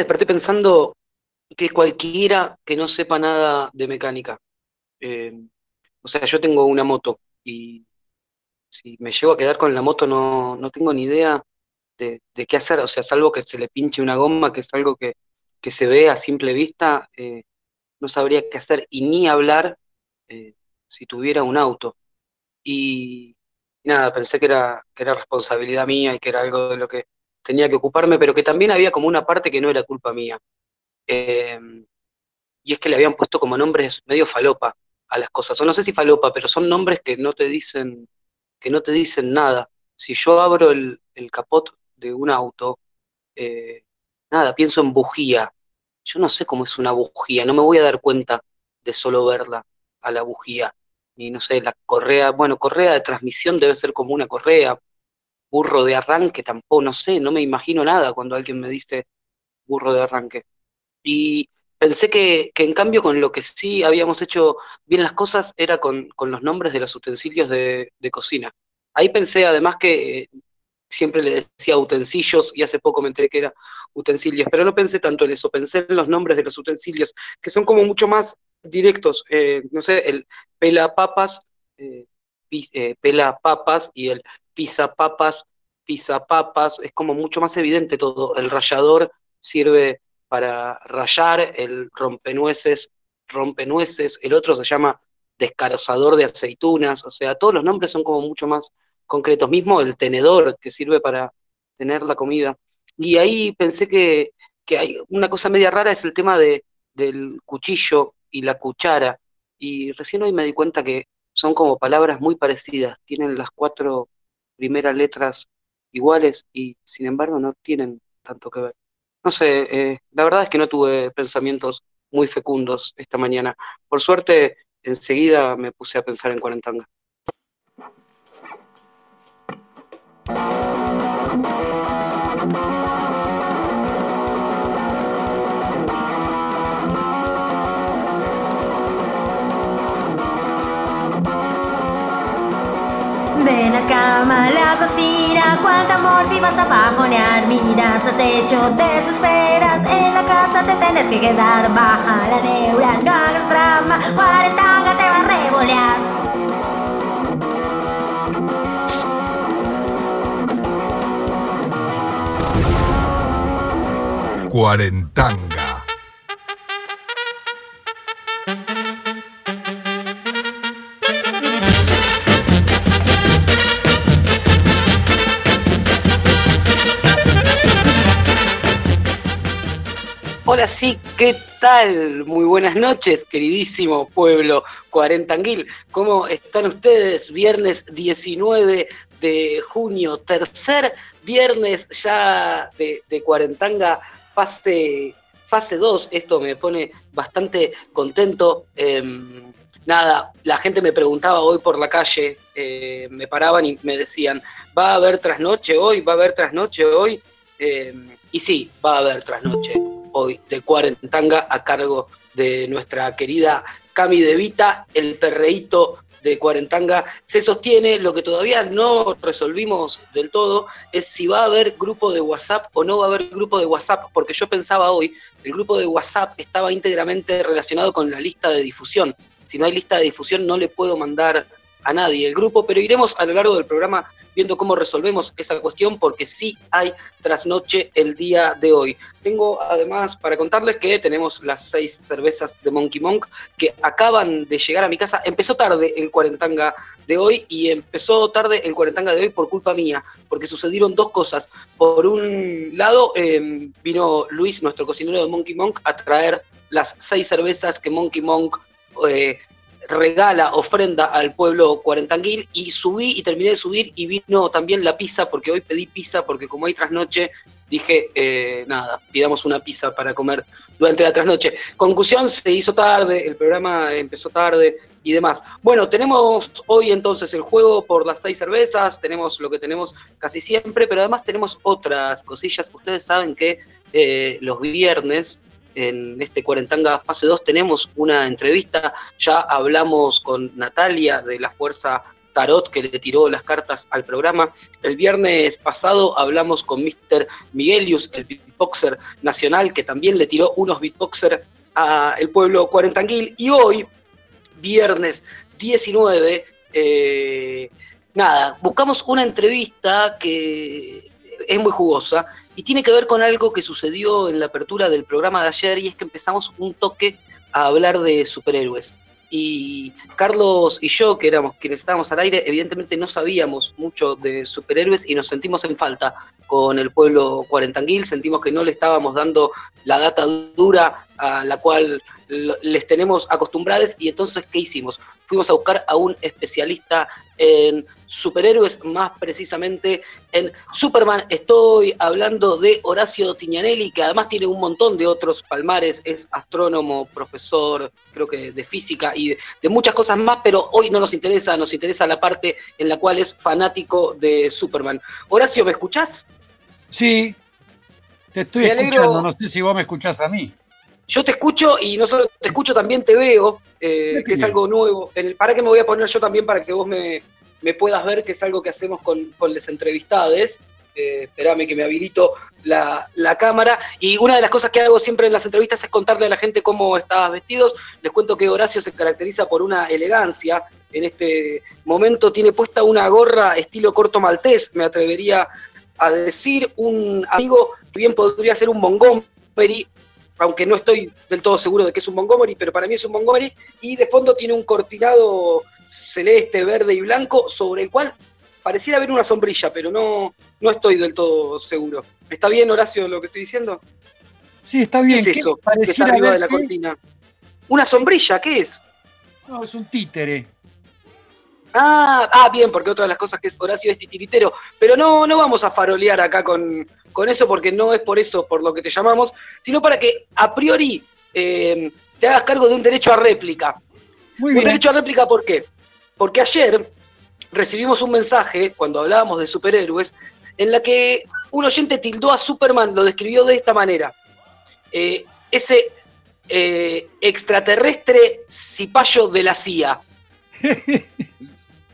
desperté pensando que cualquiera que no sepa nada de mecánica, eh, o sea, yo tengo una moto y si me llego a quedar con la moto no, no tengo ni idea de, qué hacer, o sea, salvo que se le pinche una goma, que es algo que, se ve a simple vista, eh, no sabría qué hacer y ni hablar eh, si tuviera un auto. Y, nada, pensé que era, que era responsabilidad mía y que era algo de lo que tenía que ocuparme, pero que también había como una parte que no era culpa mía. Em, y es que le habían puesto como nombres medio falopa a las cosas. O no sé si falopa, pero son nombres que no te dicen, que no te dicen nada. Si yo abro el, el capot de un auto, eh, nada, pienso en bujía. Yo no sé cómo es una bujía, no me voy a dar cuenta de solo verla a la bujía. Y no sé, la correa, bueno, correa de transmisión debe ser como una correa, burro de arranque tampoco, no sé, no me imagino nada cuando alguien me dice burro de arranque. Y pensé que, en cambio con lo que sí habíamos hecho bien las cosas era con, los nombres de los utensilios de, cocina. Ahí pensé además que siempre le decía utensilios y hace poco me enteré que era utensilios, pero no pensé tanto en eso, pensé en los nombres de los utensilios, que son como mucho más directos, eh, no sé, el pela papas, eh, eh, pela papas y el pisa papas, pisa papas, es como mucho más evidente todo, el rallador sirve para rayar, el rompenueces, rompenueces, el otro se llama descarozador de aceitunas, o sea, todos los nombres son como mucho más concretos, mismo el tenedor que sirve para tener la comida. Y ahí pensé que, hay una cosa media rara es el tema de, del cuchillo y la cuchara, y recién hoy me di cuenta que son como palabras muy parecidas, tienen las cuatro primeras letras iguales y sin embargo no tienen tanto que ver. No sé, eh, la verdad es que no tuve pensamientos muy fecundos esta mañana. Por suerte, enseguida me puse a pensar en Cuarentanga. Cama la cocina, cuánto amor si vas a bajonear. Miras a techo, desesperas. En la casa te tienes que quedar. Baja la neura, no hagas drama. Cuarentanga te va a revolear. Cuarentanga. Hola, sí, ¿qué tal? Muy buenas noches, queridísimo pueblo cuarentanguil. ¿Cómo están ustedes? Viernes 19 de junio, tercer viernes ya de, cuarentanga, fase, fase 2. Esto me pone bastante contento. Em, nada, la gente me preguntaba hoy por la calle, eh, me paraban y me decían, ¿va a haber trasnoche hoy? ¿Va a haber trasnoche hoy? Em, y sí, va a haber trasnoche hoy de Cuarentanga a cargo de nuestra querida Cami De Vita, el perreíto de Cuarentanga. Se sostiene, lo que todavía no resolvimos del todo es si va a haber grupo de WhatsApp o no va a haber grupo de WhatsApp, porque yo pensaba hoy, el grupo de WhatsApp estaba íntegramente relacionado con la lista de difusión. Si no hay lista de difusión no le puedo mandar a nadie el grupo, pero iremos a lo largo del programa viendo cómo resolvemos esa cuestión, porque sí hay trasnoche el día de hoy. Tengo además para contarles que tenemos las seis cervezas de Monkey Monk que acaban de llegar a mi casa. Empezó tarde el cuarentanga de hoy y empezó tarde el cuarentanga de hoy por culpa mía, porque sucedieron dos cosas. Por un lado, em, vino Luis, nuestro cocinero de Monkey Monk, a traer las seis cervezas que Monkey Monk eh, regala, ofrenda al pueblo cuarentanguil y subí y terminé de subir y vino también la pizza porque hoy pedí pizza porque como hay trasnoche dije, eh, nada, pidamos una pizza para comer durante la trasnoche. Conclusión, se hizo tarde, el programa empezó tarde y demás. Bueno, tenemos hoy entonces el juego por las seis cervezas, tenemos lo que tenemos casi siempre, pero además tenemos otras cosillas. Ustedes saben que eh, los viernes en este Cuarentanga fase 2 tenemos una entrevista, ya hablamos con Natalia de la Fuerza tarot que le tiró las cartas al programa. El viernes pasado hablamos con Mr. Miguelius, el beatboxer nacional, que también le tiró unos beatboxer al pueblo cuarentanguil. Y hoy, viernes 19, eh, nada, buscamos una entrevista que es muy jugosa y tiene que ver con algo que sucedió en la apertura del programa de ayer y es que empezamos un toque a hablar de superhéroes. Y Carlos y yo, que éramos quienes estábamos al aire, evidentemente no sabíamos mucho de superhéroes y nos sentimos en falta con el pueblo cuarentanguil, sentimos que no le estábamos dando la data dura a la cual les tenemos acostumbrados y entonces, ¿qué hicimos? Fuimos a buscar a un especialista en superhéroes, más precisamente en Superman. Estoy hablando de Horacio Tignanelli, que además tiene un montón de otros palmares, es astrónomo, profesor, creo que de física y de, muchas cosas más, pero hoy no nos interesa, nos interesa la parte en la cual es fanático de Superman. Horacio, ¿me escuchás? Sí, te estoy escuchando, no sé si vos me escuchás a mí. Yo te escucho y no solo te escucho, también te veo, eh, que es algo nuevo. ¿Para qué me voy a poner yo también para que vos me, puedas ver, que es algo que hacemos con, con las entrevistades? Eh, espérame que me habilito la, cámara. Y una de las cosas que hago siempre en las entrevistas es contarle a la gente cómo estabas vestidos. Les cuento que Horacio se caracteriza por una elegancia. En este momento tiene puesta una gorra estilo corto maltés, me atrevería a decir. Un amigo bien podría ser un Montgomery, aunque no estoy del todo seguro de que es un Montgomery, pero para mí es un Montgomery, y de fondo tiene un cortinado celeste, verde y blanco, sobre el cual pareciera haber una sombrilla, pero no, no estoy del todo seguro. ¿Está bien, Horacio, lo que estoy diciendo? Sí, está bien. ¿Qué es eso que está arriba de la cortina? ¿Una sombrilla? ¿Qué es? No, es un títere. Ah, ah, bien, porque otra de las cosas que es Horacio es titiritero. Pero no, no vamos a farolear acá con, con eso porque no es por eso por lo que te llamamos, sino para que a priori eh, te hagas cargo de un derecho a réplica. un derecho a réplica, ¿por qué? Porque ayer recibimos un mensaje, cuando hablábamos de superhéroes, en la que un oyente tildó a Superman, lo describió de esta manera. Eh, ese eh, extraterrestre cipayo de la CIA.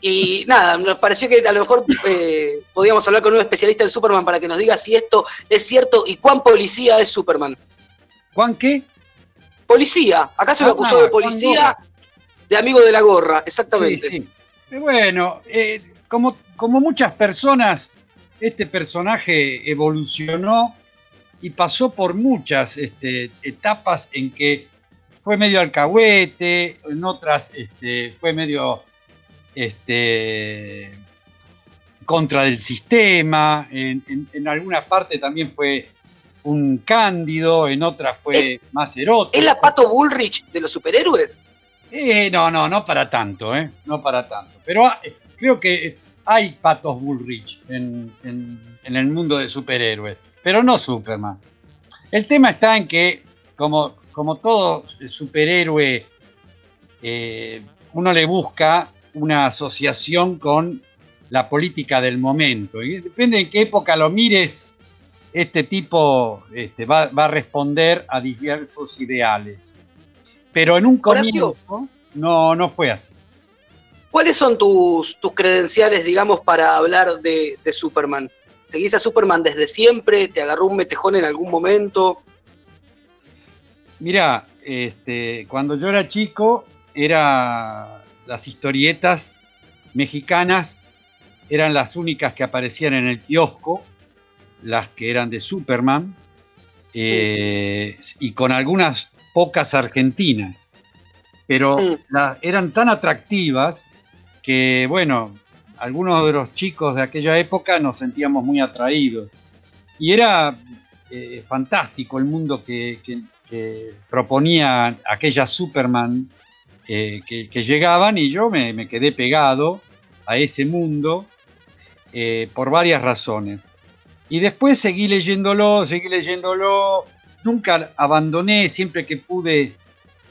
Y nada, nos pareció que a lo mejor eh, podíamos hablar con un especialista en Superman para que nos diga si esto es cierto y cuán policía es Superman. ¿Cuán qué? Policía. Acá se lo ah, acusó de policía, de amigo de la gorra, exactamente. Sí, sí. Bueno, eh, como, como muchas personas, este personaje evolucionó y pasó por muchas este, etapas en que fue medio alcahuete, en otras este, fue medio este, contra del sistema, en, alguna parte también fue un cándido, en otra fue más erótico. ¿Es la Pato Bullrich de los superhéroes? Eh, no, no, no para tanto, ¿eh? No para tanto. Pero creo que hay patos Bullrich en, el mundo de superhéroes, pero no Superman. El tema está en que, como, como todo superhéroe, eh, uno le busca una asociación con la política del momento. Y depende en qué época lo mires, este tipo este, va, a responder a diversos ideales. Pero en un comienzo no, no fue así. ¿Cuáles son tus, tus credenciales, digamos, para hablar de, Superman? ¿Seguís a Superman desde siempre? ¿Te agarró un metejón en algún momento? Mira, este, cuando yo era chico, era las historietas mexicanas eran las únicas que aparecían en el kiosco, las que eran de Superman, eh, y con algunas pocas argentinas. Pero eran tan atractivas que, bueno, algunos de los chicos de aquella época nos sentíamos muy atraídos. Y era eh, fantástico el mundo que, que proponía aquella Superman que, llegaban y yo me, quedé pegado a ese mundo eh, por varias razones. Y después seguí leyéndolo, seguí leyéndolo, nunca abandoné, siempre que pude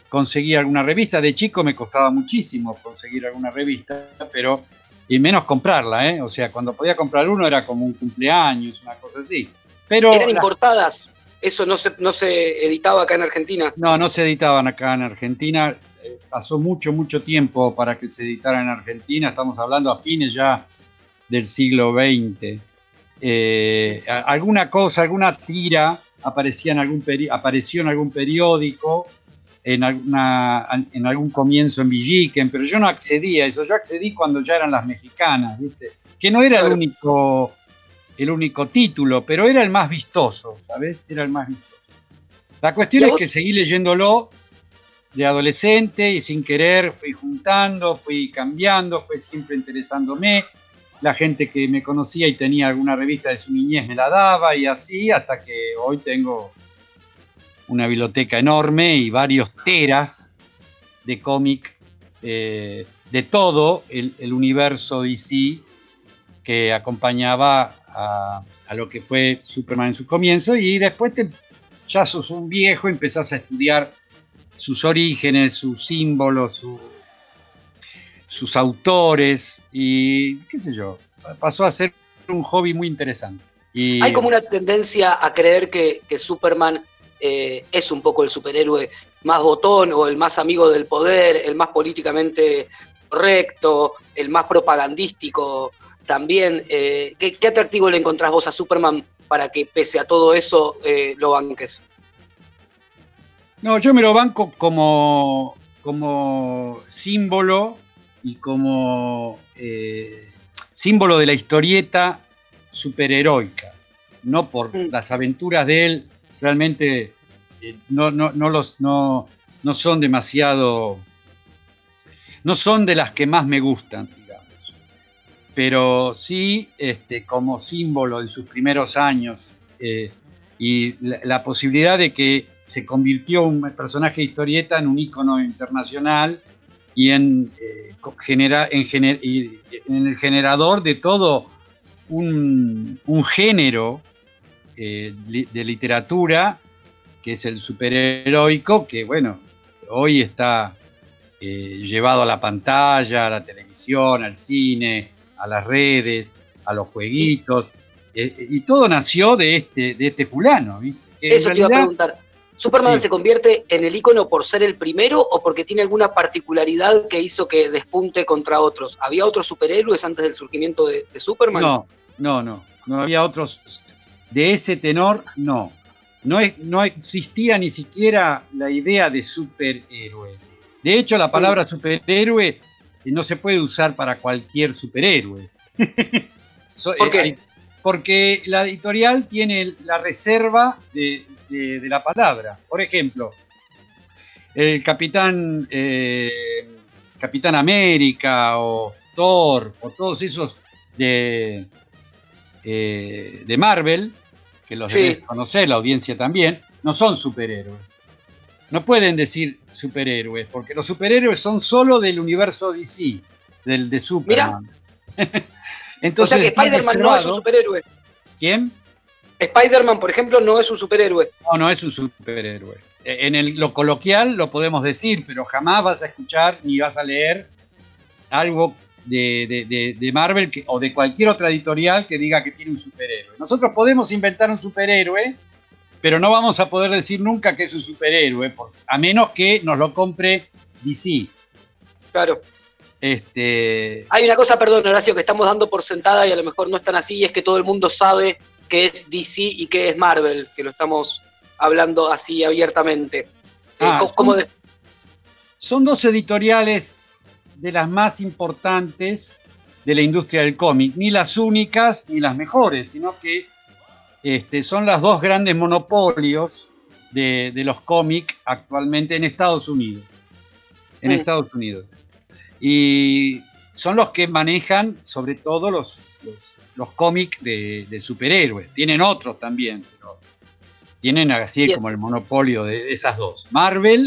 conseguir alguna revista. De chico me costaba muchísimo conseguir alguna revista, pero y menos comprarla, ¿eh? O sea, cuando podía comprar uno era como un cumpleaños, una cosa así. Pero eran importadas. Eso no se, no se editaba acá en Argentina. No, no se editaban acá en Argentina. Pasó mucho, mucho tiempo para que se editara en Argentina, estamos hablando a fines ya del siglo XX. Eh, alguna cosa, alguna tira aparecía en algún peri- apareció en algún periódico, en, alguna, en algún comienzo en Villiquen, pero yo no accedí a eso, yo accedí cuando ya eran las mexicanas, ¿viste? Que no era el único, el único título, pero era el más vistoso, ¿sabes? Era el más vistoso. La cuestión ¿Y a es que seguí leyéndolo de adolescente y sin querer fui juntando, fui cambiando, fue siempre interesándome. La gente que me conocía y tenía alguna revista de su niñez me la daba y así hasta que hoy tengo una biblioteca enorme y varios teras de cómic eh, de todo el, el universo DC que acompañaba a, lo que fue Superman en su comienzo y después te, ya sos un viejo empezás a estudiar sus orígenes, sus símbolos, su- sus autores y qué sé yo, pasó a ser un hobby muy interesante. Hay como una tendencia a creer que, Superman eh, es un poco el superhéroe más botón o el más amigo del poder, el más políticamente correcto, el más propagandístico también. Eh, ¿qué, qué atractivo le encontrás vos a Superman para que pese a todo eso eh, lo banques? No, yo me lo banco como, como símbolo y como eh, símbolo de la historieta superheroica, no por Mm. las aventuras de él, realmente eh, no, no, no, los, no, no son demasiado, no son de las que más me gustan, digamos, pero sí este, como símbolo en sus primeros años eh, y la, la posibilidad de que se convirtió un personaje de historieta en un ícono internacional y en, eh, genera- en, gener- y en el generador de todo un, un género eh, de literatura que es el superheroico, que bueno, hoy está eh, llevado a la pantalla, a la televisión, al cine, a las redes, a los jueguitos, y todo nació de este, de este fulano, ¿viste? Que en Eso te iba a preguntar. ¿Superman Sí. se convierte en el ícono por ser el primero o porque tiene alguna particularidad que hizo que despunte contra otros? ¿Había otros superhéroes antes del surgimiento de, de Superman? No, no, no. No había otros. De ese tenor, no. No, es- no existía ni siquiera la idea de superhéroe. De hecho, la palabra superhéroe eh, no se puede usar para cualquier superhéroe. So- ¿Por eh, qué? porque la editorial tiene la reserva de, de- de la palabra. Por ejemplo, el Capitán, eh, Capitán América o Thor o todos esos de, eh, de Marvel, que los Sí. debes conocer, la audiencia también, no son superhéroes. No pueden decir superhéroes, porque los superhéroes son solo del universo DC, del de Superman. Entonces, o sea que Spider-Man no es un superhéroe. ¿Quién? Spider-Man, por ejemplo, no es un superhéroe. No, no es un superhéroe. Eh, En el- lo coloquial lo podemos decir, pero jamás vas a escuchar ni vas a leer algo de, de- de- de Marvel que- o de cualquier otra editorial que diga que tiene un superhéroe. Nosotros podemos inventar un superhéroe, pero no vamos a poder decir nunca que es un superhéroe, a menos que nos lo compre DC. Claro. Este, Hay una cosa, perdón, Horacio, que estamos dando por sentada y a lo mejor no es tan así, y es que todo el mundo sabe que es DC y que es Marvel, que lo estamos hablando así abiertamente. Eh, Ah, son- ¿cómo de- son dos editoriales de las más importantes de la industria del cómic, ni las únicas ni las mejores, sino que este, son las dos grandes monopolios de, de los cómics actualmente en Estados Unidos. En Mm. Estados Unidos. Y son los que manejan sobre todo los, los, los cómics de, de superhéroes. Tienen otros también, pero tienen así como el monopolio de esas dos. Marvel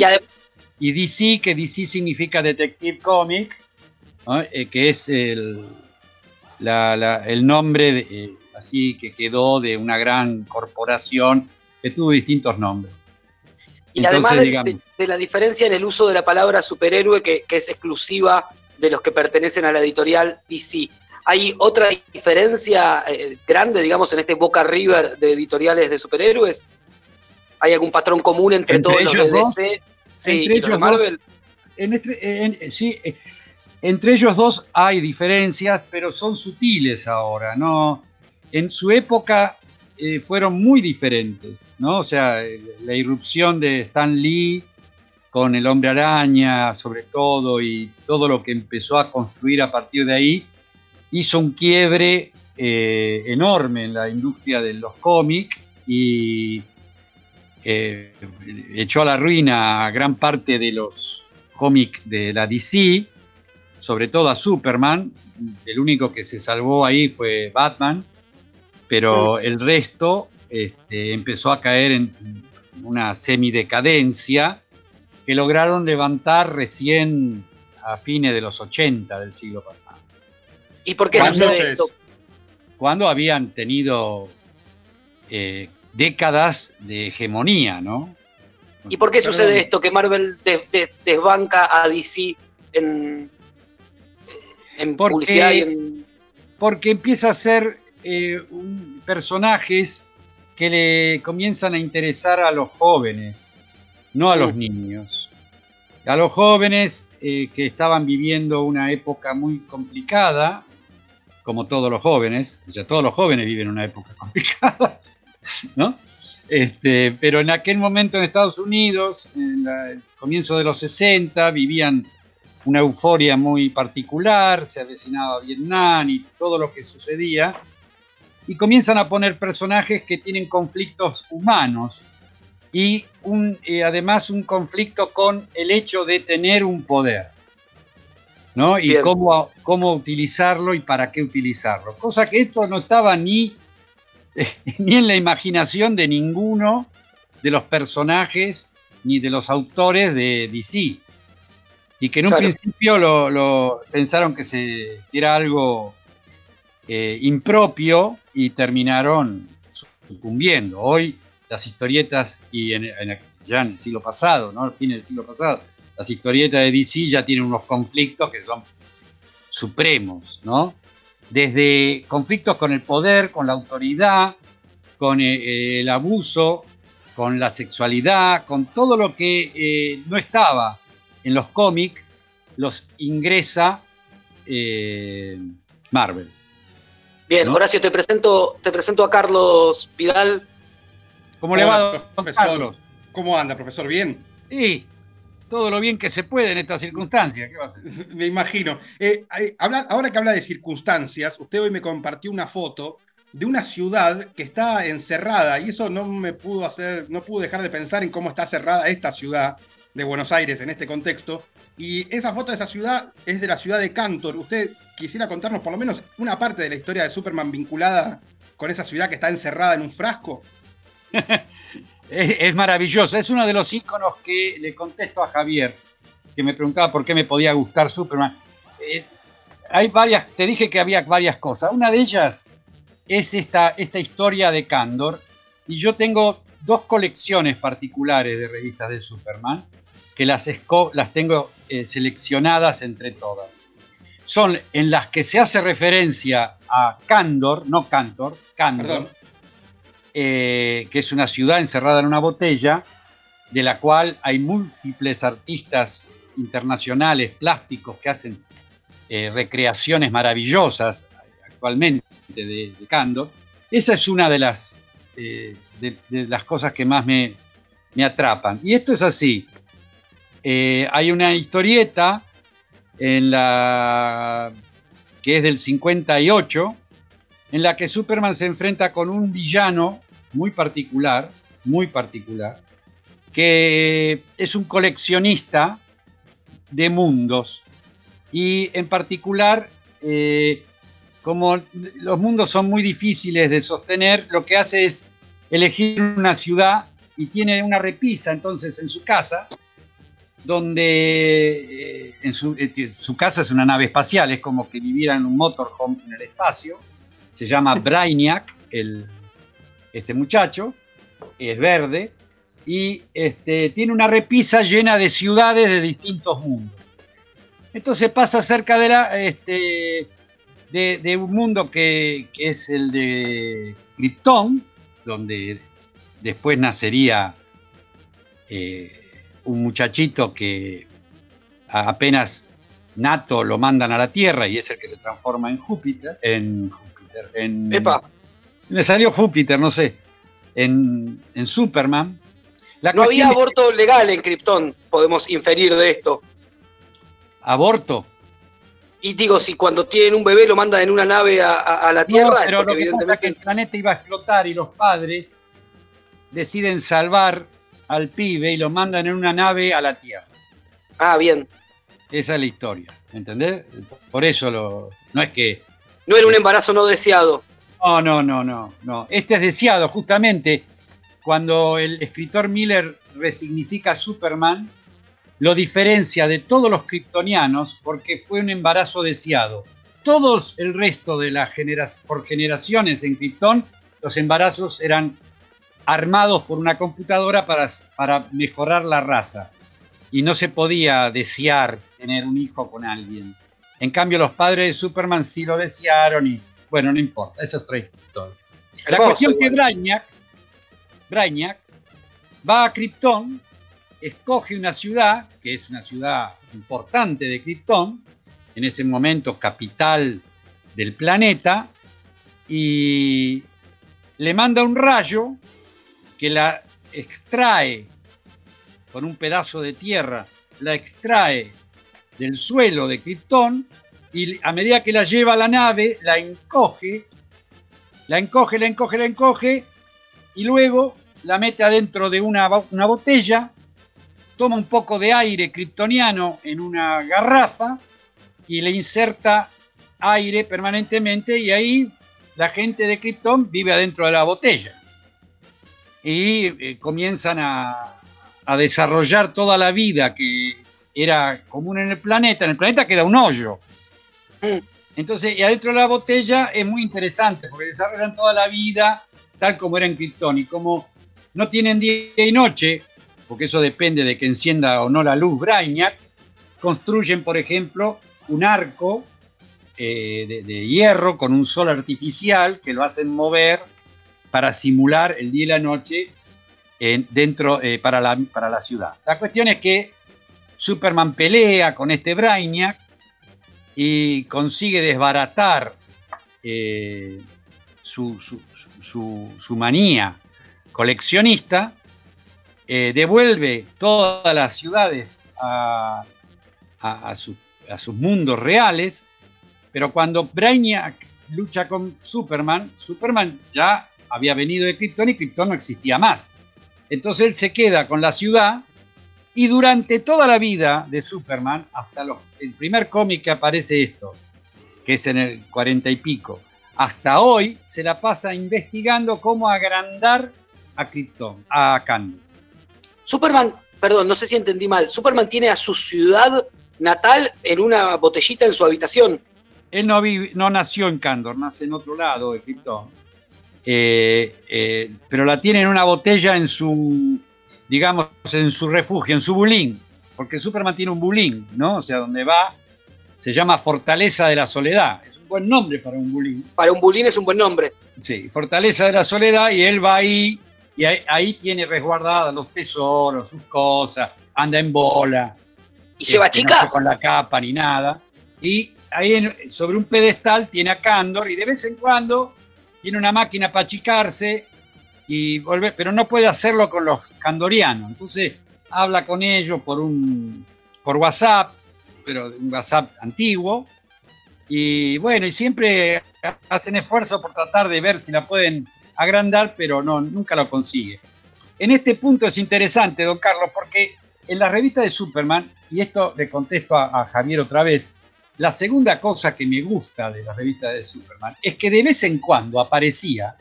y DC, que DC significa Detective Comic, ¿no? Eh, que es el, la- la- el nombre de, eh, así que quedó de una gran corporación que tuvo distintos nombres. y Entonces, además de, digamos- de- de la diferencia en el uso de la palabra superhéroe, que, que es exclusiva de los que pertenecen a la editorial DC. ¿Hay otra diferencia eh, grande, digamos, en este Boca River de editoriales de superhéroes? ¿Hay algún patrón común entre, ¿Entre todos los ellos de dos? DC sí, Entre y los de ellos dos. Marvel? en este- en- sí, eh, entre ellos dos hay diferencias, pero son sutiles ahora, ¿no? En su época eh, fueron muy diferentes, ¿no? O sea, eh, la irrupción de Stan Lee con el hombre araña, sobre todo, y todo lo que empezó a construir a partir de ahí, hizo un quiebre eh, enorme en la industria de los cómics y eh, echó a la ruina a gran parte de los cómics de la DC, sobre todo a Superman. El único que se salvó ahí fue Batman, pero el resto este, empezó a caer en una semidecadencia que lograron levantar recién a fines de los 80 del siglo pasado, ¿Y por qué sucede noches. esto? cuando habían tenido eh, décadas de hegemonía, ¿no? ¿Y por qué Perdón. sucede esto? Que Marvel des- des- desbanca a DC en, en Porque- publicidad y en. porque empieza a ser eh, un- personajes que le comienzan a interesar a los jóvenes, no a los Mm. niños. A los jóvenes eh, que estaban viviendo una época muy complicada, como todos los jóvenes, o sea, todos los jóvenes viven una época complicada, ¿no? Este, pero en aquel momento en Estados Unidos, en la- el comienzo de los 60, vivían una euforia muy particular, se avecinaba Vietnam y todo lo que sucedía, y comienzan a poner personajes que tienen conflictos humanos y un, eh, además un conflicto con el hecho de tener un poder, ¿no? Y Bien. cómo, cómo utilizarlo y para qué utilizarlo. Cosa que esto no estaba ni, ni en la imaginación de ninguno de los personajes ni de los autores de DC. Y que en un Claro. principio lo, lo pensaron que, se, que era algo eh, impropio y terminaron sucumbiendo. Hoy las historietas, y en, en- ya en el siglo pasado, ¿no? al fin del siglo pasado, las historietas de DC ya tienen unos conflictos que son supremos, ¿no? Desde conflictos con el poder, con la autoridad, con eh, eh, el abuso, con la sexualidad, con todo lo que eh, no estaba en los cómics, los ingresa eh, Marvel. Bien, ¿no? Horacio, te presento, te presento a Carlos Vidal. ¿Cómo le va, profesor. Carlos? ¿Cómo anda, profesor? ¿Bien? Sí, todo lo bien que se puede en estas circunstancias. ¿Qué va a hacer? Me imagino. Eh, habla- ahora que habla de circunstancias, usted hoy me compartió una foto de una ciudad que está encerrada y eso no me pudo hacer, no pude dejar de pensar en cómo está cerrada esta ciudad de Buenos Aires en este contexto. Y esa foto de esa ciudad es de la ciudad de Cantor. ¿Usted quisiera contarnos por lo menos una parte de la historia de Superman vinculada con esa ciudad que está encerrada en un frasco? Es, es maravilloso. Es uno de los íconos que le contesto a Javier, que me preguntaba por qué me podía gustar Superman. Eh, hay varias, te dije que había varias cosas. Una de ellas es esta, historia de Candor. Y yo tengo dos colecciones particulares de revistas de Superman, que las, tengo eh, seleccionadas entre todas. Son en las que se hace referencia a Candor, no Cantor, Perdón. Eh, que es una ciudad encerrada en una botella, de la cual hay múltiples artistas internacionales plásticos que hacen eh, recreaciones maravillosas actualmente de, de. Esa es una de las, eh, de, las cosas que más me, me atrapan. Y esto es así. Hay una historieta en la que es del 58, en la que Superman se enfrenta con un villano muy particular, muy particular, que es un coleccionista de mundos. Y en particular, eh, como los mundos son muy difíciles de sostener, lo que hace es elegir una ciudad y tiene una repisa entonces en su casa, donde eh, en eh, su casa es una nave espacial, es como que viviera en un motorhome en el espacio. Se llama Brainiac, el, este muchacho, es verde, y este, tiene una repisa llena de ciudades de distintos mundos. Entonces pasa cerca de, la, este, de, de un mundo que, que es el de Krypton, donde después nacería eh, un muchachito que apenas nato lo mandan a la Tierra y es el que se transforma en Júpiter, Júpiter, en... Epa, Me salió Júpiter, no sé, en, en Superman. La no había es- aborto legal en Krypton, podemos inferir de esto. aborto. Y digo, si cuando tienen un bebé lo mandan en una nave a, a- a la Tierra, No, pero lo que pasa es que el planeta iba a explotar y los padres deciden salvar al pibe y lo mandan en una nave a la Tierra. Ah, bien. Esa es la historia, ¿entendés? Por eso lo, no es que No era un embarazo no deseado. No, no, no, no, no. Este es deseado, justamente cuando el escritor Miller resignifica a Superman, lo diferencia de todos los kryptonianos porque fue un embarazo deseado. Todos el resto de las generaciones, por generaciones en Krypton, los embarazos eran armados por una computadora para, para mejorar la raza. Y no se podía desear tener un hijo con alguien. En cambio, los padres de Superman sí lo desearon y, bueno, no importa, eso es otra historia. La Hermoso, cuestión que igual. Brainiac, Brainiac va a Krypton, escoge una ciudad, que es una ciudad importante de Krypton, en ese momento capital del planeta, y le manda un rayo que la extrae con un pedazo de tierra, la extrae del suelo de Krypton y a medida que la lleva a la nave, la encoge, la encoge, la encoge, la encoge y luego la mete adentro de una, una botella, toma un poco de aire kryptoniano en una garrafa y le inserta aire permanentemente y ahí la gente de Krypton vive adentro de la botella. Y eh, comienzan a, a desarrollar toda la vida que era común en el planeta. En el planeta queda un hoyo. Mm. Entonces, y adentro de la botella es muy interesante porque desarrollan toda la vida tal como era en Krypton. Y como no tienen día y noche, porque eso depende de que encienda o no la luz Brainiac, construyen, por ejemplo, un arco eh, de, de hierro con un sol artificial que lo hacen mover para simular el día y la noche en- dentro eh, para, la, para la ciudad. La cuestión es que Superman pelea con este Brainiac y consigue desbaratar eh, su, su- su- su manía coleccionista, eh, devuelve todas las ciudades a, a- a a sus mundos reales, pero cuando Brainiac lucha con Superman, Superman ya había venido de Krypton y Krypton no existía más. Entonces él se queda con la ciudad y durante toda la vida de Superman, hasta los- el primer cómic que aparece esto, que es en el cuarenta y pico, hasta hoy se la pasa investigando cómo agrandar a Krypton, a Kandor. Superman, perdón, no sé si entendí mal. Superman tiene a su ciudad natal en una botellita en su habitación. Él no, vive- no nació en Kandor, nace en otro lado de Krypton. Eh, eh, pero la tiene en una botella en su, digamos, en su refugio, en su bulín. Porque Superman tiene un bulín, ¿no? O sea, donde va, se llama Fortaleza de la Soledad. Es un buen nombre para un bulín. Para un bulín es un buen nombre. Sí, Fortaleza de la Soledad, y él va ahí, y ahí, ahí tiene resguardados los tesoros, sus cosas, anda en bola. Y lleva no chicas. fue con la capa ni nada. Y ahí en- sobre un pedestal tiene a Cándor y de vez en cuando tiene una máquina para achicarse y volver, pero no puede hacerlo con los candorianos. Entonces habla con ellos por un por WhatsApp, pero un WhatsApp antiguo. Y bueno, y siempre hacen esfuerzo por tratar de ver si la pueden agrandar, pero no, nunca lo consigue. En este punto es interesante, don Carlos, porque en la revista de Superman, y esto le contesto a, a Javier otra vez, la segunda cosa que me gusta de la revista de Superman es que de vez en cuando aparecía,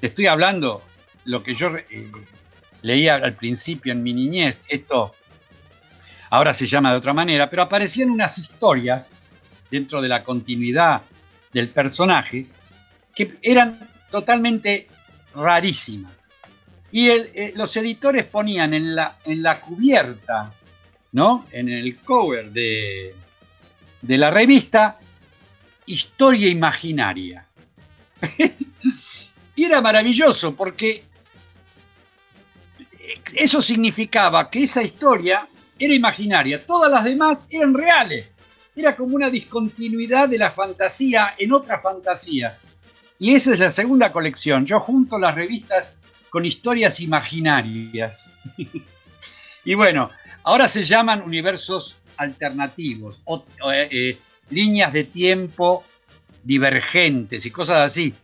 te estoy hablando lo que yo eh, leía al principio en mi niñez, esto ahora se llama de otra manera, pero aparecían unas historias dentro de la continuidad del personaje que eran totalmente rarísimas. Y eh, los editores ponían en la, en la cubierta, ¿no? En el cover de, de la revista, historia imaginaria. y era maravilloso porque eso significaba que esa historia era imaginaria, todas las demás eran reales. Era como una discontinuidad de la fantasía en otra fantasía. Y esa es la segunda colección. Yo junto las revistas con historias imaginarias. y bueno, ahora se llaman universos alternativos, eh, eh, líneas de tiempo divergentes y cosas así.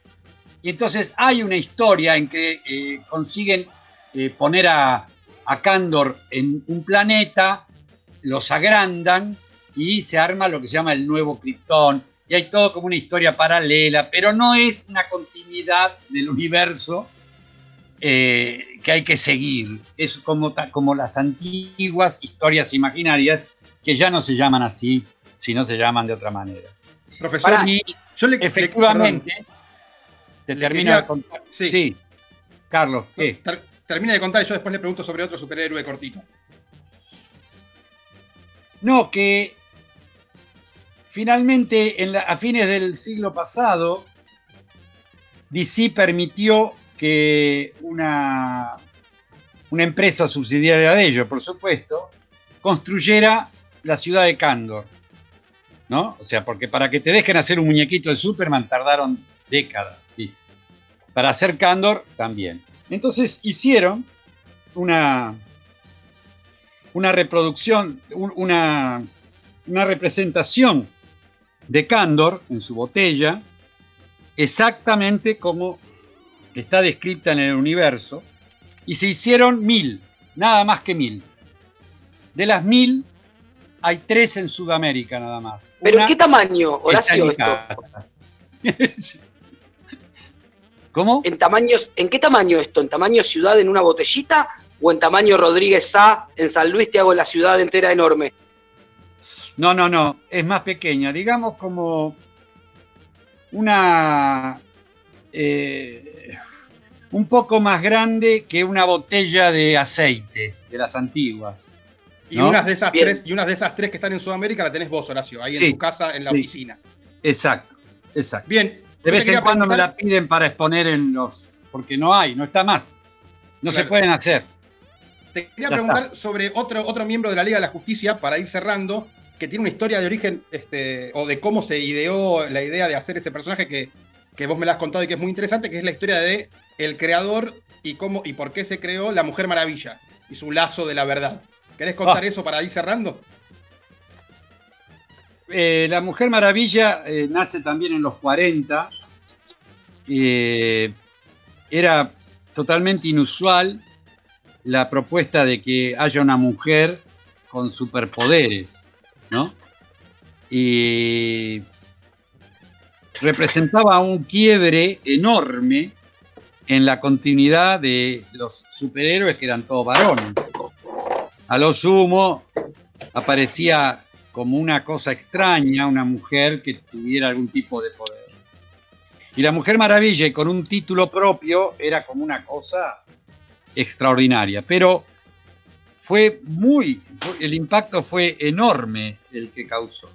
Y entonces hay una historia en que eh, consiguen poner a, a Candor en un planeta, los agrandan y se arma lo que se llama el nuevo Krypton. Y hay todo como una historia paralela, pero no es una continuidad del universo que hay que seguir. Es como, como las antiguas historias imaginarias que ya no se llaman así, sino se llaman de otra manera. Profesor, yo le, efectivamente, te termino de contar. Sí. Carlos, ¿qué? termina de contar y yo después le pregunto sobre otro superhéroe cortito. No, que finalmente a fines del siglo pasado, DC permitió que una, una empresa subsidiaria de ellos, por supuesto, construyera la ciudad de Candor. ¿No? O sea, porque para que te dejen hacer un muñequito de Superman tardaron décadas. Para hacer Candor también. Entonces hicieron una, una reproducción, una, una representación de Candor en su botella, exactamente como está descrita en el universo, y se hicieron mil, nada más que mil. De las mil, hay tres en Sudamérica nada más. ¿Pero en qué tamaño, Horacio? ¿Cómo? ¿En, tamaños, ¿En qué tamaño esto? ¿En tamaño ciudad en una botellita? ¿O en tamaño Rodríguez Sá en San Luis te hago la ciudad entera enorme? No, no, no, es más pequeña, digamos como una... Eh, un poco más grande que una botella de aceite de las antiguas. Y, unas de esas tres, y unas de esas tres que están en Sudamérica la tenés vos, Horacio, ahí en tu casa, en la oficina. Exacto, exacto. Bien, de vez en cuando me la piden para exponer en los. Porque no hay, no está más. No se pueden hacer. Te quería preguntar sobre otro, otro miembro de la Liga de la Justicia, para ir cerrando, que tiene una historia de origen, este, o de cómo se ideó la idea de hacer ese personaje que, que vos me la has contado y que es muy interesante, que es la historia de el creador y cómo y por qué se creó la Mujer Maravilla y su lazo de la verdad. ¿Querés contar ah. eso para ir cerrando? Eh, la Mujer Maravilla eh, nace también en los 40. Eh, era totalmente inusual la propuesta de que haya una mujer con superpoderes, ¿no? Y representaba un quiebre enorme en la continuidad de los superhéroes que eran todos varones. A lo sumo aparecía como una cosa extraña, una mujer que tuviera algún tipo de poder. Y la Mujer Maravilla, con un título propio, era como una cosa extraordinaria. Pero fue muy, el impacto fue enorme el que causó.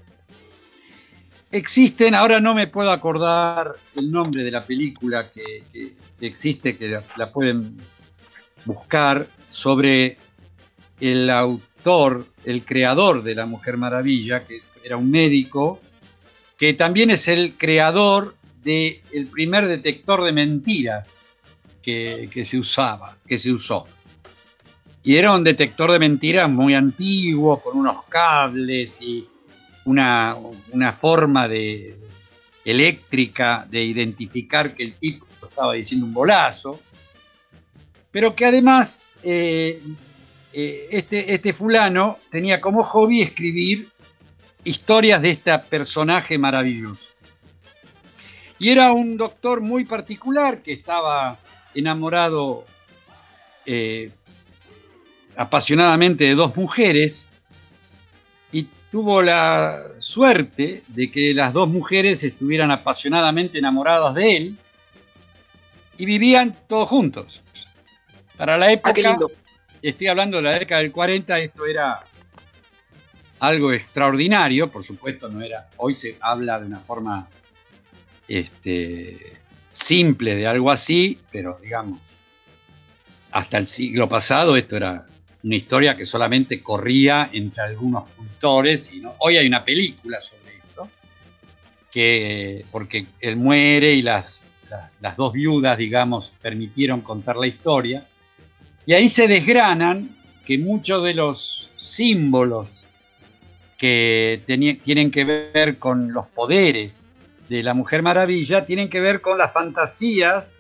Existen, ahora no me puedo acordar el nombre de la película que, existe, que la pueden buscar, sobre el autor, el creador de La Mujer Maravilla, que era un médico, que también es el creador del primer detector de mentiras que, se usaba, que se usó. Y era un detector de mentiras muy antiguo, con unos cables y una, forma de, eléctrica de identificar que el tipo estaba diciendo un bolazo, pero que además eh, eh, este, este fulano tenía como hobby escribir historias de este personaje maravilloso. Y era un doctor muy particular que estaba enamorado eh, apasionadamente de dos mujeres y tuvo la suerte de que las dos mujeres estuvieran apasionadamente enamoradas de él y vivían todos juntos. Para la ah, época, estoy hablando de la década del 40, esto era algo extraordinario, por supuesto no era, hoy se habla de una forma este, simple de algo así, pero digamos, hasta el siglo pasado esto era una historia que solamente corría entre algunos cultores. Y hoy hay una película sobre esto, que, porque él muere y las, las dos viudas, digamos, permitieron contar la historia. Y ahí se desgranan que muchos de los símbolos que tienen que ver con los poderes de la Mujer Maravilla tienen que ver con las fantasías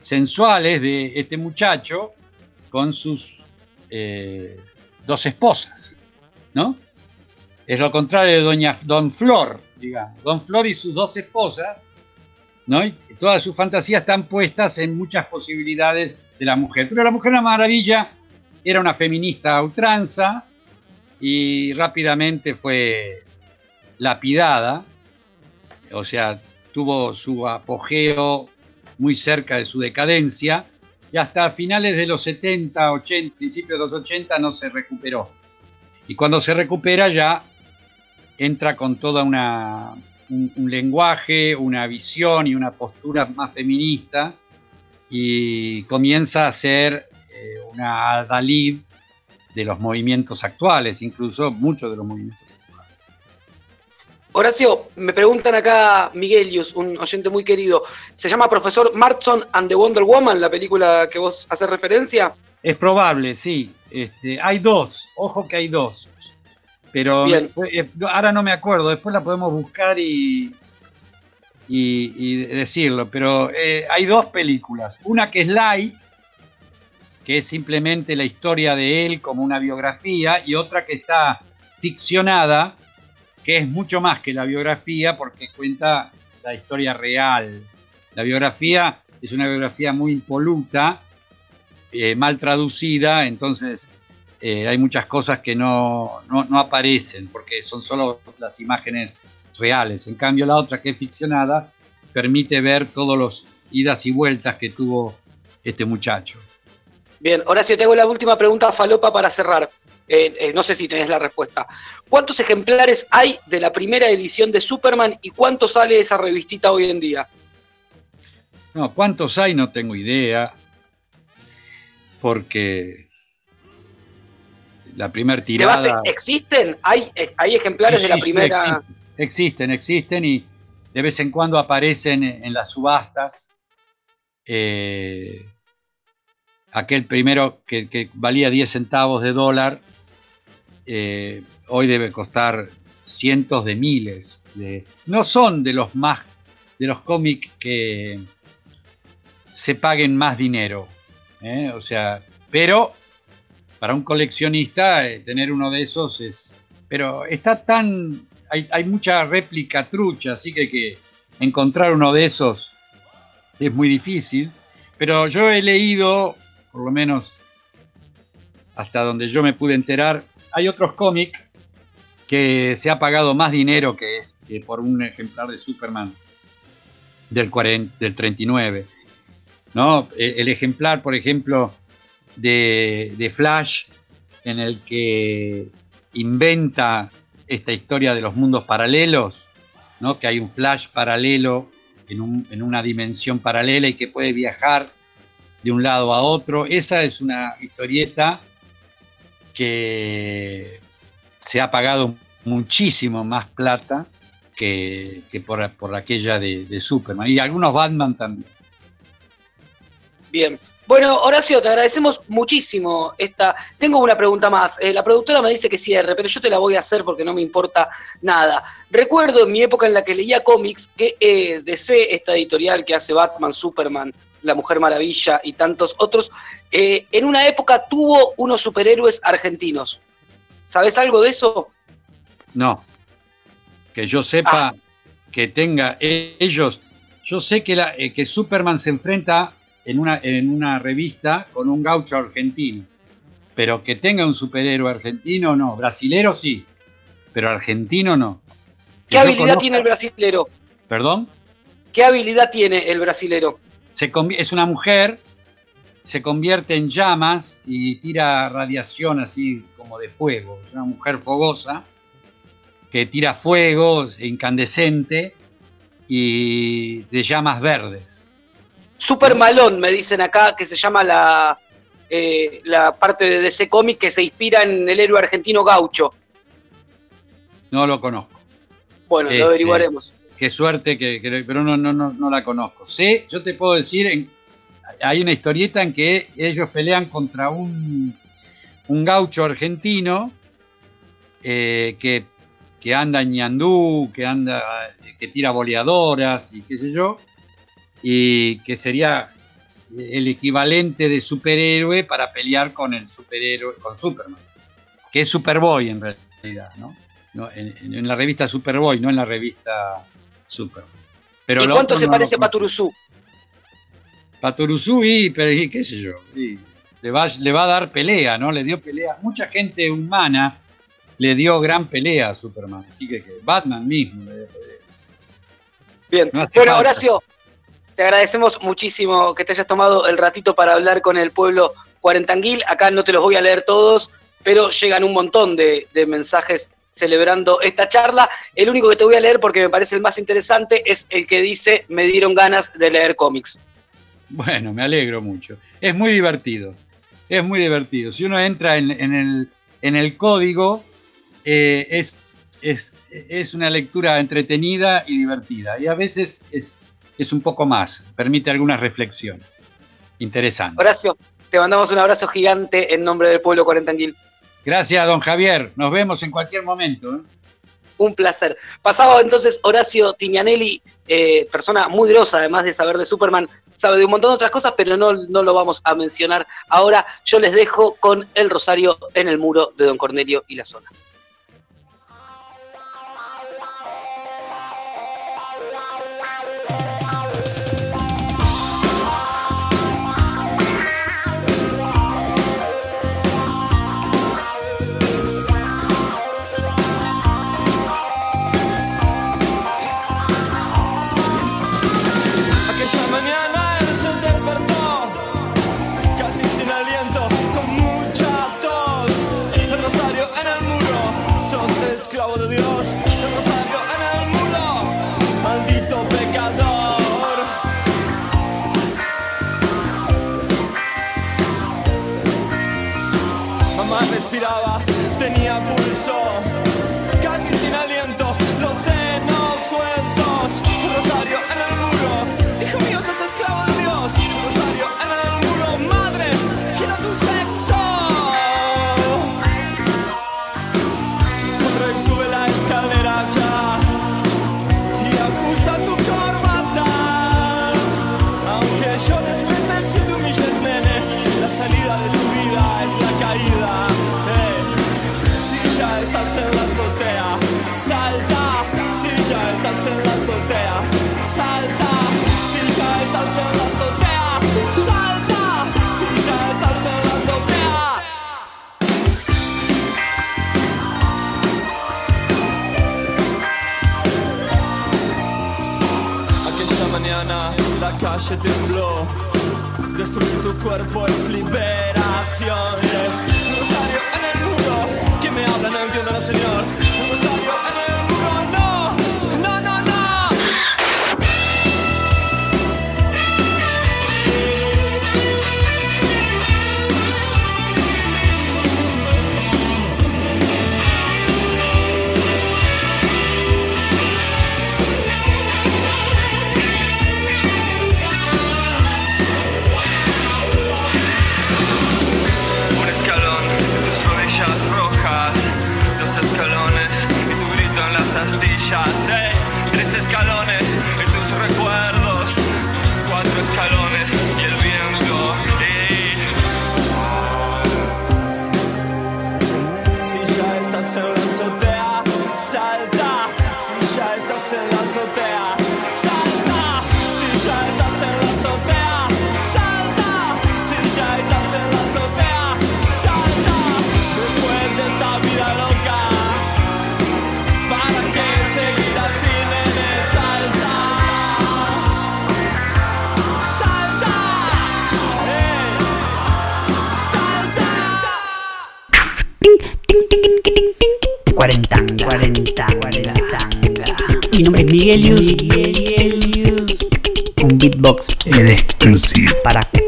sensuales de este muchacho con sus eh, dos esposas, ¿no? Es lo contrario de Doña Don Flor, digamos. Don Flor y sus dos esposas, ¿no? Todas sus fantasías están puestas en muchas posibilidades de la mujer. Pero la Mujer Maravilla era una feminista a ultranza y rápidamente fue lapidada, o sea, tuvo su apogeo muy cerca de su decadencia y hasta finales de los 70, 80, principios de los 80 no se recuperó. Y cuando se recupera ya entra con toda una un, un lenguaje, una visión y una postura más feminista y comienza a ser eh, una Dalid de los movimientos actuales, incluso muchos de los movimientos actuales. Horacio, me preguntan acá Miguelius, un oyente muy querido. ¿Se llama Profesor Martson and the Wonder Woman, la película que vos haces referencia? Es probable, sí. Este, hay dos, ojo que hay dos. Pero Bien. eh, ahora no me acuerdo, después la podemos buscar y, y, decirlo. Pero eh, hay dos películas. Una que es Light, que es simplemente la historia de él como una biografía, y otra que está ficcionada, que es mucho más que la biografía porque cuenta la historia real. La biografía es una biografía muy impoluta, eh, mal traducida, entonces eh, hay muchas cosas que no, no aparecen porque son solo las imágenes reales. En cambio, la otra que es ficcionada permite ver todos los idas y vueltas que tuvo este muchacho. Bien, Horacio, te hago la última pregunta falopa para cerrar. Eh, eh, no sé si tenés la respuesta. ¿Cuántos ejemplares hay de la primera edición de Superman y cuánto sale esa revistita hoy en día? No, ¿cuántos hay? No tengo idea. Porque la primera ¿De base tirada. existen? ¿Hay, eh, hay ejemplares de la primera? existe. Existen, existen y de vez en cuando aparecen en las subastas. Eh, aquel primero que, valía 10 centavos de dólar, eh, hoy debe costar cientos de miles. De, no son de los más de los cómics que se paguen más dinero. ¿eh? O sea, pero para un coleccionista tener uno de esos es. Pero está tan. Hay, mucha réplica trucha, así que, que encontrar uno de esos es muy difícil. Pero yo he leído, por lo menos hasta donde yo me pude enterar, hay otros cómics que se ha pagado más dinero que, es, que por un ejemplar de Superman del, 40, del 39. ¿no? El, el ejemplar, por ejemplo, de, Flash, en el que inventa esta historia de los mundos paralelos, ¿no? que hay un Flash paralelo en, un, en una dimensión paralela y que puede viajar de un lado a otro. Esa es una historieta que se ha pagado muchísimo más plata que, que por, por, aquella de, de, Superman. Y algunos Batman también. Bien. Bueno, Horacio, te agradecemos muchísimo esta. Tengo una pregunta más. Eh, la productora me dice que cierre, pero yo te la voy a hacer porque no me importa nada. Recuerdo en mi época en la que leía cómics que eh, DC, esta editorial que hace Batman, Superman, La Mujer Maravilla y tantos otros, eh, en una época tuvo unos superhéroes argentinos. ¿Sabes algo de eso? No. Que yo sepa ah. que tenga ellos. Yo sé que, la, eh, que Superman se enfrenta en una, en una revista con un gaucho argentino. Pero que tenga un superhéroe argentino, no. Brasilero sí, pero argentino no. ¿Qué habilidad conozca... tiene el brasilero? ¿Perdón? ¿Qué habilidad tiene el brasilero? Se es una mujer, se convierte en llamas y tira radiación así como de fuego. Es una mujer fogosa que tira fuego incandescente y de llamas verdes. Super Malón, me dicen acá, que se llama la, eh, la parte de DC Comics que se inspira en el héroe argentino Gaucho. No lo conozco. Bueno, Este, lo averiguaremos. Qué suerte, que, que- pero no, no, no, no la conozco. Sé, yo te puedo decir, en- hay una historieta en que ellos pelean contra un, un gaucho argentino eh, que, que anda en ñandú, que anda, que tira boleadoras y qué sé yo, y que sería el equivalente de superhéroe para pelear con el superhéroe, con Superman, que es Superboy en realidad, ¿no? No, en, la revista Superboy, no en la revista Superman. Pero ¿Y cuánto se no parece lo Paturuzú? Paturuzú y, pero, y qué sé yo, y le, va, le va a dar pelea, ¿no? Le dio pelea. Mucha gente humana le dio gran pelea a Superman, así que, que Batman mismo le dio pelea. Bien. No bueno, falta. Horacio, te agradecemos muchísimo que te hayas tomado el ratito para hablar con el pueblo cuarentanguil. Acá no te los voy a leer todos, pero llegan un montón de, mensajes celebrando esta charla. El único que te voy a leer porque me parece el más interesante es el que dice me dieron ganas de leer cómics. Bueno, me alegro mucho. Es muy divertido. Es muy divertido. Si uno entra en, en el, en el código, eh, es, es, es una lectura entretenida y divertida. Y a veces es, es un poco más. Permite algunas reflexiones. Interesante. Horacio, te mandamos un abrazo gigante en nombre del pueblo cuarentanguil. Gracias, don Javier. Nos vemos en cualquier momento. ¿eh? Un placer. Pasaba entonces Horacio Tignanelli, eh, persona muy grosa, además de saber de Superman, sabe de un montón de otras cosas, pero no, no lo vamos a mencionar ahora. Yo les dejo con el rosario en el muro de Don Cornelio y la zona.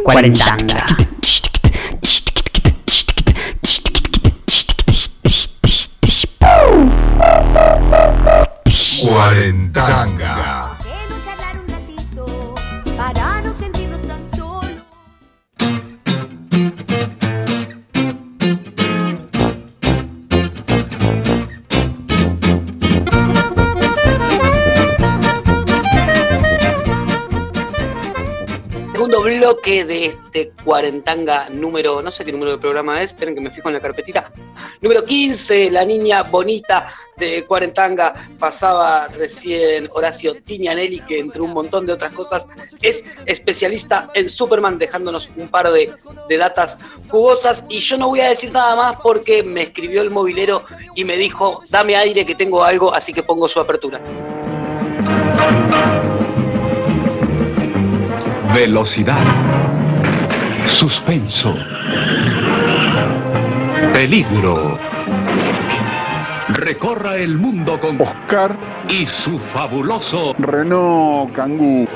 40. Número, no sé qué número de programa es, esperen que me fijo en la carpetita. Número 15, la niña bonita de cuarentanga pasaba recién Horacio Tinianelli, que entre un montón de otras cosas es especialista en Superman, dejándonos un par de, de datas jugosas. Y yo no voy a decir nada más porque me escribió el movilero y me dijo, dame aire que tengo algo, así que pongo su apertura. Velocidad. Suspenso. Peligro. Recorra el mundo con Oscar y su fabuloso Renault Kangoo.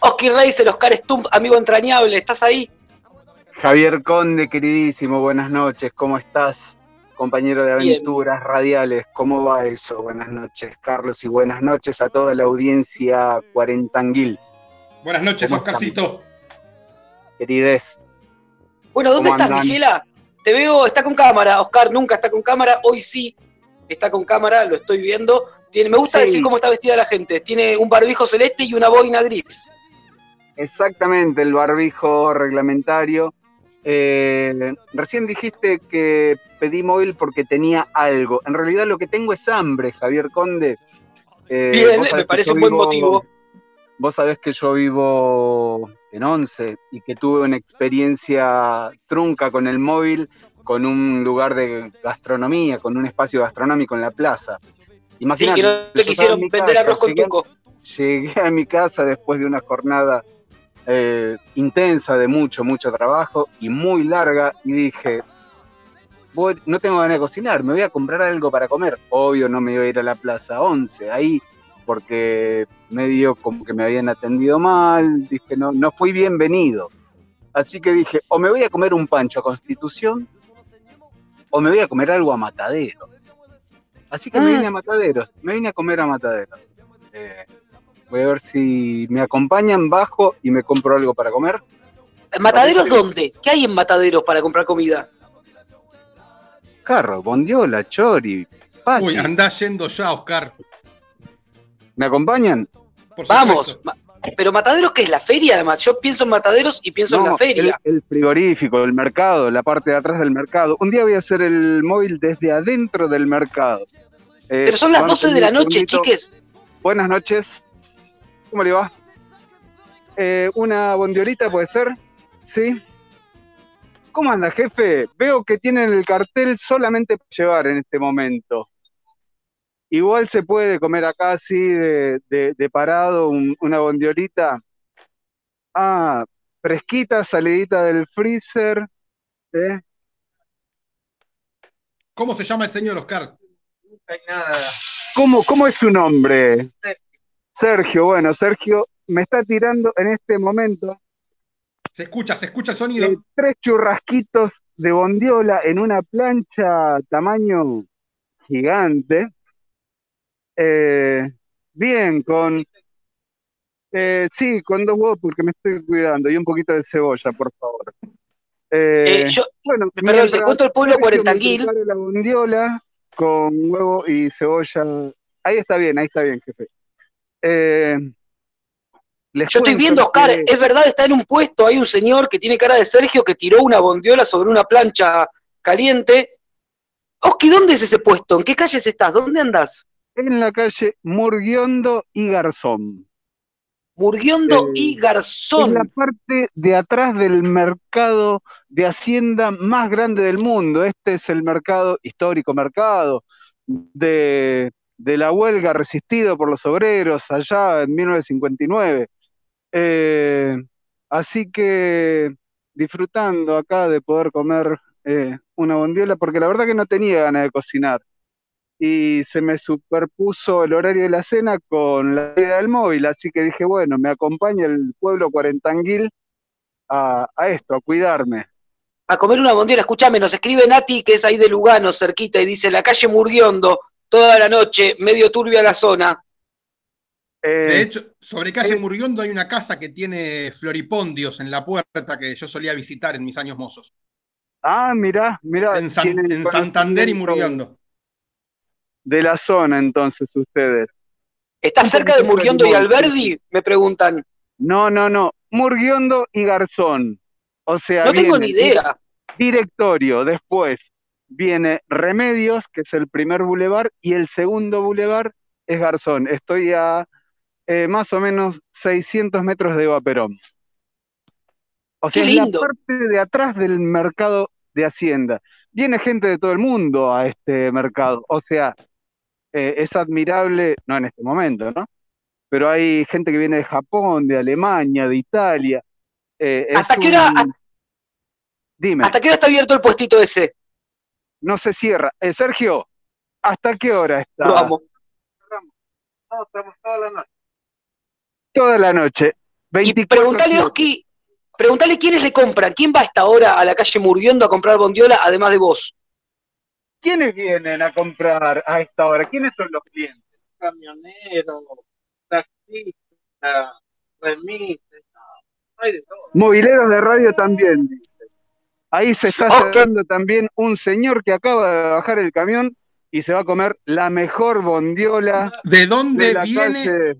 Oski Reis, el Oscar Stump, amigo entrañable, ¿estás ahí? Javier Conde, queridísimo, buenas noches, ¿cómo estás? Compañero de Bien. aventuras radiales, ¿cómo va eso? Buenas noches, Carlos, y buenas noches a toda la audiencia cuarentanguil, Buenas noches, ¿Cómo Oscarcito. querides. Bueno, ¿dónde ¿Cómo estás, andan? Michela? Te veo, está con cámara. Oscar nunca está con cámara, hoy sí está con cámara, lo estoy viendo. Tiene, me gusta Sí. decir cómo está vestida la gente. Tiene un barbijo celeste y una boina gris. Exactamente, el barbijo reglamentario. Eh, recién dijiste que pedí móvil porque tenía algo. En realidad lo que tengo es hambre, Javier Conde. Eh, Bien, me parece un buen vivo- motivo. Vos sabés que yo vivo en Once y que tuve una experiencia trunca con el móvil, con un lugar de gastronomía, con un espacio gastronómico en la plaza. Sí, Imagínate, que no estaba quisieron vender arroz con llegué- tuco. Llegué a mi casa después de una jornada eh, intensa de mucho, mucho trabajo y muy larga y dije, "Voy- no tengo ganas de cocinar, me voy a comprar algo para comer. Obvio no me iba a ir a la Plaza 11, ahí, porque medio como que me habían atendido mal, dije, no, no fui bienvenido. Así que dije, o me voy a comer un pancho a Constitución o me voy a comer algo a Mataderos. Así que me Mm. vine a Mataderos, me vine a comer a Mataderos. Eh, voy a ver si me acompañan, bajo y me compro algo para comer. ¿Mataderos Parece- dónde? ¿Qué hay en Mataderos para comprar comida? Carro, bondiola, chori, pati. Uy, andá yendo ya, Oscar. ¿Me acompañan? Por Vamos. ma- Pero Mataderos, ¿qué es la feria? Además, yo pienso en Mataderos y pienso en la feria. El, el frigorífico, el mercado, la parte de atrás del mercado. Un día voy a hacer el móvil desde adentro del mercado. Eh, Pero son las van a 12 de tener la noche, chiques. Buenas noches. ¿Cómo le va? Eh, ¿Una bondiolita puede ser? Sí. ¿Cómo anda, jefe? Veo que tienen el cartel solamente para llevar en este momento. Igual se puede comer acá así de, de- de parado un- una bondiolita. Ah, fresquita, salidita del freezer. ¿eh? ¿Cómo se llama el señor Oscar? ¿Cómo, cómo es su nombre? Sergio, bueno, Sergio me está tirando en este momento Se escucha, se escucha el sonido. eh, tres churrasquitos de bondiola en una plancha tamaño gigante. Eh, bien, con... eh, sí, con dos huevos porque me estoy cuidando y un poquito de cebolla, por favor. Eh, Eh, yo, bueno, perdón, le cuento al pueblo prepare la bondiola con huevo y cebolla. Ahí está bien, ahí está bien, jefe. Eh, les Yo estoy viendo, Oscar, que- es verdad, está en un puesto, hay un señor que tiene cara de Sergio que tiró una bondiola sobre una plancha caliente. Oski, ¿dónde es ese puesto? ¿En qué calles estás? ¿Dónde andás? en la calle Murguiondo y Garzón. Murguiondo Eh, y En Garzón. la parte de atrás del mercado de Hacienda más grande del mundo. Este es el mercado, histórico mercado, de, de la huelga resistido por los obreros allá en 1959. Eh, así que disfrutando acá de poder comer eh, una bondiola, porque la verdad que no tenía ganas de cocinar. Y se me superpuso el horario de la cena con la vida del móvil, así que dije, bueno, me acompaña el pueblo cuarentanguil a, esto, a cuidarme. a comer una bondiola. Escuchame, nos escribe Nati, que es ahí de Lugano, cerquita, y dice, la calle Murguiondo, toda la noche, medio turbia la zona. De Eh, hecho, sobre calle Murguiondo hay una casa que tiene floripondios en la puerta que yo solía visitar en mis años mozos. ah, mirá, mirá. En, San- tienen en Santander y Murguiondo. De la zona, entonces, ustedes. ¿Está cerca de Murguiondo y Alberdi? Me preguntan. No, no, no. Murguiondo y Garzón. O sea, No tengo viene ni idea. Directorio, después viene Remedios, que es el primer bulevar, y el segundo bulevar es Garzón. Estoy a eh, más o menos 600 metros de Eva Perón. O sea, es la parte de atrás del mercado de Hacienda. Viene gente de todo el mundo a este mercado. O sea, eh, es admirable, no en este momento, ¿no? Pero hay gente que viene de Japón, de Alemania, de Italia. Eh, ¿Hasta qué hora- un- Dime. ¿Hasta qué hora está abierto el puestito ese? No se cierra. Eh, Sergio, ¿hasta qué hora está? Amo. No, estamos toda la noche. Toda la noche. Y 24 preguntale, Oski, preguntale quiénes le compran. ¿Quién va a esta hora a la calle Murguiondo a comprar bondiola, además de vos? ¿Quiénes vienen a comprar a esta hora? ¿Quiénes son los clientes? Camioneros, taxistas, remises, hay de todo. Mobileros de radio también, dice. Ahí se está Ok. cerrando también un señor que acaba de bajar el camión y se va a comer la mejor bondiola ¿De de dónde la viene, calle.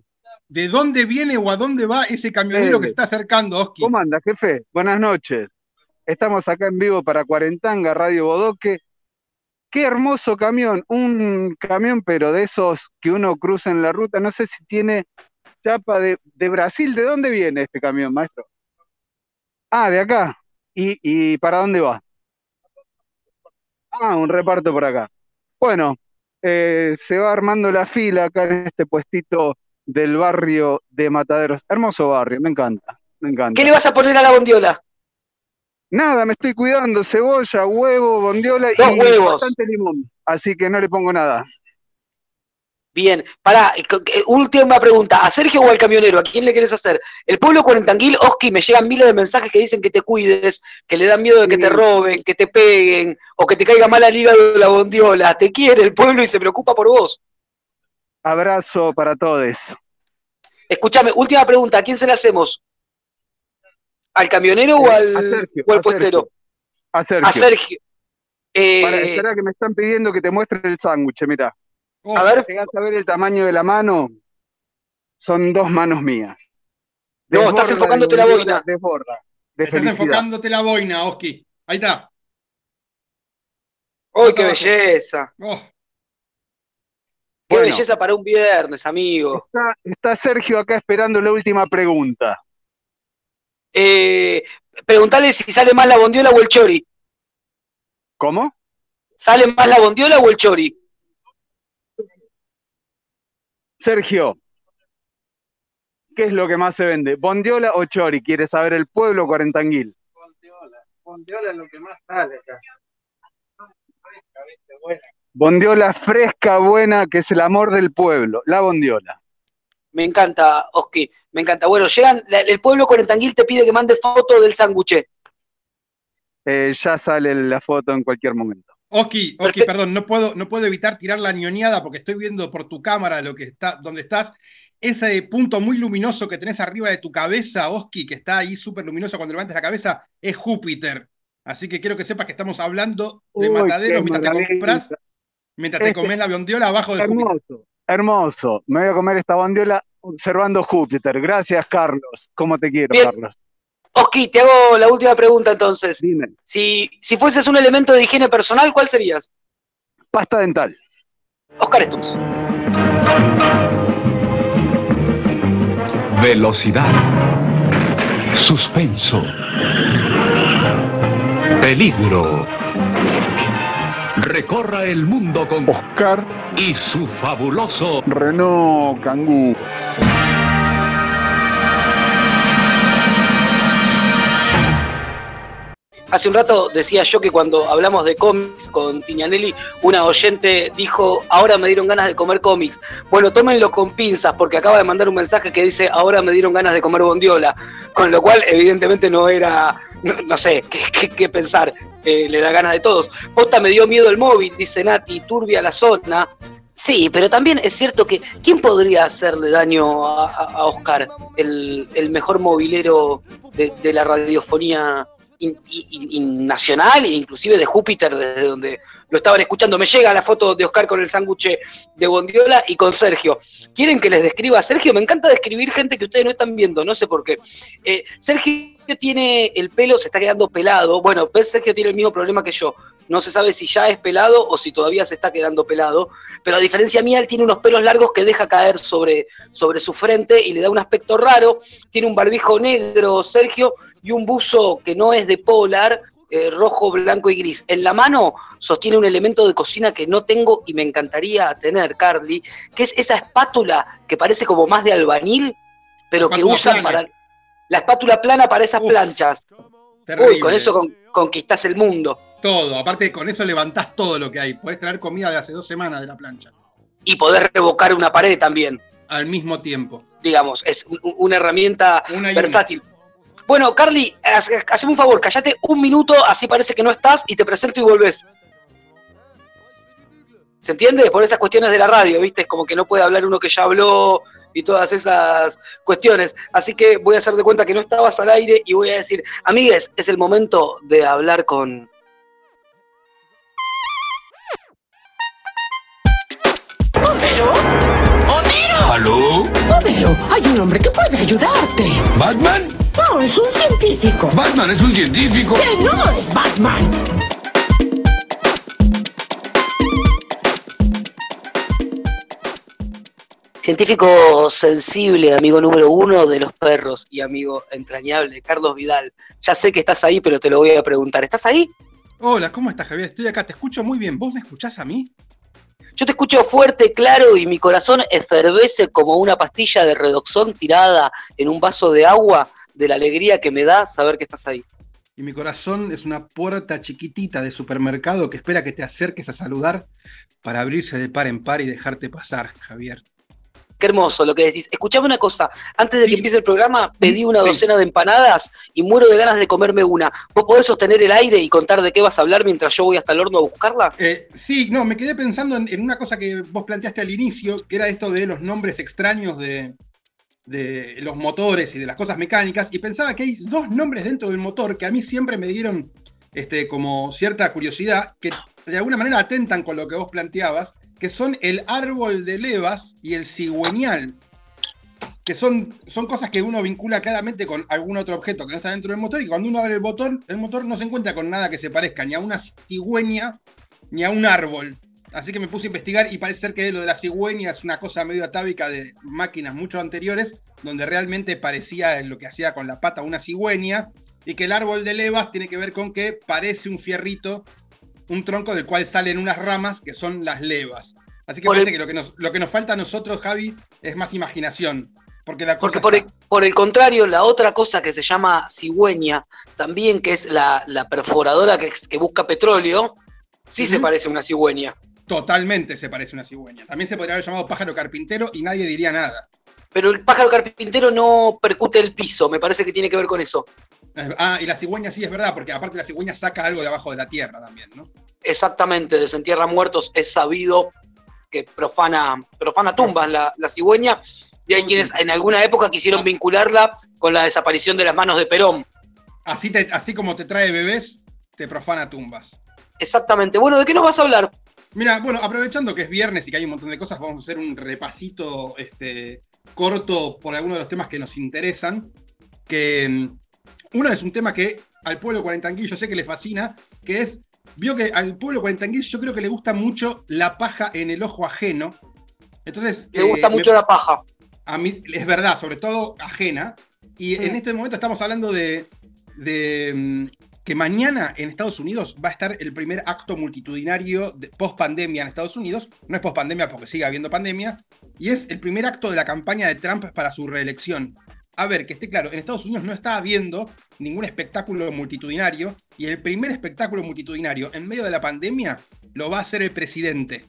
de dónde viene o a dónde va ese camionero que está acercando, Oski? ¿Cómo anda, jefe? Buenas noches. Estamos acá en vivo para Cuarentanga, Radio Bodoque. Qué hermoso camión, un camión, pero de esos que uno cruza en la ruta. No sé si tiene chapa de, de Brasil. ¿De dónde viene este camión, maestro? Ah, de acá. ¿Y, y para dónde va? Ah, un reparto por acá. Bueno, eh, se va armando la fila acá en este puestito del barrio de Mataderos. Hermoso barrio, me encanta, me encanta. ¿Qué le vas a poner a la bondiola? Nada, me estoy cuidando, cebolla, huevo, bondiola Dos y huevos. bastante limón. Así que no le pongo nada. Bien, pará, eh, eh, última pregunta. ¿A Sergio o al camionero? ¿A quién le querés hacer? El pueblo cuarentanguil, Oski, me llegan miles de mensajes que dicen que te cuides, que le dan miedo de que te roben, que te peguen, o que te caiga mal al hígado la bondiola. Te quiere el pueblo y se preocupa por vos. Abrazo para todos. Escúchame, última pregunta, ¿a quién se la hacemos? ¿Al camionero o Eh, al, Sergio, o al a puestero? A Sergio. A Sergio. Eh, Para, espera que me están pidiendo que te muestre el sándwich, mira. Oh, a ver, ¿Llegás a ver el tamaño de la mano? Son dos manos mías. No, estás Desborda enfocándote la boina. Desborda. De estás felicidad. enfocándote la boina, Oski. Ahí está. ¡Uy, qué abajo. belleza! Oh, ¡Qué Bueno. belleza para un viernes, amigo! Está, está Sergio acá esperando la última pregunta. Eh, preguntale si sale más la bondiola o el chori. ¿Cómo? ¿Sale más la bondiola o el chori? Sergio, ¿qué es lo que más se vende? ¿Bondiola o chori? ¿Quiere saber el pueblo cuarentanguil? Bondiola. Bondiola es lo que más sale acá. Bondiola fresca, buena, que es el amor del pueblo. La bondiola. Me encanta, Oski, me encanta. Bueno, llegan, la- el pueblo cuarentanguil te pide que mande foto del sándwich. Eh, ya sale la foto en cualquier momento. Oski, Oski, Perfecto. perdón, no puedo, no puedo evitar tirar la ñoñada porque estoy viendo por tu cámara lo que está, donde estás. Ese punto muy luminoso que tenés arriba de tu cabeza, Oski, que está ahí súper luminoso cuando levantes la cabeza, es Júpiter. Así que quiero que sepas que estamos hablando de Uy, mataderos mientras te compras, mientras te comes la bondiola abajo de Júpiter. Hermoso, hermoso. Me voy a comer esta bondiola observando Júpiter. Gracias, Carlos. ¿Cómo te quiero, Bien. Carlos? Oski, te hago la última pregunta entonces. Dime. Si, si fueses un elemento de higiene personal, ¿cuál serías? Pasta dental. Oscar Stutz. Velocidad. Suspenso. Peligro. Recorra el mundo con Oscar y su fabuloso Renault Kangoo. Hace un rato decía yo que cuando hablamos de cómics con Tiñanelli, una oyente dijo, ahora me dieron ganas de comer cómics. Bueno, tómenlo con pinzas porque acaba de mandar un mensaje que dice, ahora me dieron ganas de comer bondiola. Con lo cual, evidentemente, no era, no, sé qué, pensar, eh, le da ganas de todos. Posta me dio miedo el móvil, dice Nati, turbia la zona. Sí, pero también es cierto que ¿quién podría hacerle daño a Oscar, el, el mejor movilero de, de la radiofonía in- in- nacional inclusive de Júpiter, desde donde lo estaban escuchando? Me llega la foto de Oscar con el sándwich de Bondiola y con Sergio. ¿Quieren que les describa Sergio? Me encanta describir gente que ustedes no están viendo, no sé por qué. Eh, Sergio tiene el pelo, se está quedando pelado. Bueno, Sergio tiene el mismo problema que yo. No se sabe si ya es pelado o si todavía se está quedando pelado. Pero a diferencia mía, él tiene unos pelos largos que deja caer sobre, sobre su frente y le da un aspecto raro. Tiene un barbijo negro, Sergio, y un buzo que no es de polar, eh, rojo, blanco y gris. En la mano sostiene un elemento de cocina que no tengo y me encantaría tener, Carly, que es esa espátula que parece como más de albañil, pero que usan plana. para... La espátula plana para esas Uf, planchas. Terrible. Uy, con eso con- conquistás el mundo. Todo. Aparte, con eso levantás todo lo que hay. Podés traer comida de hace dos semanas de la plancha. Y poder revocar una pared también, Al mismo tiempo. digamos. Es un- una herramienta Una versátil. Bueno, Carly, haz- haceme un favor, callate un minuto, así parece que no estás, y te presento y volvés. ¿Se entiende? Por esas cuestiones de la radio, ¿viste? Es como que no puede hablar uno que ya habló y todas esas cuestiones. Así que voy a hacer de cuenta que no estabas al aire y voy a decir, amigues, es el momento de hablar con... ¿Homero? ¿Homero? ¿Aló? Homero, hay un hombre que puede ayudarte. ¿Batman? No, es un científico. ¿Batman es un científico? ¡Que no es Batman! Científico sensible, amigo número uno de los perros y amigo entrañable, Carlos Vidal. Ya sé que estás ahí, pero te lo voy a preguntar. ¿Estás ahí? Hola, ¿cómo estás, Javier? Estoy acá, te escucho muy bien. ¿Vos me escuchás a mí? Yo te escucho fuerte, claro, y mi corazón efervece como una pastilla de redoxón tirada en un vaso de agua de la alegría que me da saber que estás ahí. Y mi corazón es una puerta chiquitita de supermercado que espera que te acerques a saludar para abrirse de par en par y dejarte pasar, Javier. Qué hermoso lo que decís. Escuchame una cosa, antes de Sí. que empiece el programa, pedí una Sí. docena de empanadas y muero de ganas de comerme una. ¿Vos podés sostener el aire y contar de qué vas a hablar mientras yo voy hasta el horno a buscarla? Eh, sí, no, me quedé pensando en, en una cosa que vos planteaste al inicio, que era esto de los nombres extraños de, de los motores y de las cosas mecánicas, y pensaba que hay dos nombres dentro del motor que a mí siempre me dieron este, como cierta curiosidad, que de alguna manera atentan con lo que vos planteabas, que son el árbol de levas y el cigüeñal, que son, son cosas que uno vincula claramente con algún otro objeto que no está dentro del motor, y cuando uno abre el motor, el motor no se encuentra con nada que se parezca ni a una cigüeña ni a un árbol. Así que me puse a investigar y parece ser que lo de la cigüeña es una cosa medio atávica de máquinas mucho anteriores, donde realmente parecía lo que hacía con la pata una cigüeña, y que el árbol de levas tiene que ver con que parece un fierrito, un tronco del cual salen unas ramas que son las levas. Así que Por parece el- que lo que, nos, lo que nos falta a nosotros, Javi, es más imaginación. Porque la cosa Porque por el, está- por el contrario, la otra cosa que se llama cigüeña, también que es la, la perforadora que, que busca petróleo, sí se parece a una cigüeña. Totalmente se parece a una cigüeña. También se podría haber llamado pájaro carpintero y nadie diría nada. Pero el pájaro carpintero no percute el piso, me parece que tiene que ver con eso. Ah, y la cigüeña sí es verdad, porque aparte la cigüeña saca algo de abajo de la tierra también, ¿no? Exactamente, desentierra muertos, es sabido que profana, profana tumbas la, la cigüeña, y hay quienes en alguna época quisieron vincularla con la desaparición de las manos de Perón. Así, te- así como te trae bebés, te profana tumbas. Exactamente. Bueno, ¿de qué nos vas a hablar? Mira, bueno, aprovechando que es viernes y que hay un montón de cosas, vamos a hacer un repasito este, corto por algunos de los temas que nos interesan. Que mm, uno es un tema que al pueblo cuarentanguil yo sé que le fascina, que es, vio que al pueblo cuarentanguil yo creo que le gusta mucho la paja en el ojo ajeno. Entonces, Le gusta eh, me- mucho la paja. a mí es verdad, sobre todo ajena. Y en este momento estamos hablando de, de, mm, que mañana en Estados Unidos va a estar el primer acto multitudinario post pandemia en Estados Unidos. No es post pandemia porque sigue habiendo pandemia. Y es el primer acto de la campaña de Trump para su reelección. A ver, que esté claro, en Estados Unidos no está habiendo ningún espectáculo multitudinario. Y el primer espectáculo multitudinario en medio de la pandemia lo va a hacer el presidente.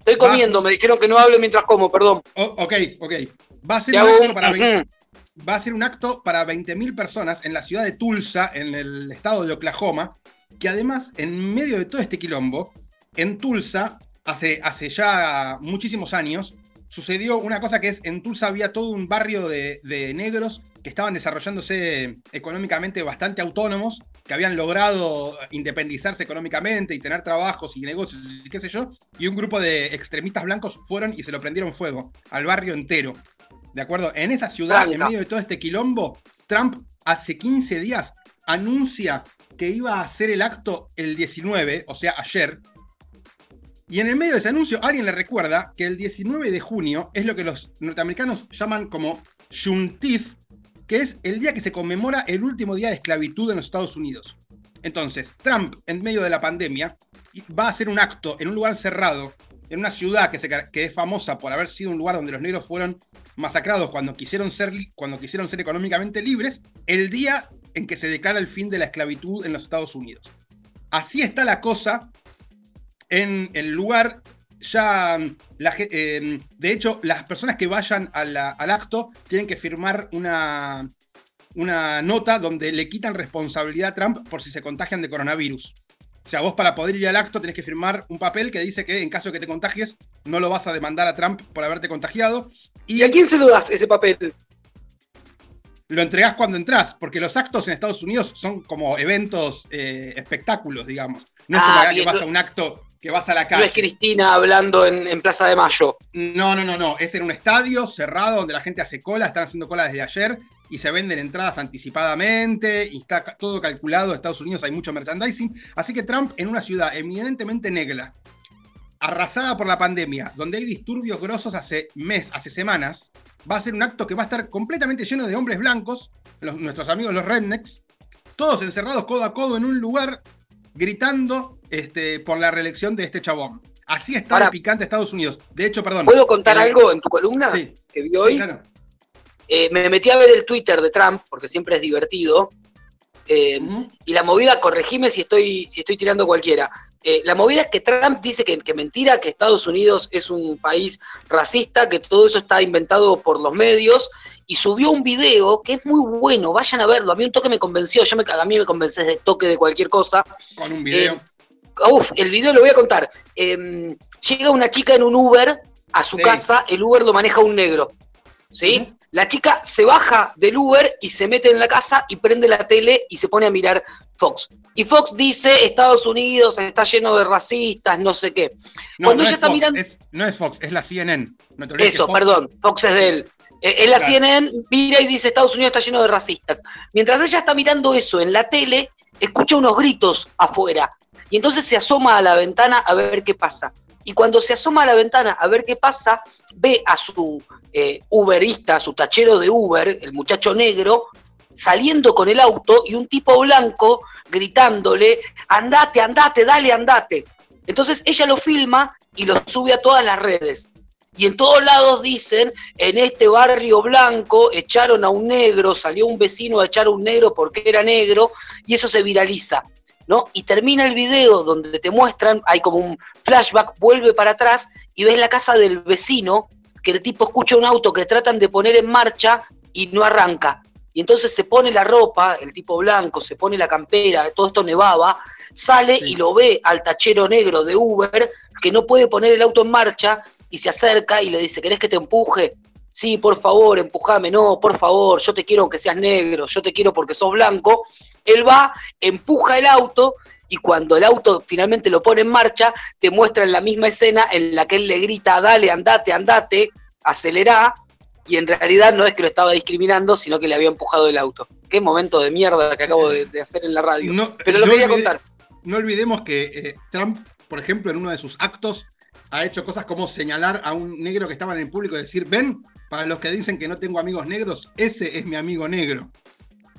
Estoy comiendo, me dijeron que no hable mientras como, perdón. O- ok, ok. Va a ser un acto un para. va a ser un acto para 20.000 personas en la ciudad de Tulsa, en el estado de Oklahoma, que además, en medio de todo este quilombo, en Tulsa, hace, hace ya muchísimos años, sucedió una cosa que es, en Tulsa había todo un barrio de, de negros que estaban desarrollándose económicamente bastante autónomos, que habían logrado independizarse económicamente y tener trabajos y negocios y qué sé yo, y un grupo de extremistas blancos fueron y se lo prendieron fuego al barrio entero. ¿De acuerdo? En esa ciudad, en medio de todo este quilombo, Trump hace 15 días anuncia que iba a hacer el acto el 19, o sea, ayer, y en el medio de ese anuncio, alguien le recuerda que el 19 de junio es lo que los norteamericanos llaman como Juneteenth, que es el día que se conmemora el último día de esclavitud en los Estados Unidos. Entonces, Trump, en medio de la pandemia, va a hacer un acto en un lugar cerrado, en una ciudad que, es famosa por haber sido un lugar donde los negros fueron masacrados cuando quisieron, ser, cuando quisieron ser económicamente libres, el día en que se declara el fin de la esclavitud en los Estados Unidos. Así está la cosa en el lugar. Ya, mm, eh, de hecho, las personas que vayan al acto tienen que firmar una nota donde le quitan responsabilidad a Trump por si se contagian de coronavirus. O sea, vos para poder ir al acto tenés que firmar un papel que dice que en caso de que te contagies, no lo vas a demandar a Trump por haberte contagiado. ¿Y a quién se lo das ese papel? lo entregás cuando entras, porque los actos en Estados Unidos son como eventos, eh, espectáculos, digamos. No es Ah, como que vas no- a un acto, que vas a la No calle. es Cristina hablando en, en Plaza de Mayo. No, no, no, no. Es en un estadio cerrado donde la gente hace cola, están haciendo cola desde ayer y se venden entradas anticipadamente y está todo calculado. En Estados Unidos hay mucho merchandising. Así que Trump en una ciudad eminentemente negra, arrasada por la pandemia, donde hay disturbios grosos hace mes, hace semanas, va a ser un acto que va a estar completamente lleno de hombres blancos, los- nuestros amigos los rednecks, todos encerrados codo a codo en un lugar, gritando este, por la reelección de este chabón. Así está Ahora- de picante Estados Unidos. De hecho, perdón. ¿Puedo contar algo en tu columna Sí. que vi hoy? Sí, claro. Eh, me metí a ver el Twitter de Trump, porque siempre es divertido. eh, y la movida, corregime si estoy, si estoy tirando cualquiera. Eh, la movida es que Trump dice que, que mentira, que Estados Unidos es un país racista, que todo eso está inventado por los medios, y subió un video que es muy bueno, vayan a verlo. A mí un toque me convenció, yo me, a mí me convences de toque de cualquier cosa. Con un video. Eh, uf, el video lo voy a contar. Eh, llega una chica en un Uber a su Sí. casa, el Uber lo maneja un negro. ¿Sí? La chica se baja del Uber y se mete en la casa y prende la tele y se pone a mirar Fox. Y Fox dice, Estados Unidos está lleno de racistas, no sé qué. no, cuando no ella es está Fox, mirando- es- no es Fox, es la CNN. No te Eso, Fox- perdón, Fox es de él. Eh, en la Claro. CNN mira y dice Estados Unidos está lleno de racistas. Mientras ella está mirando eso en la tele, escucha unos gritos afuera. Y entonces se asoma a la ventana a ver qué pasa. Y cuando se asoma a la ventana a ver qué pasa, ve a su eh, Uberista, su tachero de Uber, el muchacho negro, saliendo con el auto y un tipo blanco gritándole, andate, andate, dale, andate. Entonces ella lo filma y lo sube a todas las redes. Y en todos lados dicen, en este barrio blanco echaron a un negro, salió un vecino a echar a un negro porque era negro, y eso se viraliza. ¿no? Y termina el video donde te muestran, hay como un flashback, vuelve para atrás y ves la casa del vecino, que el tipo escucha un auto que tratan de poner en marcha y no arranca. Y entonces se pone la ropa, el tipo blanco, se pone la campera, todo esto nevaba, sale Sí. y lo ve al tachero negro de Uber, que no puede poner el auto en marcha, y se acerca y le dice, ¿querés que te empuje? Sí, por favor, empujame, no, por favor, yo te quiero aunque seas negro, yo te quiero porque sos blanco. Él va, empuja el auto y cuando el auto finalmente lo pone en marcha, te muestran la misma escena en la que él le grita, dale, andate, andate, acelerá, y en realidad no es que lo estaba discriminando, sino que le había empujado el auto. Qué momento de mierda que acabo de, de hacer en la radio. No- Pero lo no quería olvide- contar. No olvidemos que eh, Trump, por ejemplo, en uno de sus actos, ha hecho cosas como señalar a un negro que estaba en el público y decir, ven, para los que dicen que no tengo amigos negros, ese es mi amigo negro.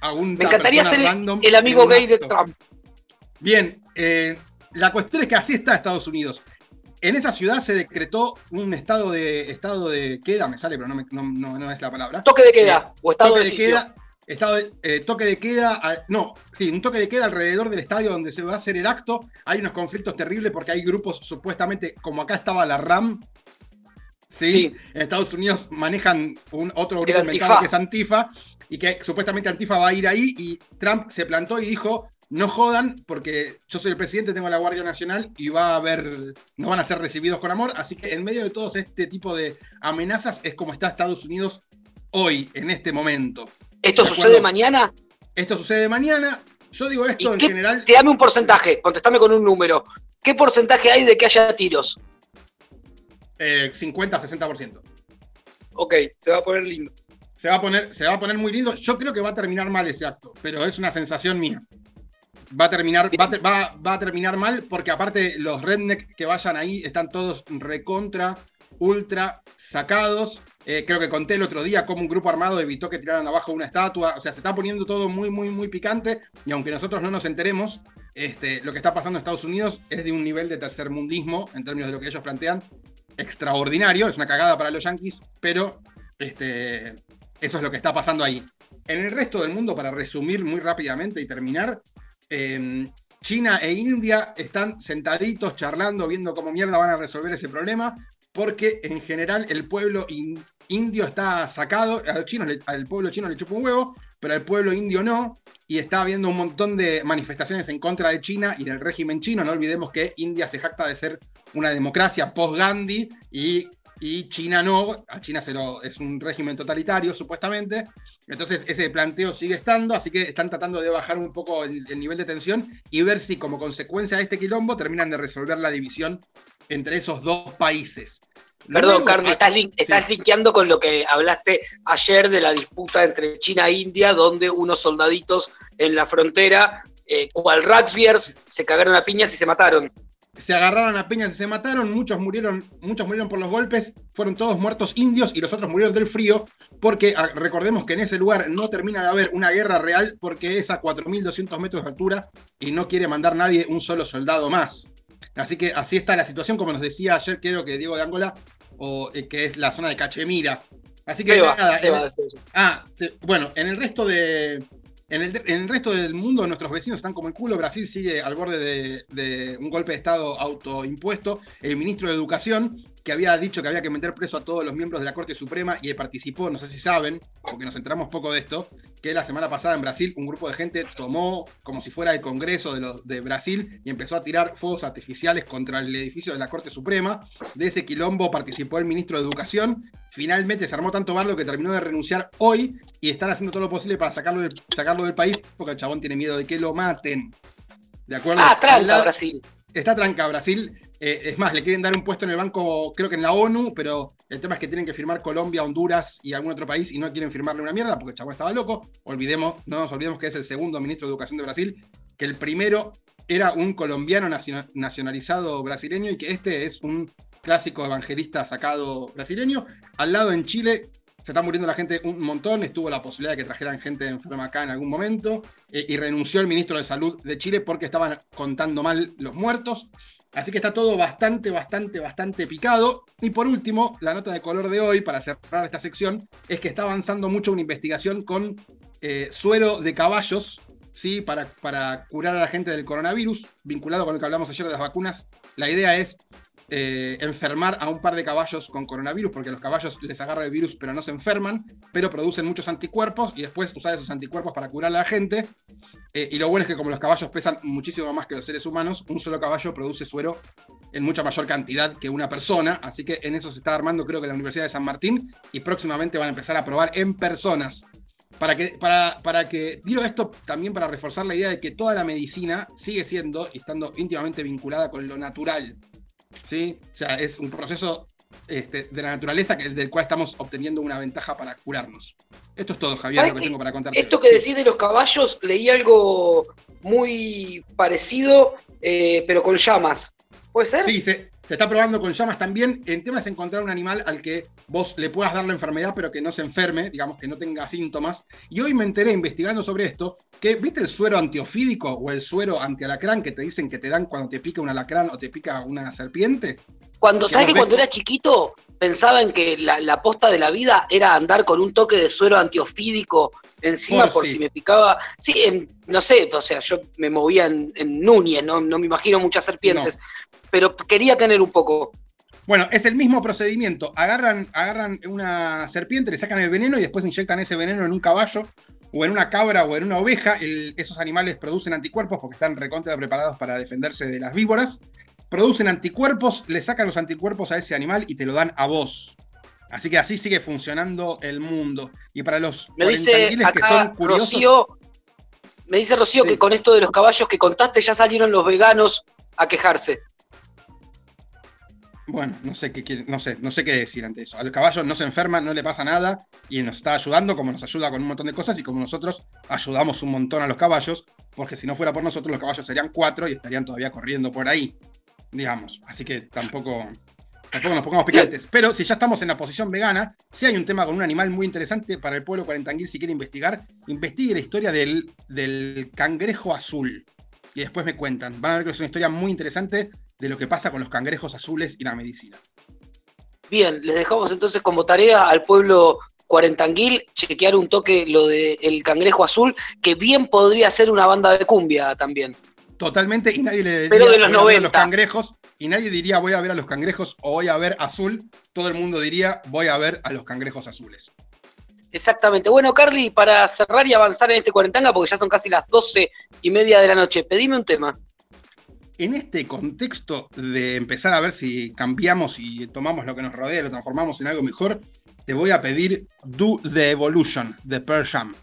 A Me encantaría ser random el amigo gay de. Trump. Bien, eh, la cuestión es que así está Estados Unidos. En esa ciudad se decretó un estado de estado de queda, me sale, pero no, me- no- no- no es la palabra. Toque de queda, o estado toque de de queda, estado de- eh, toque de queda, no, sí, un toque de queda alrededor del estadio donde se va a hacer el acto. Hay unos conflictos terribles porque hay grupos supuestamente, como acá estaba la RAM, ¿sí? En Estados Unidos manejan un otro grupo inventado Antifa. que es Antifa y que supuestamente Antifa va a ir ahí y Trump se plantó y dijo, no jodan porque yo soy el presidente, tengo la Guardia Nacional y va a haber, no van a ser recibidos con amor, así que en medio de todos este tipo de amenazas es como está Estados Unidos hoy, en este momento. ¿Esto ¿De sucede mañana? Esto sucede mañana. Yo digo esto ¿Y en qué- general. Te dame un porcentaje, contestame con un número. ¿Qué porcentaje hay de que haya tiros? eh, 50-60%. Ok, se va a poner lindo. Se va, a poner, se va a poner muy lindo. Yo creo que va a terminar mal ese acto, pero es una sensación mía. Va a terminar, va va- va a terminar mal porque aparte los redneck que vayan ahí están todos recontra, ultra sacados. Eh, creo que conté el otro día cómo un grupo armado evitó que tiraran abajo una estatua. O sea, se está poniendo todo muy, muy, muy picante. Y aunque nosotros no nos enteremos, este, lo que está pasando en Estados Unidos es de un nivel de tercermundismo en términos de lo que ellos plantean extraordinario. Es una cagada para los yanquis, pero este, eso es lo que está pasando ahí. En el resto del mundo, para resumir muy rápidamente y terminar, eh, China e India están sentaditos charlando, viendo cómo mierda van a resolver ese problema, porque en general el pueblo in- indio está sacado, al, pueblo chino le chupa un huevo, pero al pueblo indio no, y está habiendo un montón de manifestaciones en contra de China y del régimen chino. No olvidemos que India se jacta de ser una democracia post-Gandhi y, China no, a China se es un régimen totalitario supuestamente. Entonces ese planteo sigue estando, así que están tratando de bajar un poco el, el nivel de tensión y ver si como consecuencia de este quilombo terminan de resolver la división entre esos dos países. Perdón, Luego, Carlos, ah, estás, lin- estás linkeando con lo que hablaste ayer de la disputa entre China e India, donde unos soldaditos en la frontera, eh, cual Ratsbiers, se cagaron a piñas y se mataron. Se agarraron a peñas y se mataron, muchos murieron, muchos murieron por los golpes, fueron todos muertos indios y los otros murieron del frío, porque ah, recordemos que en ese lugar no termina de haber una guerra real porque es a 4.200 metros de altura y no quiere mandar nadie un solo soldado más. Así que así está la situación, como nos decía ayer, creo que Diego de Angola, o, eh, que es la zona de Cachemira. Así que nada, en-. Ah, bueno, en el resto de. En el, en el resto del mundo, nuestros vecinos están como el culo. Brasil sigue al borde de, de un golpe de Estado autoimpuesto. El ministro de Educación, que había dicho que había que meter preso a todos los miembros de la Corte Suprema y participó, no sé si saben, porque nos enteramos poco de esto, que la semana pasada en Brasil un grupo de gente tomó como si fuera el Congreso de, los, de Brasil y empezó a tirar fuegos artificiales contra el edificio de la Corte Suprema. De ese quilombo participó el ministro de Educación. Finalmente se armó tanto bardo que terminó de renunciar hoy y están haciendo todo lo posible para sacarlo del, sacarlo del país porque el chabón tiene miedo de que lo maten. ¿De acuerdo? Ah, tranca, Brasil. Está tranca Brasil. Eh, es más, le quieren dar un puesto en el banco, creo que en la ONU, pero el tema es que tienen que firmar Colombia, Honduras y algún otro país y no quieren firmarle una mierda porque el chabón estaba loco. Olvidemos, no nos olvidemos que es el segundo ministro de Educación de Brasil, que el primero era un colombiano naciona- nacionalizado brasileño y que este es un clásico evangelista sacado brasileño. Al lado en Chile se está muriendo la gente un montón, estuvo la posibilidad de que trajeran gente enferma acá en algún momento eh, y renunció el ministro de Salud de Chile porque estaban contando mal los muertos. Así que está todo bastante, bastante, bastante picado. Y por último, la nota de color de hoy, para cerrar esta sección, es que está avanzando mucho una investigación con eh, suero de caballos, ¿sí? Para, para curar a la gente del coronavirus, vinculado con lo que hablamos ayer de las vacunas. La idea es eh, enfermar a un par de caballos con coronavirus, porque a los caballos les agarra el virus, pero no se enferman, pero producen muchos anticuerpos y después usar esos anticuerpos para curar a la gente. Eh, y lo bueno es que como los caballos pesan muchísimo más que los seres humanos, un solo caballo produce suero en mucha mayor cantidad que una persona, así que en eso se está armando creo que la Universidad de San Martín y próximamente van a empezar a probar en personas. Para que, para, para que, digo esto también para reforzar la idea de que toda la medicina sigue siendo y estando íntimamente vinculada con lo natural. ¿Sí? O sea, es un proceso este, de la naturaleza que, del cual estamos obteniendo una ventaja para curarnos. Esto es todo, Javier, ¿Sabes lo que tengo para contarte. Esto que decís de los caballos, leí algo muy parecido, eh, pero con llamas. ¿Puede ser? Sí, se, se está probando con llamas también. El tema es encontrar un animal al que vos le puedas dar la enfermedad, pero que no se enferme, digamos, que no tenga síntomas. Y hoy me enteré investigando sobre esto, que, ¿viste el suero antiofídico o el suero antialacrán que te dicen que te dan cuando te pica un alacrán o te pica una serpiente? Cuando, ¿sabes que cuando era chiquito pensaba en que la, la posta de la vida era andar con un toque de suero antiofídico encima Por por, si. si me picaba? Sí, en- no sé, o sea, yo me movía en, en Núñez, no, no me imagino muchas serpientes, pero quería tener un poco. Bueno, es el mismo procedimiento. Agarran, agarran una serpiente, le sacan el veneno y después inyectan ese veneno en un caballo o en una cabra o en una oveja. El- esos animales producen anticuerpos porque están recontra preparados para defenderse de las víboras. Producen anticuerpos, le sacan los anticuerpos a ese animal y te lo dan a vos. Así que así sigue funcionando el mundo. Y para los Me dice que son curiosos. Rocío, me dice Rocío Sí. que con esto de los caballos que contaste ya salieron los veganos a quejarse. Bueno, no sé qué no sé, no sé qué decir ante eso. A los caballos no se enferman, no le pasa nada y nos está ayudando como nos ayuda con un montón de cosas y como nosotros ayudamos un montón a los caballos, porque si no fuera por nosotros los caballos serían cuatro y estarían todavía corriendo por ahí, digamos. Así que tampoco, tampoco nos pongamos picantes. Pero si ya estamos en la posición vegana, si hay un tema con un animal muy interesante para el pueblo cuarentanguil si quiere investigar, investigue la historia del, del cangrejo azul. Y después me cuentan. Van a ver que es una historia muy interesante de lo que pasa con los cangrejos azules y la medicina. Bien, les dejamos entonces como tarea al pueblo cuarentanguil chequear un toque lo del cangrejo azul, que bien podría ser una banda de cumbia también. Totalmente, y nadie le diría Pero de los voy a ver a 90. los cangrejos, y nadie diría voy a ver a los cangrejos o voy a ver azul, todo el mundo diría voy a ver a los cangrejos azules. Exactamente. Bueno, Carly, para cerrar y avanzar en este cuarentanga, porque ya son casi las doce y media de la noche, pedime un tema. En este contexto de empezar a ver si cambiamos y tomamos lo que nos rodea y lo transformamos en algo mejor, te voy a pedir Do the Evolution de Pearl Jam.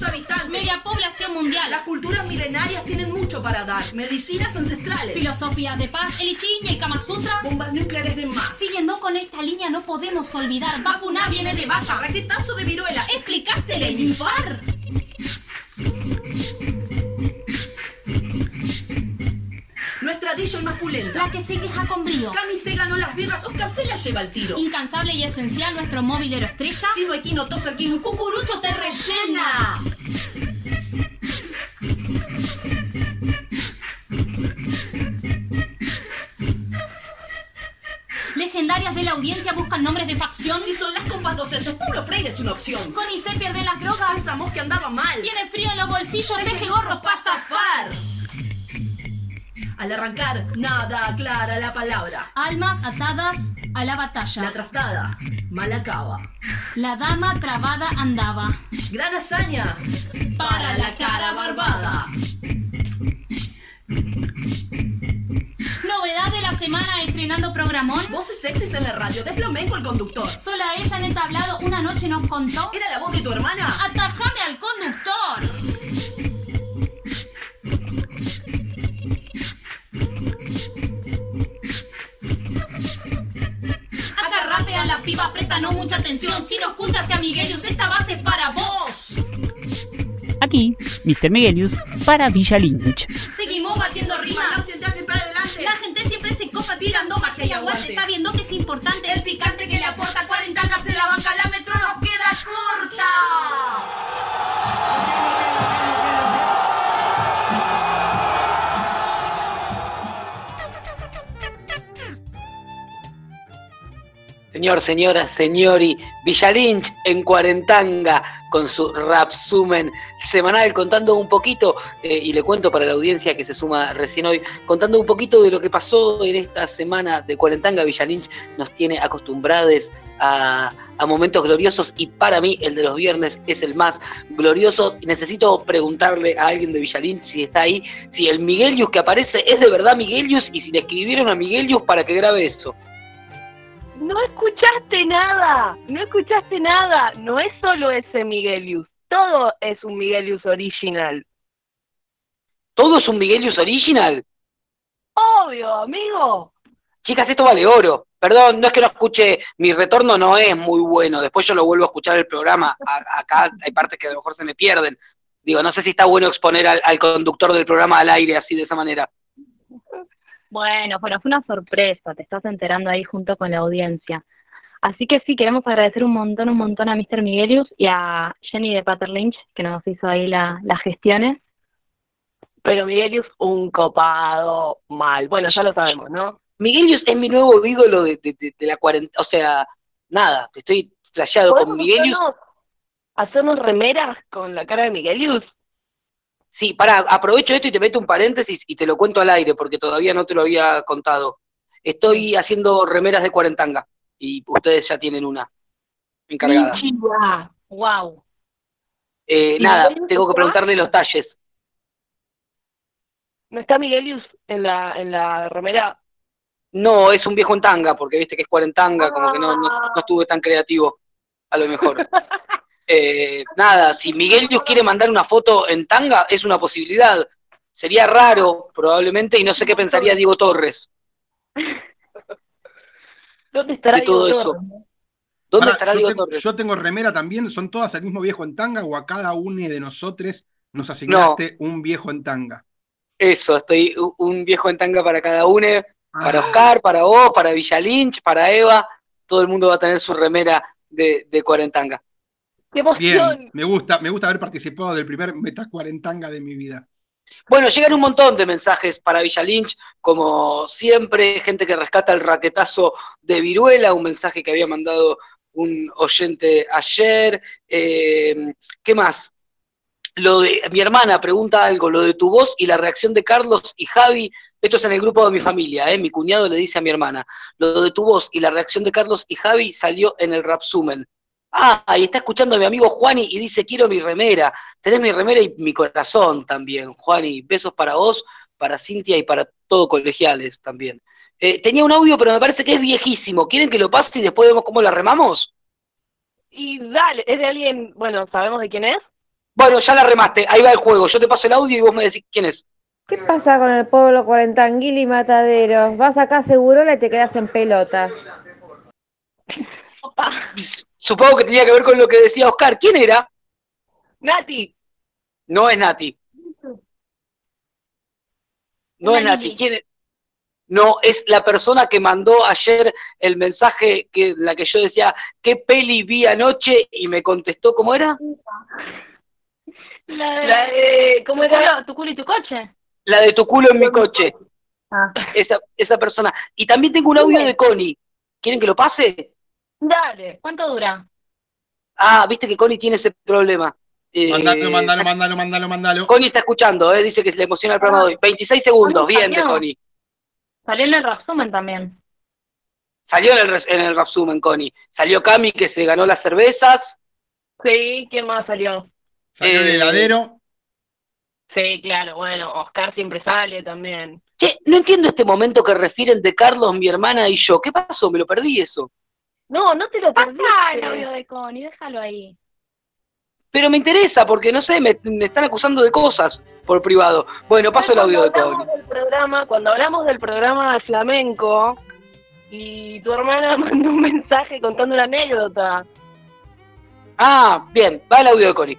Sus habitantes, media población mundial. Las culturas milenarias tienen mucho para dar. Medicinas ancestrales, filosofías de paz, el I Ching y Kama Sutra, bombas nucleares de más. Siguiendo con esta línea, no podemos olvidar. Vacuna viene de vaca, raquetazo de viruela. ¿Explicaste el más pulenta. La que se queja con brío. Cami se ganó las birras, Oscar se la lleva al tiro. Incansable y esencial, nuestro móvilero estrella. Si no hay quino, tos el quino, cucurucho te rellena. Legendarias de la audiencia buscan nombres de facción. Si son las compas docentes, Pablo Freire es una opción. Con se pierde las drogas. Pensamos que andaba mal. Tiene frío en los bolsillos, teje gorro para zafar. Al arrancar, nada aclara la palabra. Almas atadas a la batalla. La trastada, mal acaba. La dama trabada andaba. Gran hazaña para la cara barbada. Novedad de la semana estrenando programón. Voces sexys en la radio, de flamenco el conductor. Sola ella en el tablado una noche nos contó. ¿Era la voz de tu hermana? Atajame al conductor. Agarrate a la piba, préstanos mucha atención. Si no escuchaste a Miguelius, esta base es para vos. Aquí, Mr. Miguelius para Villa Lynch. Seguimos batiendo rimas. para adelante. La gente siempre se copa tirando magia y aguante. Sabiendo que es importante el picante que le aporta 40 en la banca. La metro nos queda corta. Señor, señora, señori, Villalinch en Cuarentanga con su Rapsumen semanal contando un poquito, eh, y le cuento para la audiencia que se suma recién hoy, contando un poquito de lo que pasó en esta semana de Cuarentanga. Villalinch nos tiene acostumbrados a, momentos gloriosos y para mí el de los viernes es el más glorioso. Necesito preguntarle a alguien de Villalinch si está ahí, si el Miguelius que aparece es de verdad Miguelius y si le escribieron a Miguelius para que grabe eso. No escuchaste nada, no escuchaste nada. No es solo ese Miguelius, todo es un Miguelius original. ¿Todo es un Miguelius original? Obvio, amigo. Chicas, esto vale oro. Perdón, no es que no escuche, mi retorno no es muy bueno. Después yo lo vuelvo a escuchar el programa. A- acá hay partes que a lo mejor se me pierden. Digo, no sé si está bueno exponer al, al conductor del programa al aire así de esa manera. Bueno, bueno, fue una sorpresa, te estás enterando ahí junto con la audiencia. Así que sí, queremos agradecer un montón, un montón a Mr. Miguelius y a Jenny de Pater Lynch, que nos hizo ahí la- las gestiones. Pero Miguelius, un copado mal. Bueno, ya lo sabemos, ¿no? Miguelius es mi nuevo ídolo de, de- de- de la cuarentena. O sea, nada, estoy flasheado con ¿Podemos Miguelius. hacernos, hacernos remeras con la cara de Miguelius? Sí, para, aprovecho esto y te meto un paréntesis y te lo cuento al aire porque todavía no te lo había contado. Estoy haciendo remeras de cuarentanga y ustedes ya tienen una encargada. Wow. Eh, ¿Y nada, tengo que preguntarle los talles. ¿No está Miguelius en la, en la remera? No, es un viejo en tanga, porque viste que es cuarentanga, como que no, no, Ah. no estuve tan creativo, a lo mejor. Eh, nada, si Miguelius quiere mandar una foto en tanga, es una posibilidad. Sería raro, probablemente, y no sé qué pensaría Diego Torres ¿Dónde estará de todo Diego eso. Torres? ¿Dónde Pará, estará yo, Diego tengo, Torres? yo tengo remera también, ¿son todas el mismo viejo en tanga o a cada uno de nosotros nos asignaste un viejo en tanga? Eso, estoy un viejo en tanga para cada uno, para Ah. Oscar, para vos, para Villa Lynch, para Eva. Todo el mundo va a tener su remera de, de cuarentanga. ¡Qué Bien, emoción! me gusta, me gusta haber participado del primer metacuarentanga de mi vida. Bueno, llegan un montón de mensajes para Villa Lynch, como siempre, gente que rescata el raquetazo de Viruela, un mensaje que había mandado un oyente ayer. Eh, ¿Qué más? Lo de mi hermana pregunta algo, lo de tu voz y la reacción de Carlos y Javi. Esto es en el grupo de mi familia, ¿eh? mi cuñado le dice a mi hermana, lo de tu voz y la reacción de Carlos y Javi salió en el Rapsumen. Ah, y está escuchando a mi amigo Juani y dice, quiero mi remera. Tenés mi remera y mi corazón también, Juani. Besos para vos, para Cintia y para todo colegiales también. Eh, tenía un audio, pero me parece que es viejísimo. ¿Quieren que lo pase y después vemos cómo la remamos? Y dale, ¿es de alguien, bueno, sabemos de quién es? Bueno, ya la remaste. Ahí va el juego. Yo te paso el audio y vos me decís quién es. ¿Qué pasa con el pueblo cuarentanguil y mataderos? Vas acá seguro y te quedas en pelotas. Supongo que tenía que ver con lo que decía Oscar. ¿Quién era? Nati. No es Nati. No es Nati. ¿Quién es? No, es la persona que mandó ayer el mensaje que la que yo decía, ¿qué peli vi anoche? Y me contestó, ¿cómo era? La de, ¿cómo era? ¿Tu culo y tu coche? La de tu culo en mi coche. Ah. Esa, esa persona. Y también tengo un audio de Connie. ¿Quieren que lo pase? Dale, ¿cuánto dura? Ah, viste que Connie tiene ese problema. Eh, Mandalo, mandalo, mandalo, mandalo, mandalo. Connie está escuchando, eh, dice que le emociona el programa de hoy. 26 segundos, bien de. Connie. Salió en el resumen también. Salió en el, res- en el resumen, Connie. Salió Cami que se ganó las cervezas. Sí, ¿quién más salió? Salió el Eh, heladero. Sí, claro, bueno, Oscar siempre sale también. Che, no entiendo este momento que refieren de Carlos, mi hermana y yo. ¿Qué pasó? Me lo perdí eso. No, no te lo perdiste. Pasá el audio de Connie, déjalo ahí. Pero me interesa porque, no sé, me, me están acusando de cosas por privado. Bueno, paso el audio de Connie. hablamos del programa, cuando hablamos del programa de flamenco y tu hermana mandó un mensaje contando una anécdota. Ah, bien, va el audio de Connie.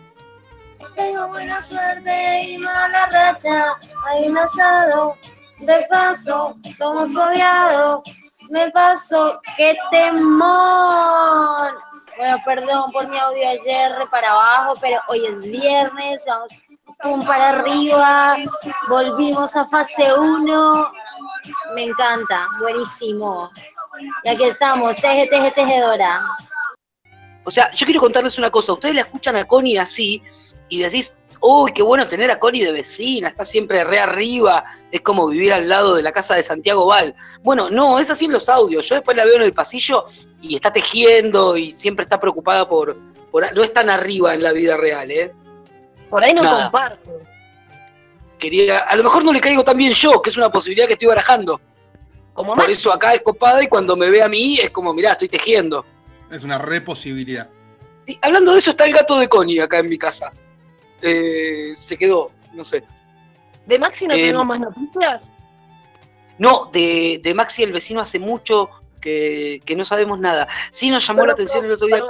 Tengo buena suerte y mala racha. Hay un asado de paso, como odiado. Me paso, qué temor. Bueno, perdón por mi audio ayer para abajo, pero hoy es viernes, vamos pum para arriba. Volvimos a fase 1. Me encanta, buenísimo. Y aquí estamos, teje, teje, tejedora. O sea, yo quiero contarles una cosa. Ustedes la escuchan a Connie así y decís, uy, qué bueno tener a Connie de vecina, está siempre re arriba, es como vivir al lado de la casa de Santiago Val. Bueno, no, es así en los audios. Yo después la veo en el pasillo y está tejiendo y siempre está preocupada por... por no es tan arriba en la vida real, ¿eh? Por ahí no Nada. comparto. Quería, a lo mejor no le caigo tan bien yo, que es una posibilidad que estoy barajando. Como Por eso acá es copada y cuando me ve a mí es como, mirá, estoy tejiendo. Es una reposibilidad. Sí, hablando de eso, está el gato de Connie acá en mi casa. Eh, se quedó, no sé. ¿De Maxi no Eh, tenemos más noticias? No, de, de Maxi el vecino hace mucho que, que no sabemos nada. Sí nos llamó la atención el otro día.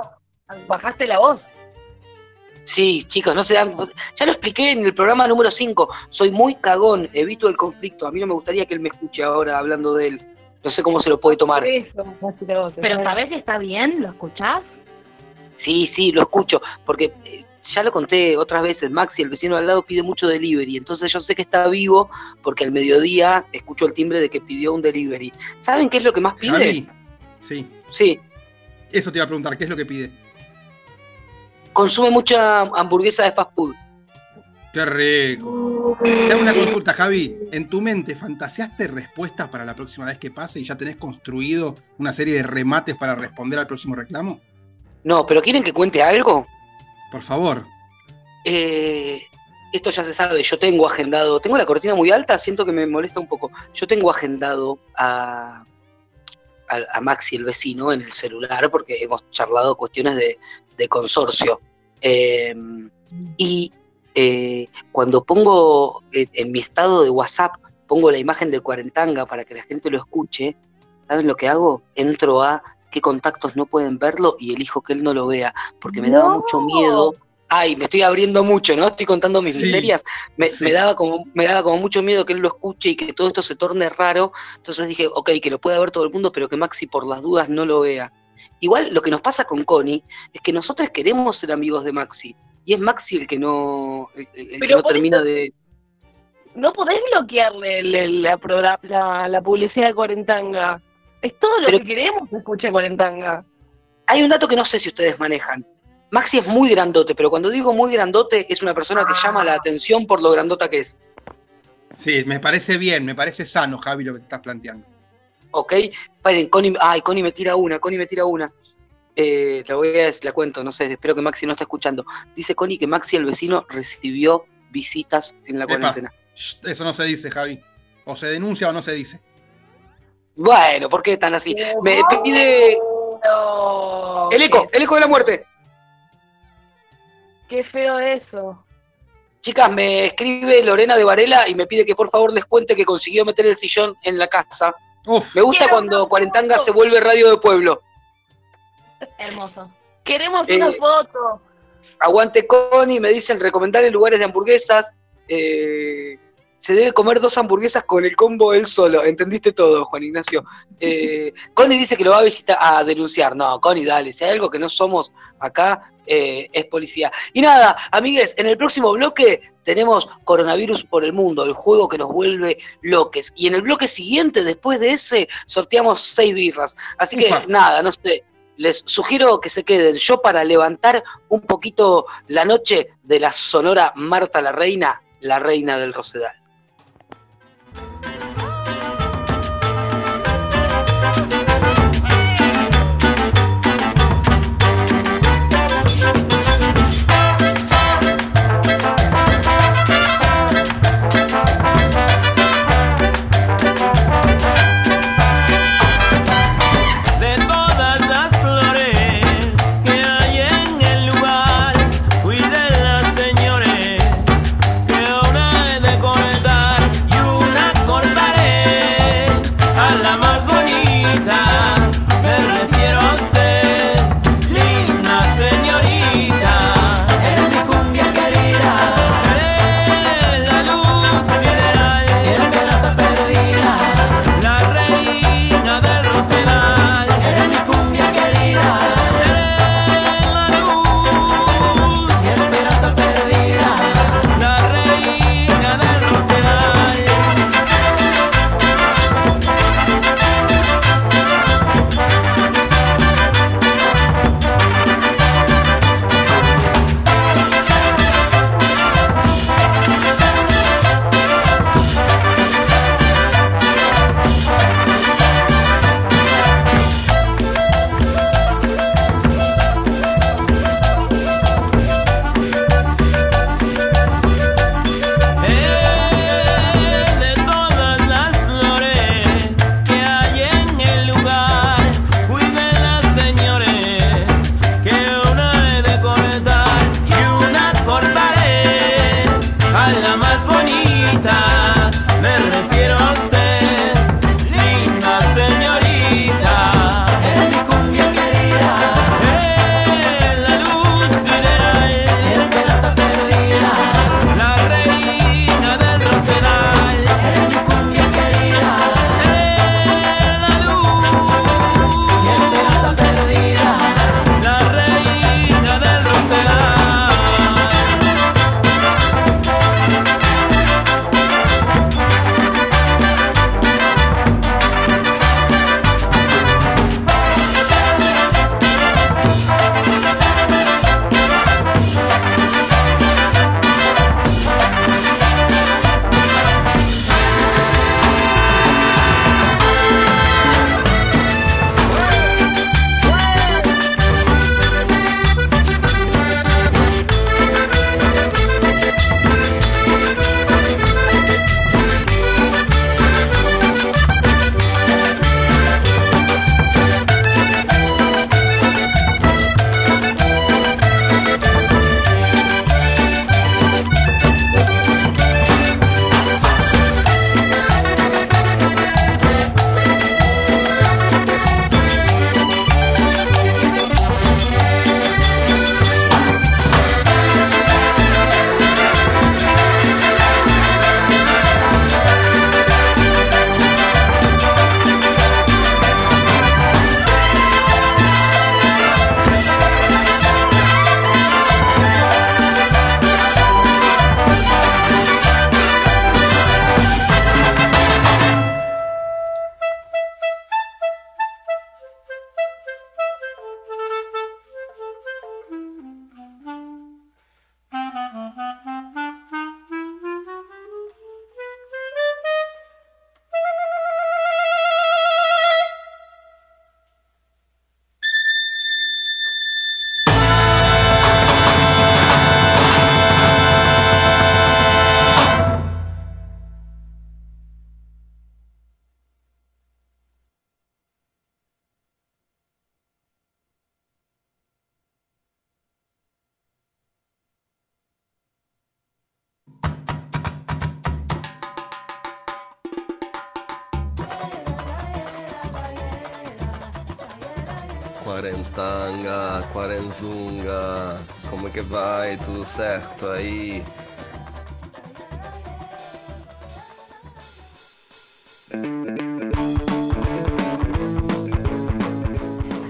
Bajaste la voz. Sí, chicos, no se dan. Ya lo expliqué en el programa número 5. Soy muy cagón, evito el conflicto. A mí no me gustaría que él me escuche ahora hablando de él. No sé cómo se lo puede tomar. Pero ¿sabés si está bien? ¿Lo escuchás? Sí, sí, lo escucho, porque eh, ya lo conté otras veces, Maxi, el vecino al lado, pide mucho delivery, entonces yo sé que está vivo porque al mediodía escucho el timbre de que pidió un delivery. ¿Saben qué es lo que más pide? Javi, sí. Sí, Eso te iba a preguntar, ¿qué es lo que pide? consume mucha hamburguesa de fast food. Qué rico. Te hago una Sí. consulta, Javi. ¿En tu mente fantaseaste respuestas para la próxima vez que pase y ya tenés construido una serie de remates para responder al próximo reclamo? No, pero ¿quieren que cuente algo? Por favor. Eh, esto ya se sabe, yo tengo agendado, tengo la cortina muy alta, siento que me molesta un poco. Yo tengo agendado a, a, a Maxi, el vecino, en el celular, porque hemos charlado cuestiones de, consorcio. Eh, y eh, cuando pongo en mi estado de WhatsApp, pongo la imagen de Cuarentanga para que la gente lo escuche, ¿saben lo que hago? Entro a qué contactos no pueden verlo y elijo que él no lo vea, porque me daba mucho miedo ay, me estoy abriendo mucho, ¿no? Estoy contando mis Sí, miserias. Me, sí. me daba como, me daba como mucho miedo que él lo escuche y que todo esto se torne raro. Entonces dije, ok, que lo pueda ver todo el mundo, pero que Maxi por las dudas no lo vea. Igual lo que nos pasa con Connie es que nosotros queremos ser amigos de Maxi. Y es Maxi el que no, el, el que no termina eso- de. No podés bloquearle el- el- la, progra- la, la publicidad de Cuarentanga. Es todo lo Pero- que queremos que escuche Cuarentanga. Hay un dato que no sé si ustedes manejan. Maxi es muy grandote, pero cuando digo muy grandote es una persona que llama la atención por lo grandota que es. Sí, me parece bien, me parece sano, Javi, lo que te estás planteando. ¿Ok? Esperen, Connie, ay, Connie me tira una, Connie me tira una. Eh, la voy a la cuento, no sé, espero que Maxi no esté escuchando. Dice Connie que Maxi el vecino recibió visitas en la Epa. cuarentena. Shh, Eso no se dice, Javi. O se denuncia o no se dice. Bueno, ¿por qué tan así? Me pide No. el eco, el eco de la muerte. Qué feo eso. Chicas, me escribe Lorena de Varela y me pide que por favor les cuente que consiguió meter el sillón en la casa. Me gusta Quiero cuando Cuarentanga se vuelve radio de pueblo. Hermoso. Queremos Eh, una foto. Aguante Connie, me dicen recomendar lugares de hamburguesas. Eh, se debe comer dos hamburguesas con el combo él solo. Entendiste todo, Juan Ignacio. Eh, Connie dice que lo va a visitar a denunciar. No, Connie, dale. Si hay algo que no somos acá, eh, es policía. Y nada, amigues, en el próximo bloque tenemos Coronavirus por el Mundo, el juego que nos vuelve loques. Y en el bloque siguiente, después de ese, sorteamos seis birras. Así que Ufa. nada, no sé. Les sugiero que se queden. Yo para levantar un poquito la noche de la sonora Marta la Reina, la reina del Rosedal.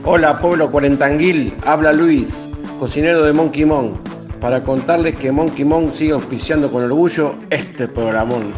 Hola pueblo cuarentanguil, habla Luis, cocinero de Monkey Mon, para contarles que Monkey Mon sigue auspiciando con orgullo este programón.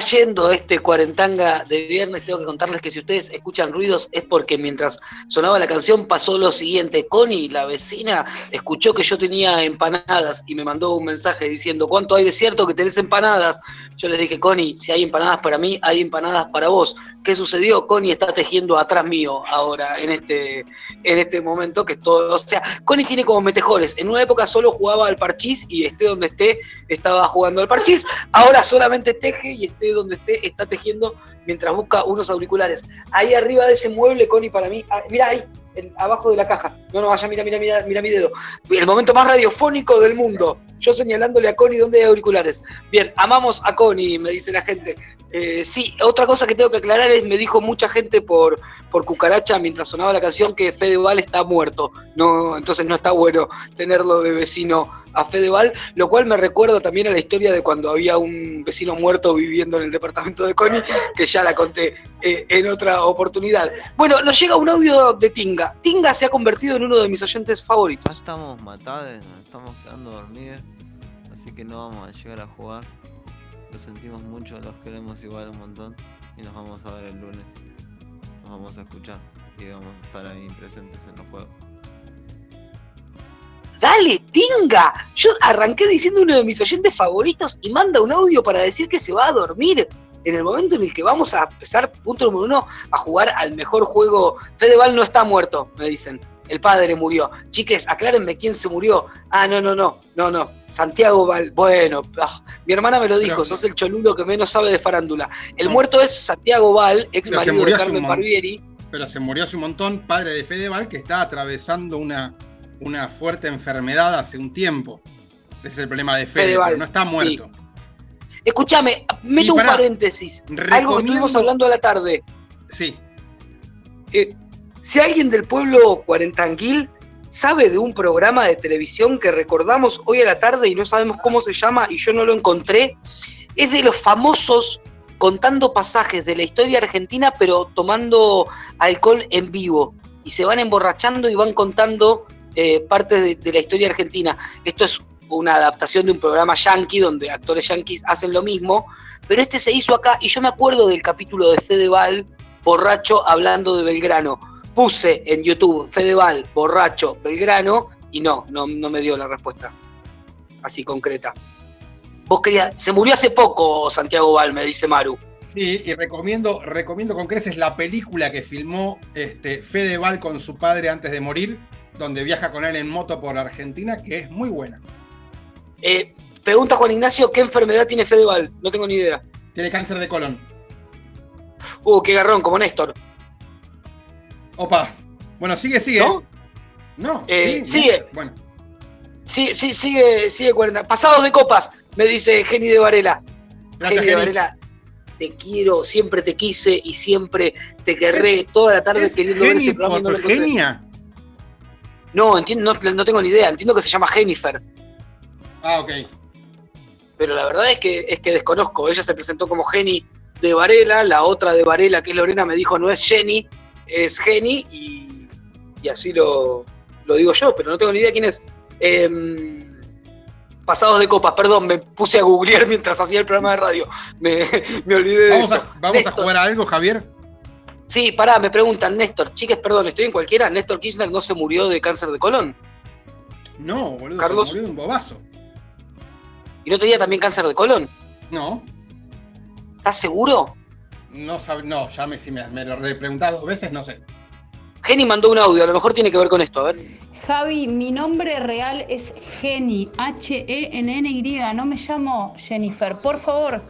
Yendo este cuarentanga de viernes. Tengo que contarles que si ustedes escuchan ruidos es porque mientras sonaba la canción pasó lo siguiente. Connie, la vecina, escuchó que yo tenía empanadas y me mandó un mensaje diciendo ¿cuánto hay de cierto que tenés empanadas? Yo les dije, Connie, si hay empanadas para mí, hay empanadas para vos. ¿Qué sucedió? Connie está tejiendo atrás mío ahora, en este, en este momento, que todo, o sea, Connie tiene como metejores. En una época solo jugaba al parchís y esté donde esté, estaba jugando al parchís. Ahora solamente teje y esté donde esté, está tejiendo mientras busca unos auriculares. Ahí arriba de ese mueble, Connie, para mí, ah, mira ahí, abajo de la caja. No, no, vaya, mira, mira, mira, mira mi dedo. El momento más radiofónico del mundo. Yo señalándole a Connie dónde hay auriculares. Bien, amamos a Connie, me dice la gente. Eh, sí, otra cosa que tengo que aclarar es, me dijo mucha gente por, por cucaracha mientras sonaba la canción que Fedeval está muerto. No, entonces no está bueno tenerlo de vecino a Fedeval, lo cual me recuerda también a la historia de cuando había un vecino muerto viviendo en el departamento de Connie, que ya la conté eh, en otra oportunidad. Bueno, nos llega un audio de Tinga. Tinga se ha convertido en uno de mis oyentes favoritos. Estamos matados, nos estamos quedando dormidos, así que no vamos a llegar a jugar. Lo sentimos mucho, los queremos igual un montón y nos vamos a ver el lunes. Nos vamos a escuchar y vamos a estar ahí presentes en los juegos. Dale, Tinga. Yo arranqué diciendo uno de mis oyentes favoritos y manda un audio para decir que se va a dormir en el momento en el que vamos a empezar, punto número uno, a jugar al mejor juego. Fedeval no está muerto, me dicen. El padre murió. Chiques, aclárenme quién se murió. Ah, no, no, no, no, no. Santiago Val. Bueno, ah, mi hermana me lo dijo, sos el cholulo que menos sabe de farándula. El muerto es Santiago Val, ex Pero marido de Carmen Barbieri. Pero se murió hace un montón, padre de Fedeval, que está atravesando una, una fuerte enfermedad hace un tiempo. Ese es el problema de Fede, Fedeval, pero no está muerto. Escúchame, meto un paréntesis. Algo que estuvimos hablando a la tarde. Sí. Eh, si alguien del pueblo cuarentanguil sabe de un programa de televisión que recordamos hoy a la tarde y no sabemos cómo se llama y yo no lo encontré, es de los famosos contando pasajes de la historia argentina pero tomando alcohol en vivo y se van emborrachando y van contando eh, partes de, de la historia argentina. Esto es una adaptación de un programa yankee donde actores yankees hacen lo mismo, pero este se hizo acá y yo me acuerdo del capítulo de Fedeval borracho hablando de Belgrano. Puse en YouTube Fedeval, borracho, Belgrano, y no, no, no me dio la respuesta así concreta. Vos querías, se murió hace poco Santiago Val, me dice Maru. Sí, y recomiendo, recomiendo con creces la película que filmó este, Fedeval con su padre antes de morir, donde viaja con él en moto por Argentina, que es muy buena. Eh, pregunta Juan Ignacio, ¿qué enfermedad tiene Fedeval? No tengo ni idea. Tiene cáncer de colon. Uh, qué garrón, como Néstor. Opa. Bueno, sigue, sigue. ¿No? No, Eh, sí, sigue. Bueno, Sí, sí, sigue, sigue 40. Pasados de copas, me dice Geni de Varela. Gracias, Geni de. Varela, te quiero, siempre te quise y siempre te querré. Toda la tarde ¿es queriendo ver ese programa no por encontré. genia? No, entiendo, no, no tengo ni idea. Entiendo que se llama Jennifer. Ah, ok. Pero la verdad es que, es que desconozco. Ella se presentó como Geni de Varela, la otra de Varela, que es Lorena, me dijo no es Jenny, es Geni, y, y así lo, lo digo yo, pero no tengo ni idea quién es. Em, pasados de copas, perdón, me puse a googlear mientras hacía el programa de radio. Me, me olvidé de Vamos, eso. a, vamos a jugar a algo, Javier. Sí, pará, me preguntan, Néstor, chiques, perdón, estoy en cualquiera. Néstor Kirchner no se murió de cáncer de colon. No, boludo, Carlos. se murió de un bobazo. ¿Y no tenía también cáncer de colon? No, ¿Estás seguro? No, sab- no ya me, si me, me lo repreguntás dos veces, no sé. Geni mandó un audio, a lo mejor tiene que ver con esto, a ver. Javi, mi nombre real es Geni, H-E-N-N-Y, no me llamo Jennifer, por favor.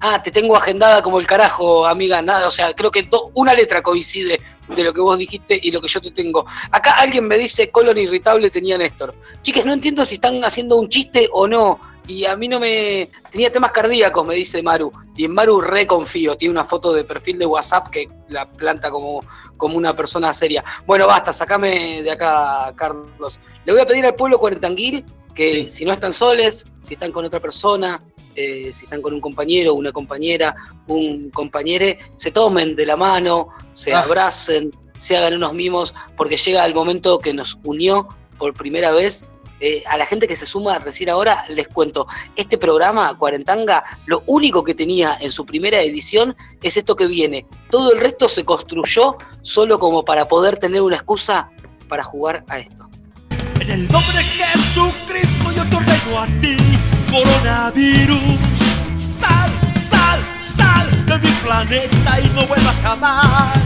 Ah, te tengo agendada como el carajo, amiga, nada, o sea, creo que do- una letra coincide de lo que vos dijiste y lo que yo te tengo. Acá alguien me dice colon irritable tenía Néstor. Chicas, no entiendo si están haciendo un chiste o no. Y a mí no me... Tenía temas cardíacos, me dice Maru. Y en Maru re confío. Tiene una foto de perfil de WhatsApp que la planta como, como una persona seria. Bueno, basta, sacame de acá, Carlos. Le voy a pedir al pueblo cuarentanguil que si no están soles, si están con otra persona, eh, si están con un compañero, una compañera, un compañere, se tomen de la mano, se Ah. abracen, se hagan unos mimos, porque llega el momento que nos unió por primera vez. Eh, a la gente que se suma recién ahora, les cuento, este programa, Cuarentanga, lo único que tenía en su primera edición es esto que viene. Todo el resto se construyó solo como para poder tener una excusa para jugar a esto. En el nombre de Jesucristo yo te ordeno a ti, coronavirus. Sal, sal, sal de mi planeta y no vuelvas jamás.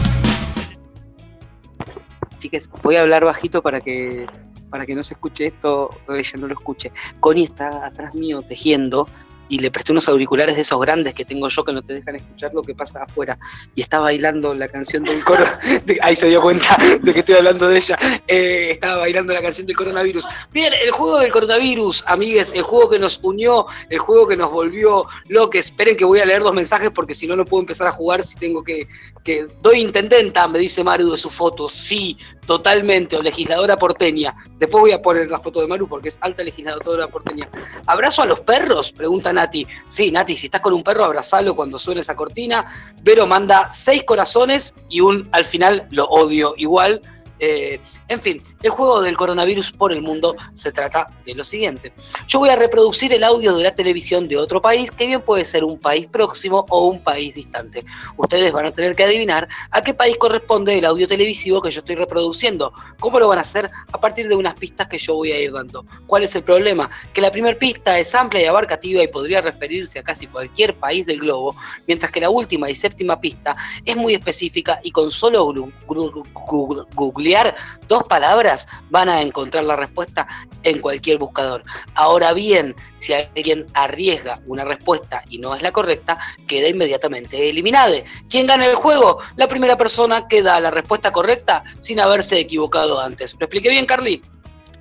Chiques, voy a hablar bajito para que para que no se escuche esto, ella no lo escuche. Connie está atrás mío tejiendo y le presté unos auriculares de esos grandes que tengo yo que no te dejan escuchar lo que pasa afuera. Y está bailando la canción del coro. ahí se dio cuenta de que estoy hablando de ella. Eh, estaba bailando la canción del coronavirus. Bien, el juego del coronavirus, amigues, el juego que nos unió, el juego que nos volvió locos. Esperen que voy a leer dos mensajes porque si no, no puedo empezar a jugar si tengo que. que doy intendenta, me dice Maru de su foto. Sí, totalmente, o legisladora porteña. Después voy a poner la foto de Maru porque es alta legisladora porteña. ¿Abrazo a los perros? Pregunta Nati. Sí, Nati, si estás con un perro, abrazalo cuando suene esa cortina. Vero manda seis corazones y un al final lo odio igual. Eh, en fin, el juego del coronavirus por el mundo se trata de lo siguiente. Yo voy a reproducir el audio de la televisión de otro país, que bien puede ser un país próximo o un país distante. Ustedes van a tener que adivinar a qué país corresponde el audio televisivo que yo estoy reproduciendo. ¿Cómo lo van a hacer? A partir de unas pistas que yo voy a ir dando. ¿Cuál es el problema? Que la primera pista es amplia y abarcativa y podría referirse a casi cualquier país del globo, mientras que la última y séptima pista es muy específica y con solo googlear dos palabras van a encontrar la respuesta en cualquier buscador. Ahora bien, si alguien arriesga una respuesta y no es la correcta, queda inmediatamente eliminada. ¿Quién gana el juego? La primera persona que da la respuesta correcta sin haberse equivocado antes. ¿Lo expliqué bien, Carly?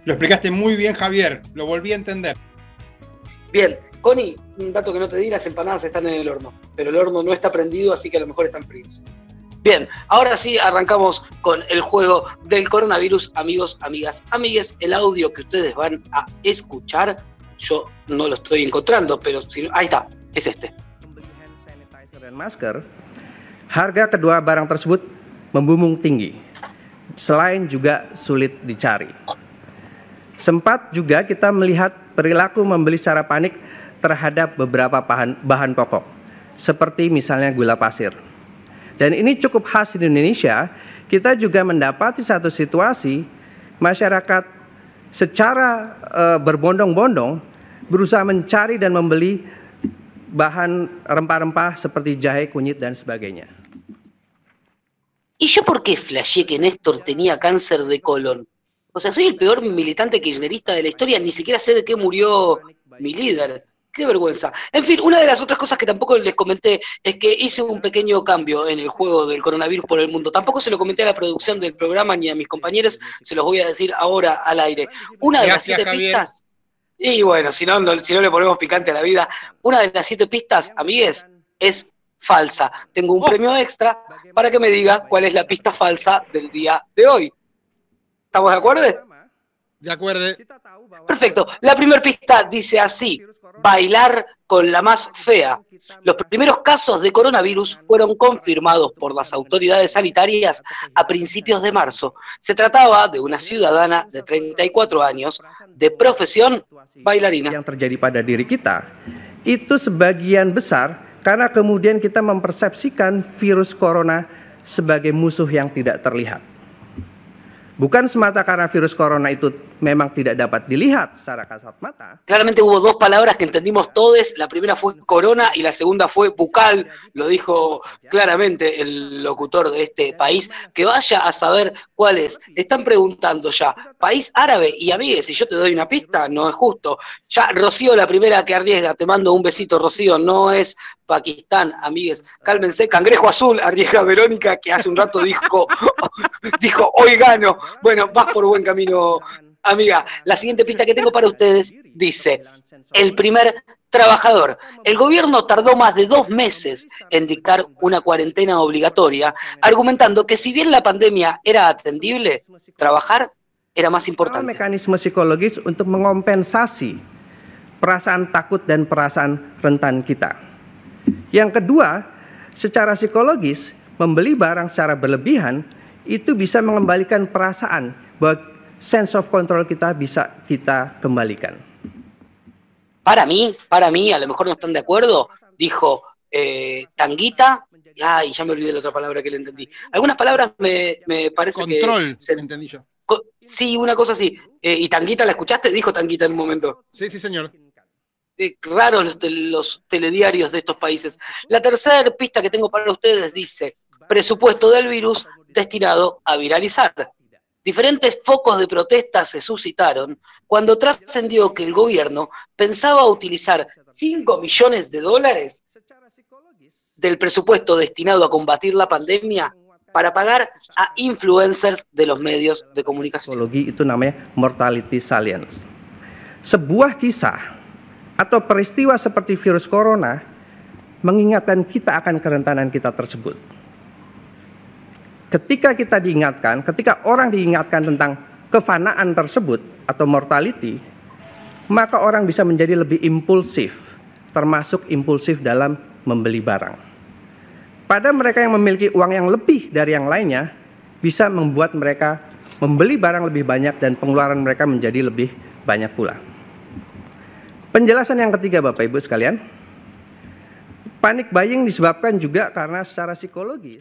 Lo explicaste muy bien, Javier. Lo volví a entender. Bien, Connie, un dato que no te di, las empanadas están en el horno, pero el horno no está prendido, así que a lo mejor están fríos. Bien, ahora sí arrancamos con el juego del coronavirus, amigos, amigas, amigues. El audio que ustedes van a escuchar, yo no lo estoy encontrando, pero si, ahí está, es este. masker, harga kedua barang tersebut membumbung tinggi. Selain juga sulit dicari. Sempat juga kita melihat perilaku membeli secara panik terhadap beberapa bahan, bahan pokok, seperti misalnya gula pasir. Dan ini cukup khas di Indonesia, kita juga mendapati satu situasi masyarakat secara eh, berbondong-bondong berusaha mencari dan membeli bahan rempah-rempah seperti jahe, kunyit, dan sebagainya. ¿Y yo por qué flasheé que Néstor tenía cáncer de colon? O sea, soy el peor militante kirchnerista de la historia, ni siquiera sé de qué murió mi líder. Qué vergüenza. En fin, una de las otras cosas que tampoco les comenté es que hice un pequeño cambio en el juego del coronavirus por el mundo. Tampoco se lo comenté a la producción del programa ni a mis compañeros, se los voy a decir ahora al aire. Una de las siete Javier. pistas. Y bueno, si no, no- si no le ponemos picante a la vida, una de las siete pistas, amigues, es falsa. Tengo un premio extra para que me diga cuál es la pista falsa del día de hoy. ¿Estamos de acuerdo? De acuerdo. Perfecto. La primera pista dice así, bailar con la más fea. Los primeros casos de coronavirus fueron confirmados por las autoridades sanitarias a principios de marzo. Se trataba de una ciudadana de 34 años, de profesión bailarina. Yang terjadi pada diri kita itu sebagian besar karena kemudian kita mempersepsikan virus corona sebagai musuh yang tidak terlihat. Bukan semata karena virus corona itu memang tidak dapat dilihat secara kasat Claramente hubo dos palabras que entendimos todos. La primera fue corona y la segunda fue bucal. Lo dijo claramente el locutor de este país. Que vaya a saber cuál es. Están preguntando ya. País árabe. Y amigues, si yo te doy una pista, no es justo. Ya Rocío, la primera que arriesga. Te mando un besito, Rocío. No es Pakistán, amigues. Cálmense. Cangrejo azul, arriesga Verónica, que hace un rato dijo, dijo, hoy gano. Bueno, vas por buen camino, amiga. La siguiente pista que tengo para ustedes dice, el primer trabajador. El gobierno tardó más de dos meses en dictar una cuarentena obligatoria, argumentando que si bien la pandemia era atendible, trabajar era más importante. mekanisme psikologis untuk mengompensasi perasaan takut dan perasaan rentan kita. Yang kedua, secara psikologis, membeli barang secara berlebihan itu bisa mengembalikan perasaan bahwa sense of control kita bisa kita kembalikan. Para mí, para mí, a lo mejor no están de acuerdo, dijo eh, Tanguita, ay, ya me olvidé la otra palabra que le entendí. Algunas palabras me, me parece Control, que... se- entendí yo. co- sí, una cosa así. Eh, ¿Y Tanguita la escuchaste? Dijo Tanguita en un momento. Sí, sí, señor. Eh, raro los, los telediarios de estos países. La tercera pista que tengo para ustedes dice, presupuesto del virus destinado a viralizar. Diferentes focos de protesta se suscitaron cuando trascendió que el gobierno pensaba utilizar 5 millones de dólares del presupuesto destinado a combatir la pandemia para pagar a influencers de los medios de comunicación. Mortality salience. Sebuah kisah atau peristiwa seperti virus corona mengingatkan kita akan kerentanan kita tersebut. Ketika kita diingatkan, ketika orang diingatkan tentang kefanaan tersebut atau mortality, maka orang bisa menjadi lebih impulsif, termasuk impulsif dalam membeli barang. Pada mereka yang memiliki uang yang lebih dari yang lainnya, bisa membuat mereka membeli barang lebih banyak dan pengeluaran mereka menjadi lebih banyak pula. Penjelasan yang ketiga Bapak Ibu sekalian,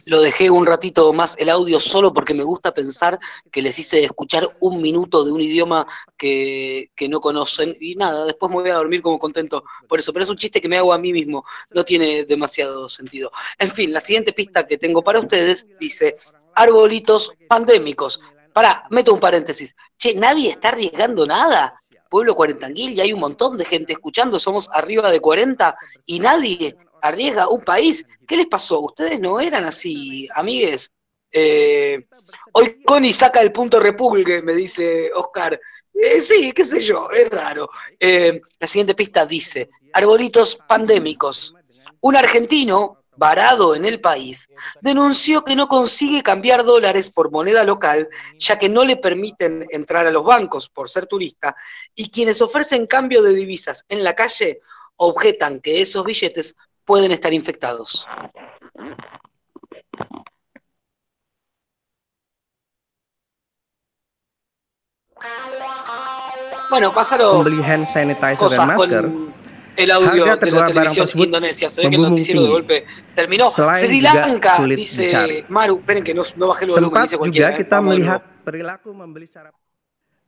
Lo dejé un ratito más el audio solo porque me gusta pensar que les hice escuchar un minuto de un idioma que, que no conocen y nada, después me voy a dormir como contento por eso, pero es un chiste que me hago a mí mismo, no tiene demasiado sentido. En fin, la siguiente pista que tengo para ustedes dice arbolitos pandémicos. Pará, meto un paréntesis. Che, nadie está arriesgando nada. Pueblo Cuarentanguil, y hay un montón de gente escuchando, somos arriba de 40 y nadie arriesga un país. ¿Qué les pasó? Ustedes no eran así, amigues. Eh, hoy Connie saca el punto repulgue, me dice Oscar. Eh, sí, qué sé yo, es raro. Eh, la siguiente pista dice, arbolitos pandémicos. Un argentino, varado en el país, denunció que no consigue cambiar dólares por moneda local, ya que no le permiten entrar a los bancos por ser turista, y quienes ofrecen cambio de divisas en la calle objetan que esos billetes pueden estar infectados. Bueno, hand sanitizer masker, con el audio de la televisión indonesia. Se ve que el noticiero de golpe terminó. Sri Lanka, dice dicari. Maru. Esperen que no, no bajé el volumen, dice cualquiera. ¿eh? kita Vamos de melihat nuevo. perilaku membeli secara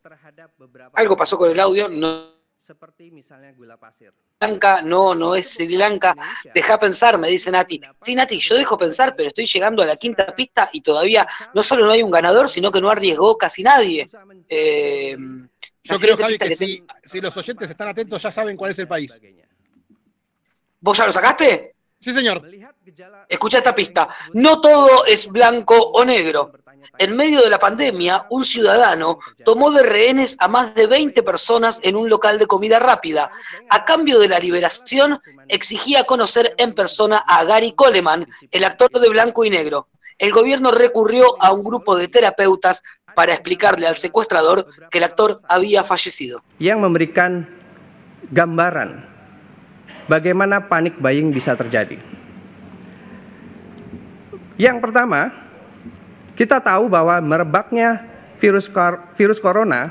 terhadap beberapa Algo pasó con el audio. No, seperti misalnya gula pasir. Lanka, no, no es Sri Lanka. Deja pensar, me dice Nati. Sí, Nati, yo dejo pensar, pero estoy llegando a la quinta pista y todavía no solo no hay un ganador, sino que no arriesgó casi nadie. Eh, Yo creo, Javi, que que si, si los oyentes están atentos ya saben cuál es el país. ¿Vos ya lo sacaste? Sí, señor. Escucha esta pista. No todo es blanco o negro. En medio de la pandemia, un ciudadano tomó de rehenes a más de 20 personas en un local de comida rápida. A cambio de la liberación, exigía conocer en persona a Gary Coleman, el actor de blanco y negro. El gobierno recurrió a un grupo de terapeutas para explicarle al secuestrador que el actor había fallecido. yang memberikan gambaran bagaimana panic buying bisa terjadi. Yang pertama, kita tahu bahwa merebaknya virus kor- virus corona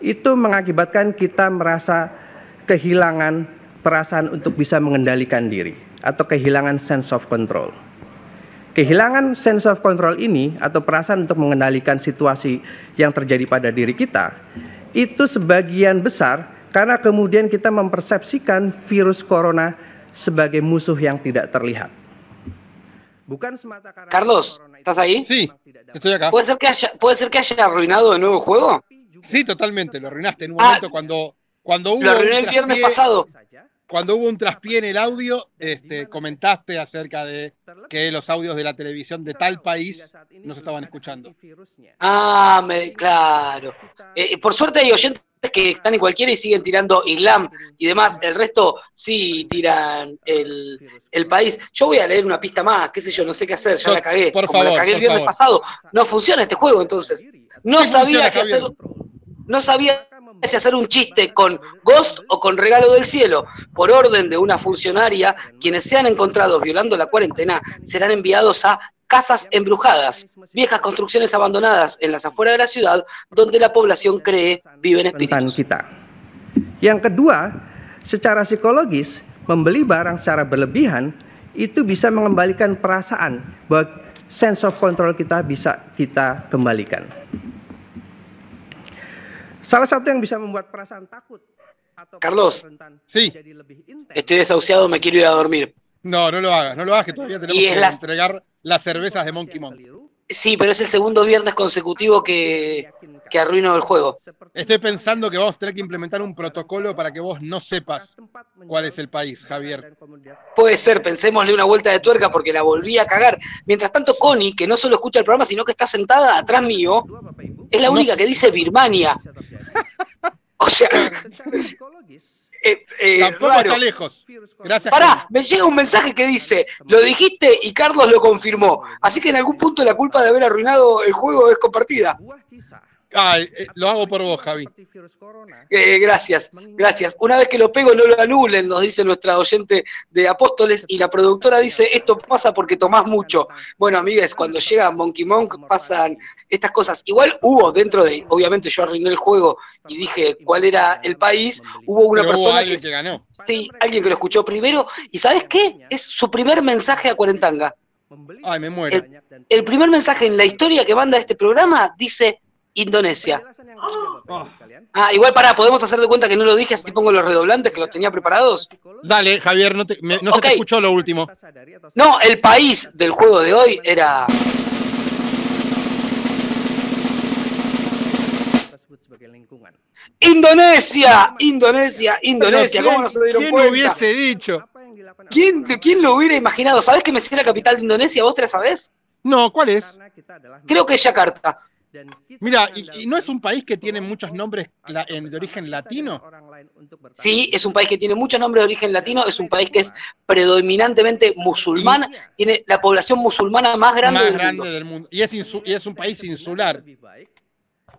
itu mengakibatkan kita merasa kehilangan perasaan untuk bisa mengendalikan diri atau kehilangan sense of control. Kehilangan sense of control ini atau perasaan untuk mengendalikan situasi yang terjadi pada diri kita itu sebagian besar karena kemudian kita mempersepsikan virus corona sebagai musuh yang tidak terlihat. Bukan semata karena Carlos, ¿estás ahí? Sí, estoy acá. ¿Puede ser, que haya, ¿Puede ser que haya arruinado de nuevo el juego? Sí, totalmente, lo arruinaste en un Ah, momento cuando, cuando hubo Lo arruiné un el viernes traspié- pasado. Cuando hubo un traspié en el audio, este, comentaste acerca de que los audios de la televisión de tal país no se estaban escuchando. Ah, me, claro. Eh, por suerte hay oyentes que están en cualquiera y siguen tirando Islam y demás. El resto sí tiran el, el país. Yo voy a leer una pista más, qué sé yo, no sé qué hacer, ya Yo- la cagué. por Como la favor, cagué el viernes favor. pasado. No funciona este juego, entonces. No sabía si hacer, no sabía si hacer un chiste con Ghost o con Regalo del Cielo. Por orden de una funcionaria, quienes sean encontrados violando la cuarentena serán enviados a casas embrujadas, viejas construcciones abandonadas en las afueras de la ciudad, donde la población cree viven espíritus. kita. Yang kedua, secara psikologis, membeli barang secara berlebihan itu bisa mengembalikan perasaan bahwa sense of control kita bisa kita kembalikan. Salah satu yang bisa membuat perasaan takut atau Carlos, Sí, jadi lebih intens estoy desahuciado, me quiero ir a dormir. no, no lo hagas, no lo hagas, que todavía tenemos Y es que la- entregar las cervezas de Monkey Monk. Sí, pero es el segundo viernes consecutivo que, que arruino el juego. Estoy pensando que vamos a tener que implementar un protocolo para que vos no sepas cuál es el país, Javier. Puede ser, pensémosle una vuelta de tuerca porque la volví a cagar. Mientras tanto, Connie, que no solo escucha el programa, sino que está sentada atrás mío, es la No única sé. que dice Birmania. O sea, eh, eh, Tampoco raro. está lejos. Gracias. Pará, me llega un mensaje que dice, lo dijiste y Carlos lo confirmó. Así que en algún punto la culpa de haber arruinado el juego es compartida. Ay, eh, lo hago por vos, Javi. Eh, gracias, gracias. Una vez que lo pego no lo anulen, nos dice nuestra oyente de Apóstoles, y la productora dice, esto pasa porque tomás mucho. Bueno, amigues, cuando llega Monkey Monk pasan estas cosas. Igual hubo dentro de, obviamente yo arruiné el juego y dije cuál era el país, hubo una Pero hubo persona alguien que, que ganó. sí, alguien que lo escuchó primero, y ¿sabes qué? Es su primer mensaje a Cuarentanga. Ay, me muero. El, el primer mensaje en la historia que manda este programa dice Indonesia. Ah, igual pará, podemos hacer de cuenta que no lo dije, así pongo los redoblantes que los tenía preparados. Dale, Javier, no, te- me- no se te escuchó lo último. No, el país del juego de hoy era. Indonesia, Indonesia, Indonesia. ¿Cómo no se dieron ¿Quién cuenta? hubiese dicho? ¿Quién, quién lo hubiera imaginado? ¿Sabés que me sé la capital de Indonesia? ¿Vos te la sabés? No, ¿cuál es? Creo que es Yakarta. Mira, y, y no es un país que tiene muchos nombres la- en- de origen latino? Sí, es un país que tiene muchos nombres de origen latino, es un país que es predominantemente musulmán, tiene la población musulmana más grande Más del grande mundo. del mundo. Y es, insu- y es un país insular.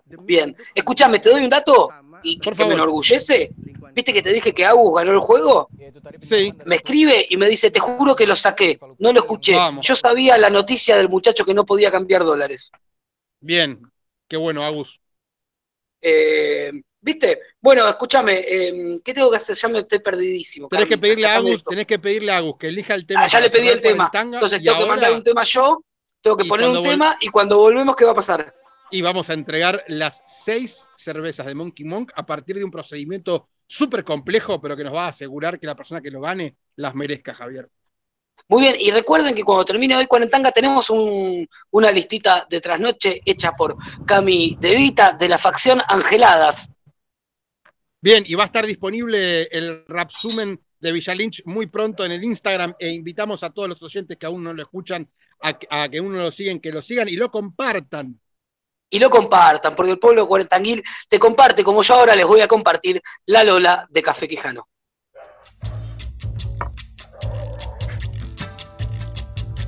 Bien, escúchame, te doy un dato y que, me enorgullece. ¿Viste que te dije que Agus ganó el juego? Sí. Me escribe y me dice, te juro que lo saqué, no lo escuché. Vamos. Yo sabía la noticia del muchacho que no podía cambiar dólares. Bien. Qué bueno, Agus. Eh, ¿Viste? Bueno, escúchame, eh, ¿qué tengo que hacer? Ya me estoy perdidísimo. Tenés que pedirle a Agus, tenés que pedirle a Agus que elija el tema. Ah, ya le pedí el tema. Entonces tengo que ahora- mandar un tema yo, tengo que y poner un tema y cuando volvemos, ¿qué va a pasar? Y vamos a entregar las seis cervezas de Monkey Monk a partir de un procedimiento súper complejo, pero que nos va a asegurar que la persona que lo gane las merezca, Javier. Muy bien, y recuerden que cuando termine hoy Cuarentanga tenemos un- una listita de trasnoche hecha por Cami De Vita de la facción Angeladas. Bien, y va a estar disponible el Rapsumen de Villalinch muy pronto en el Instagram e invitamos a todos los oyentes que aún no lo escuchan a, que- a que uno lo siguen, que lo sigan y lo compartan. Y lo compartan, porque el pueblo Cuarentanguil te comparte, como yo ahora les voy a compartir, la Lola de Café Quijano.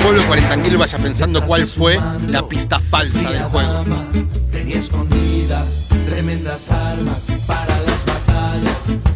Pueblo Cuarentanguil vaya pensando cuál fue la pista falsa del juego. Tenía escondidas tremendas armas para las batallas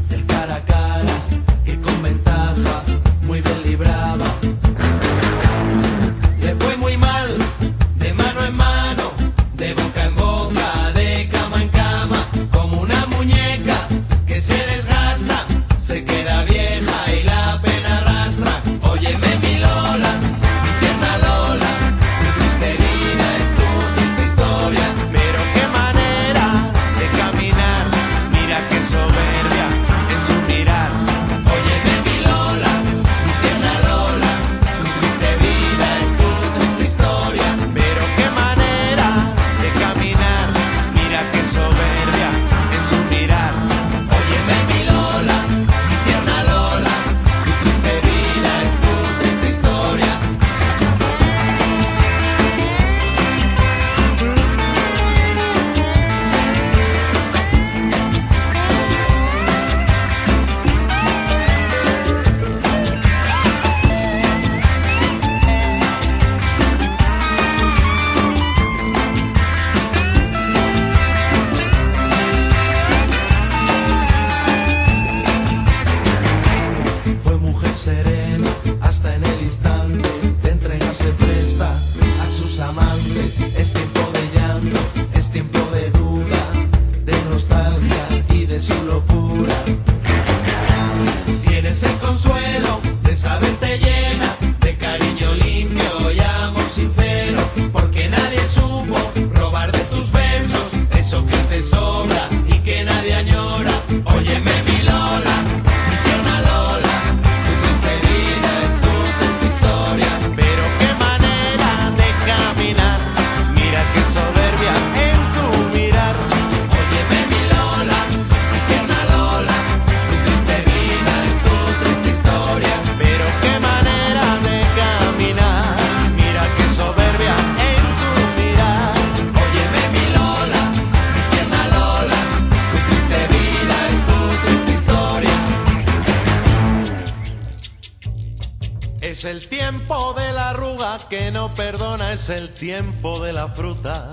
es el tiempo de la fruta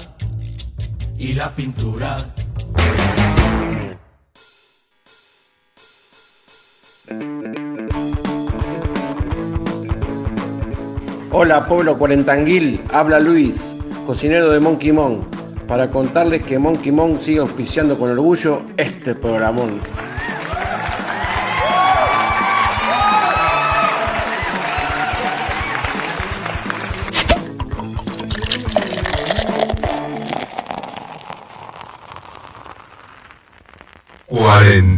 y la pintura. Hola pueblo cuarentanguil, habla Luis, cocinero de Monkey Mon, para contarles que Monkey Mon sigue auspiciando con orgullo este programón.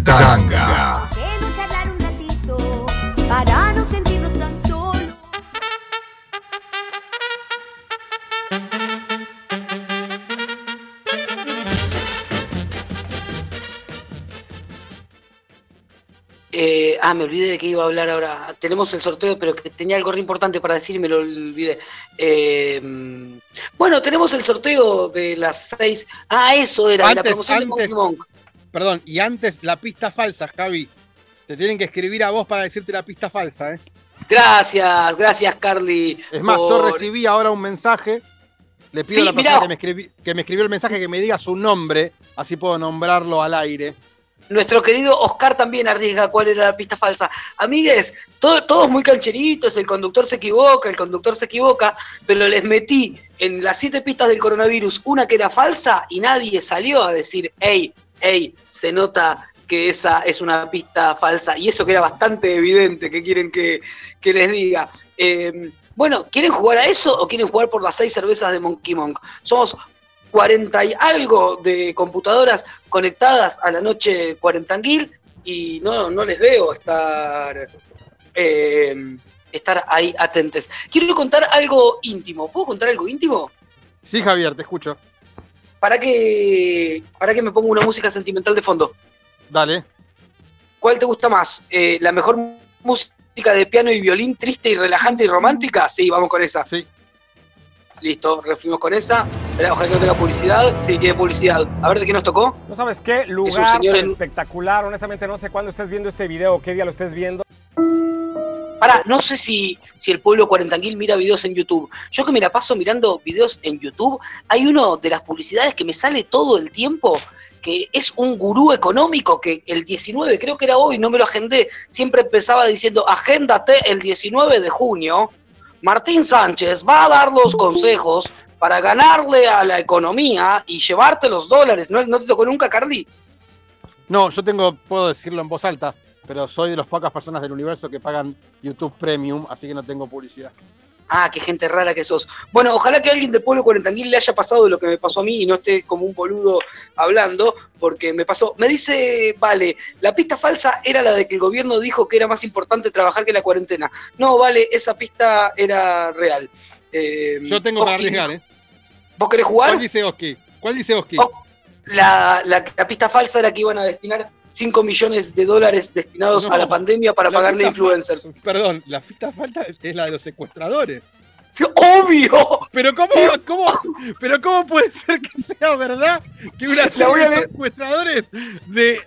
Quiero charlar un ratito para no sentirnos tan solos. Eh, ah, me olvidé de que iba a hablar ahora. Tenemos el sorteo, pero que tenía algo re importante para decir y me lo olvidé. Eh, bueno, tenemos el sorteo de las seis. Ah, eso era, de la promoción de antes, Monkey Monk. Perdón, y antes la pista falsa, Javi. Te tienen que escribir a vos para decirte la pista falsa, ¿eh? Gracias, gracias, Carly. Es más, yo recibí ahora un mensaje. Le pido Sí, a la persona mirá. que me, escribí- que me escribió el mensaje que me diga su nombre, así puedo nombrarlo al aire. Nuestro querido Oscar también arriesga cuál era la pista falsa. Amigues, todo- todos muy cancheritos, el conductor se equivoca, el conductor se equivoca, pero les metí en las siete pistas del coronavirus una que era falsa y nadie salió a decir, hey, hey, se nota que esa es una pista falsa. Y eso que era bastante evidente, que quieren que, que les diga. Eh, bueno, ¿quieren jugar a eso o quieren jugar por las seis cervezas de Monkey Monk? Somos 40 y algo de computadoras conectadas a la noche cuarentanguil y no, no les veo estar, eh, estar ahí atentes. Quiero contar algo íntimo. ¿Puedo contar algo íntimo? Sí, Javier, te escucho. ¿Para que, para que me ponga una música sentimental de fondo? Dale. ¿Cuál te gusta más? Eh, ¿La mejor música de piano y violín triste y relajante y romántica? Sí, vamos con esa. Sí. Listo, refuimos con esa. Esperá, Ojalá que no tenga publicidad. Sí, tiene publicidad. A ver de qué nos tocó. ¿No sabes qué? Es un Lugar señor tan en- espectacular. Honestamente no sé cuándo estés viendo este video o qué día lo estés viendo. Pará, no sé si, si el pueblo cuarentanguil mira videos en YouTube. Yo que me la paso mirando videos en YouTube, hay uno de las publicidades que me sale todo el tiempo, que es un gurú económico que el 19, creo que era hoy, no me lo agendé, siempre empezaba diciendo, agéndate el 19 de junio. Martín Sánchez va a dar los consejos para ganarle a la economía y llevarte los dólares. ¿No, no te tocó nunca, Carly? No, yo tengo, puedo decirlo en voz alta, pero soy de las pocas personas del universo que pagan YouTube Premium, así que no tengo publicidad. Ah, qué gente rara que sos. Bueno, ojalá que alguien del pueblo cuarentanguil le haya pasado de lo que me pasó a mí y no esté como un boludo hablando, porque me pasó. Me dice, vale, la pista falsa era la de que el gobierno dijo que era más importante trabajar que la cuarentena. No, vale, esa pista era real. Eh, Yo tengo para Oski, arriesgar, ¿eh? ¿Vos querés jugar? ¿Cuál dice Oski? ¿Cuál dice Oski? Oh, La, la, la pista falsa era que iban a destinar 5 millones de dólares destinados No, a la pandemia para la pagarle a influencers. Perdón, la pista falta es la de los secuestradores. ¡Obvio! Pero cómo, cómo, pero cómo puede ser que sea verdad que una serie de secuestradores de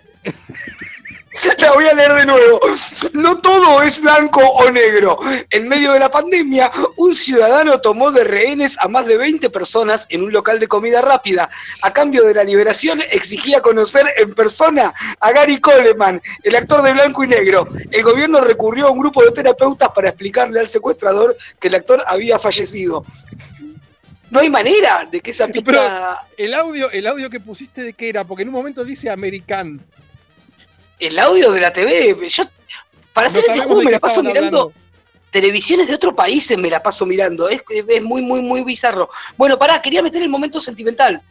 La voy a leer de nuevo. No todo es blanco o negro. En medio de la pandemia, un ciudadano tomó de rehenes a más de 20 personas en un local de comida rápida. A cambio de la liberación, exigía conocer en persona a Gary Coleman, el actor de blanco y negro. El gobierno recurrió a un grupo de terapeutas para explicarle al secuestrador que el actor había fallecido. No hay manera de que esa Pero pista. el audio, el audio que pusiste de qué era, porque en un momento dice American. El audio de la TV. Yo, para No hacer ese juego me la paso mirando. hablando. televisiones de otros países me la paso mirando. Es, es muy, muy, muy bizarro. Bueno, pará, quería meter el momento sentimental.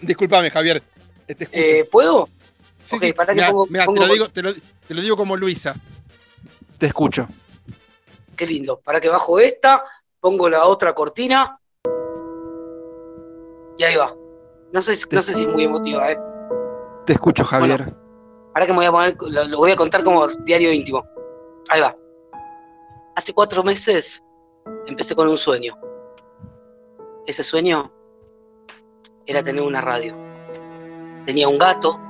Disculpame, Javier. Te escucho. Eh, ¿Puedo? Sí, sí. pará que Mirá, pongo- mirá, pongo- te, lo digo, te, lo, te lo digo como Luisa. Te escucho. Qué lindo. Para que bajo esta, pongo la otra cortina. Y ahí va. No sé, no sé si es muy emotiva, ¿eh? Te escucho, Javier. Ahora que me voy a poner, lo, voy a contar como diario íntimo. Ahí va. Hace cuatro meses empecé con un sueño. Ese sueño era tener una radio. Tenía un gato,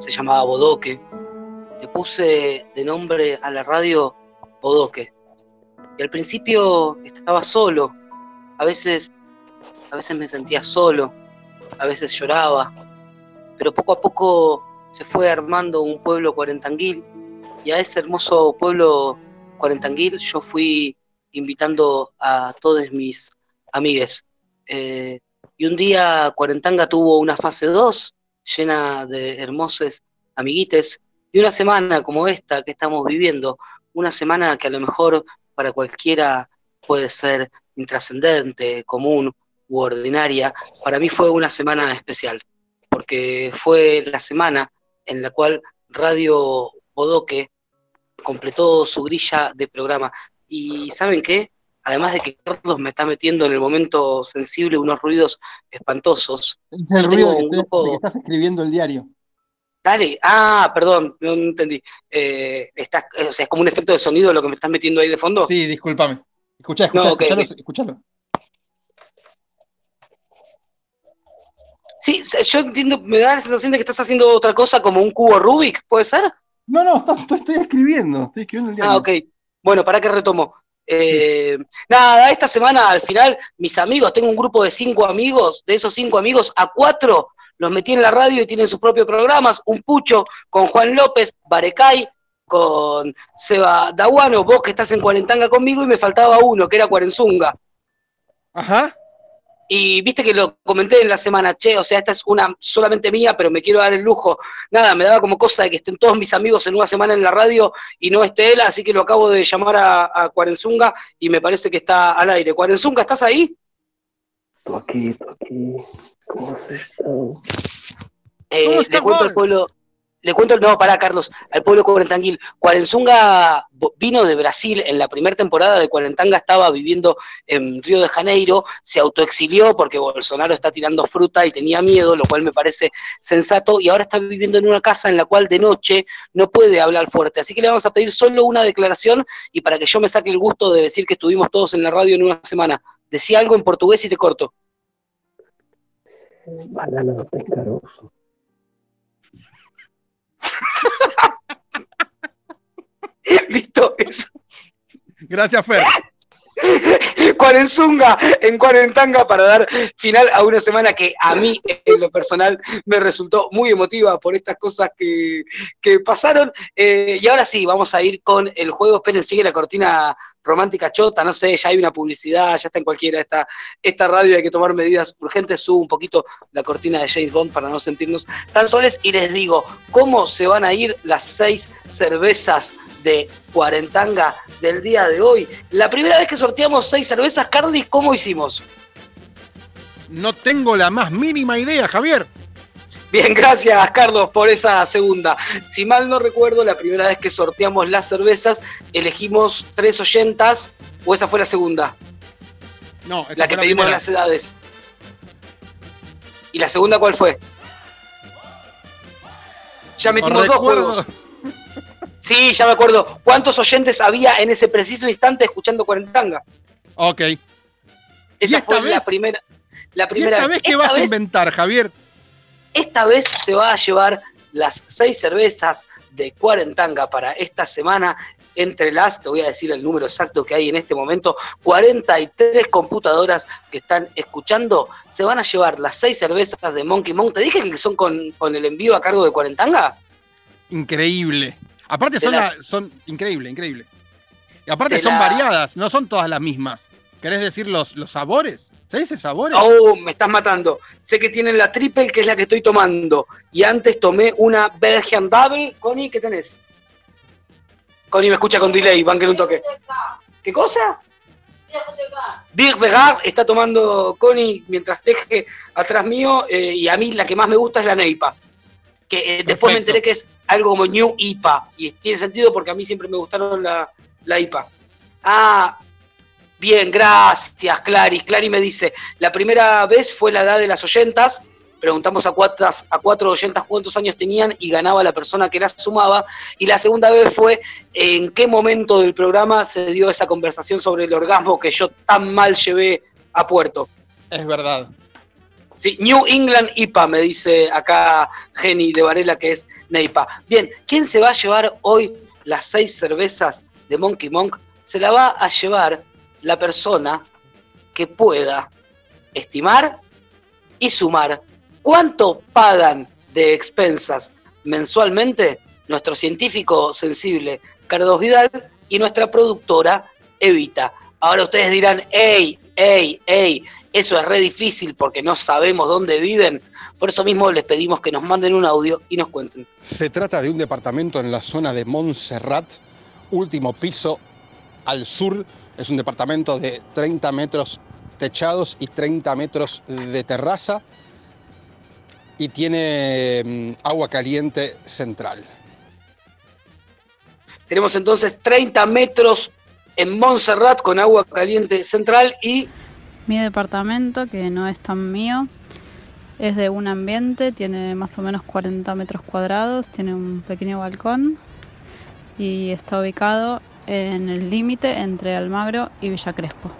se llamaba Bodoque. Le puse de nombre a la radio Bodoque. Y al principio estaba solo. A veces, a veces me sentía solo. A veces lloraba. Pero poco a poco se fue armando un pueblo cuarentanguil y a ese hermoso pueblo cuarentanguil yo fui invitando a todos mis amigues. Eh, y un día Cuarentanga tuvo una fase 2 llena de hermosos amiguites y una semana como esta que estamos viviendo, una semana que a lo mejor para cualquiera puede ser intrascendente, común u ordinaria, para mí fue una semana especial, porque fue la semana en la cual Radio Bodoque completó su grilla de programa. Y ¿saben qué? Además de que Carlos me está metiendo en el momento sensible unos ruidos espantosos. Es el ruido de que, te- grupo- que estás escribiendo el diario. Dale, ah, perdón, no, entendí. Eh, o sea, es como un efecto de sonido lo que me estás metiendo ahí de fondo. Sí, discúlpame. Escuchá, escuchá, No, escuchalo, escuchalo. Sí, yo entiendo, me da la sensación de que estás haciendo otra cosa como un cubo Rubik, ¿puede ser? No, no, estoy, escribiendo. Estoy escribiendo el diario. Ah, ok. Bueno, ¿para qué retomo? Eh, Nada, esta semana al final, mis amigos, tengo un grupo de cinco amigos, de esos cinco amigos, a cuatro los metí en la radio y tienen sus propios programas, un pucho con Juan López, Barecay, con Seba Daguano, vos que estás en Cuarentanga conmigo y me faltaba uno, que era Cuarenzunga. Ajá. Y viste que lo comenté en la semana, che, o sea, esta es una solamente mía, pero me quiero dar el lujo. Nada, me daba como cosa de que estén todos mis amigos en una semana en la radio y no esté él, así que lo acabo de llamar a, a Cuarenzunga y me parece que está al aire. Cuarenzunga, ¿estás ahí? Estoy aquí, estoy aquí. ¿Cómo has estado? Eh, ¿Cómo le estás, cuento al Juan? pueblo, le cuento, no, pará, Carlos, al pueblo cuarentanguil. Cuarenzunga vino de Brasil en la primera temporada de Cuarentanga, estaba viviendo en Río de Janeiro, se autoexilió porque Bolsonaro está tirando fruta y tenía miedo, lo cual me parece sensato, y ahora está viviendo en una casa en la cual de noche no puede hablar fuerte. Así que le vamos a pedir solo una declaración y para que yo me saque el gusto de decir que estuvimos todos en la radio en una semana. Decía algo en portugués y te corto. No Listo, eso. Gracias, Fer. Cuarenzunga en Cuarentanga para dar final a una semana que a mí, en lo personal, me resultó muy emotiva por estas cosas que, que pasaron. Eh, y ahora sí, vamos a ir con el juego. Esperen, sigue la cortina romántica chota, no sé, ya hay una publicidad, ya está en cualquiera esta, esta radio, hay que tomar medidas urgentes. Subo un poquito la cortina de James Bond para no sentirnos tan soles y les digo, ¿cómo se van a ir las seis cervezas de Cuarentanga del día de hoy. La primera vez que sorteamos seis cervezas, Carly, ¿cómo hicimos? No tengo la más mínima idea, Javier. Bien, gracias Carlos por esa segunda. Si mal no recuerdo, la primera vez que sorteamos las cervezas, elegimos tres oyentas, o esa fue la segunda, No, esa la que fue pedimos primera. las edades. ¿Y la segunda cuál fue? Ya metimos dos juegos. Sí, ya me acuerdo. ¿Cuántos oyentes había en ese preciso instante escuchando Cuarentanga? Ok. Esa esta fue la vez? primera, la ¿Y primera esta vez qué Esta vas a inventar, Javier? Esta vez se va a llevar las seis cervezas de Cuarentanga para esta semana. Entre las, te voy a decir el número exacto que hay en este momento, 43 computadoras que están escuchando, se van a llevar las seis cervezas de Monkey Monk. ¿Te dije que son con, con el envío a cargo de Cuarentanga? Increíble. Aparte son, la- la- son increíble, increíble. Y aparte son la- variadas, no son todas las mismas. ¿Querés decir los, los sabores? ¿Se dice sabores? Oh, me estás matando. Sé que tienen la triple, que es la que estoy tomando. Y antes tomé una Belgian Double. Connie, ¿qué tenés? Connie me escucha con delay, van que un toque. ¿Qué cosa? Dirk Begard está tomando Connie mientras teje atrás mío. eh, y a mí la que más me gusta es la Neipa. Que eh, después me enteré que es algo como New IPA. Y tiene sentido porque a mí siempre me gustaron la, la IPA. Ah, Bien, gracias, Clary. Clary me dice, la primera vez fue la edad de las oyentas, preguntamos a cuatro, a cuatro oyentas cuántos años tenían y ganaba la persona que las sumaba, y la segunda vez fue en qué momento del programa se dio esa conversación sobre el orgasmo que yo tan mal llevé a puerto. Es verdad. Sí, New England IPA, me dice acá Jenny de Varela, que es Neipa. Bien, ¿quién se va a llevar hoy las seis cervezas de Monkey Monk? Se la va a llevar la persona que pueda estimar y sumar cuánto pagan de expensas mensualmente nuestro científico sensible Carlos Vidal y nuestra productora Evita. Ahora ustedes dirán, hey, hey, hey, eso es re difícil porque no sabemos dónde viven. Por eso mismo les pedimos que nos manden un audio y nos cuenten. Se trata de un departamento en la zona de Montserrat, último piso al sur. Es un departamento de 30 metros techados y 30 metros de terraza y tiene mm, agua caliente central. Tenemos entonces 30 metros en Montserrat con agua caliente central y Mi departamento, que no es tan mío, es de un ambiente, tiene más o menos 40 metros cuadrados, tiene un pequeño balcón y está ubicado en el límite entre Almagro y Villa Crespo.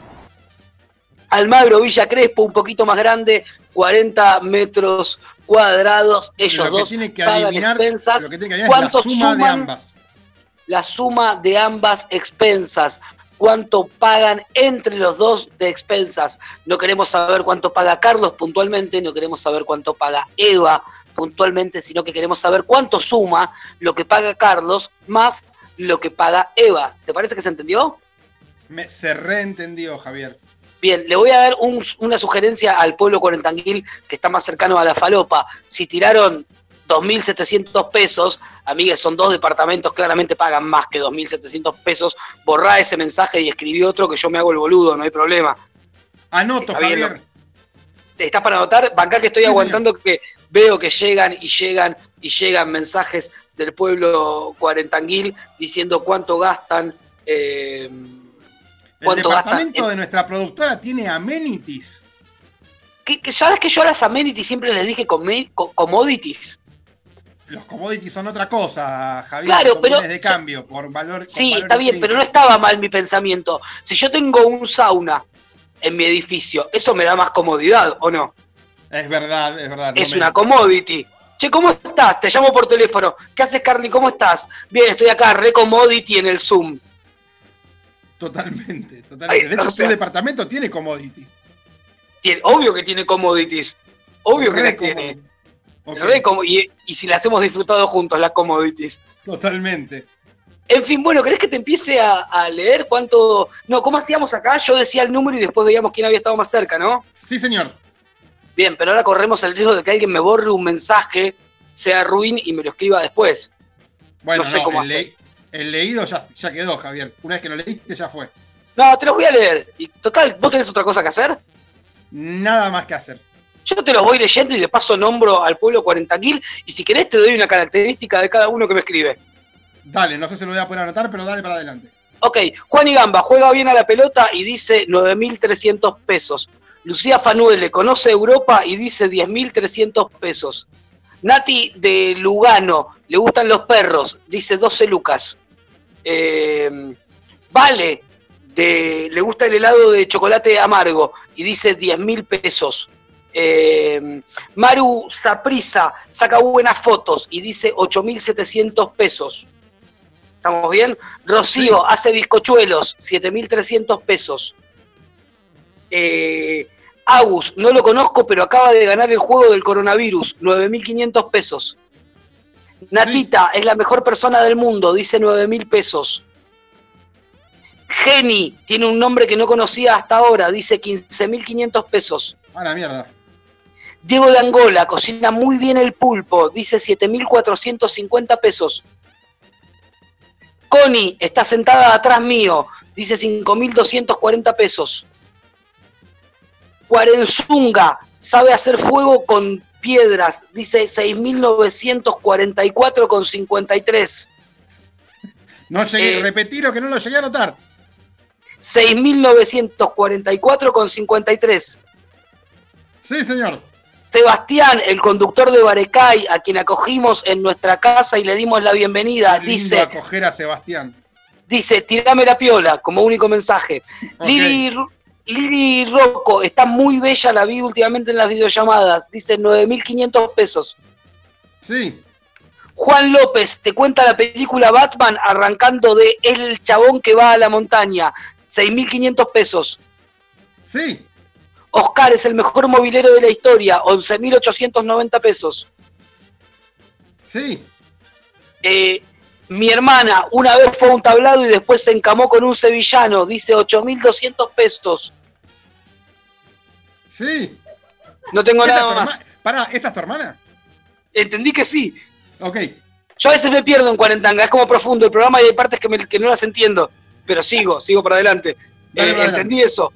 Almagro Villa Crespo, un poquito más grande, 40 metros cuadrados. Ellos Lo que dos tiene que pagan adivinar- expensas. lo que tiene que adivinar es la ¿Cuánto suma de ambas. La suma de ambas expensas. ¿Cuánto pagan entre los dos de expensas? No queremos saber cuánto paga Carlos puntualmente, no queremos saber cuánto paga Eva puntualmente, sino que queremos saber cuánto suma lo que paga Carlos más lo que paga Eva. ¿Te parece que se entendió? Me, se reentendió, Javier. Bien, le voy a dar un- una sugerencia al pueblo cuarentanguil que está más cercano a la falopa. Si tiraron 2.700 pesos, amigues, son dos departamentos, claramente pagan más que 2.700 pesos. Borrá ese mensaje y escribí otro que yo me hago el boludo, no hay problema. Anoto, Está bien, Javier. ¿Estás para anotar? Bancá que estoy Sí, aguantando que veo que llegan y llegan y llegan mensajes del pueblo cuarentanguil diciendo cuánto gastan. eh, El cuánto gastan departamento en- de nuestra productora tiene amenities. que, que sabes que yo a las amenities siempre les dije come- co- commodities. Los commodities son otra cosa, Javier. Claro, pero- de cambio por valor. Sí, está bien, pero no estaba mal mi pensamiento. Si yo tengo un sauna en mi edificio, ¿eso me da más comodidad o no? Es verdad, es verdad. no es me- una commodity. Che, ¿cómo estás? Te llamo por teléfono. ¿Qué haces, Carly? ¿Cómo estás? Bien, estoy acá, re commodity en el Zoom. Totalmente, totalmente. Ay, de hecho, o sea- su departamento tiene commodities. Tiene- obvio que tiene commodities. Obvio que las tiene. Como- y, y si las hemos disfrutado juntos, las commodities. Totalmente. En fin, bueno, ¿querés que te empiece a, a leer cuánto. No, ¿cómo hacíamos acá? Yo decía el número y después veíamos quién había estado más cerca, ¿no? Sí, señor. Bien, pero ahora corremos el riesgo de que alguien me borre un mensaje, sea ruin y me lo escriba después. Bueno, No sé no, cómo el, le- el leído ya, ya quedó, Javier. Una vez que lo leíste, ya fue. No, te los voy a leer. Y total, ¿vos tenés otra cosa que hacer? Nada más que hacer. Yo te los voy leyendo y de paso nombro al pueblo 40.000 y si querés te doy una característica de cada uno que me escribe. Dale, no sé si lo voy a poder anotar, pero dale para adelante. Ok, Juan y Gamba juega bien a la pelota y dice 9.300 pesos. Lucía Fanuele conoce Europa y dice 10.300 pesos. Nati de Lugano, le gustan los perros, dice 12 lucas. Eh, vale, de, le gusta el helado de chocolate amargo y dice 10.000 pesos. Eh, Maru Saprisa saca buenas fotos y dice 8.700 pesos. ¿Estamos bien? Rocío hace bizcochuelos, 7.300 pesos. Eh, Agus, no lo conozco, pero acaba de ganar el juego del coronavirus, 9.500 pesos. Natita es la mejor persona del mundo, dice 9.000 pesos. Geni tiene un nombre que no conocía hasta ahora, dice 15.500 pesos. A la mierda. Diego de Angola cocina muy bien el pulpo, dice 7.450 pesos. Connie está sentada atrás mío, dice 5.240 pesos. Cuarenzunga sabe hacer fuego con piedras, dice 6.944,53. No llegué, Eh, repetilo que no lo llegué a anotar. 6.944,53. Sí, señor. Sebastián, el conductor de Barecay, a quien acogimos en nuestra casa y le dimos la bienvenida, Qué lindo dice, acoger a Sebastián. dice, tirame la piola, como único mensaje. Ok. Lili, Lili Rocco, está muy bella, la vi últimamente en las videollamadas, dice 9.500 pesos. Sí. Juan López, te cuenta la película Batman arrancando de El chabón que va a la montaña, 6.500 pesos. Sí. Oscar es el mejor movilero de la historia, 11.890 pesos. Sí. Eh, mi hermana una vez fue a un tablado y después se encamó con un sevillano, dice 8.200 pesos. Sí. No tengo ¿Esa es nada más. Pará, ¿esa es tu hermana? Entendí que sí. Ok. Yo a veces me pierdo en Cuarentanga, es como profundo el programa y hay partes que, me- que no las entiendo, pero sigo, sigo para adelante. Dale Eh, entendí eso.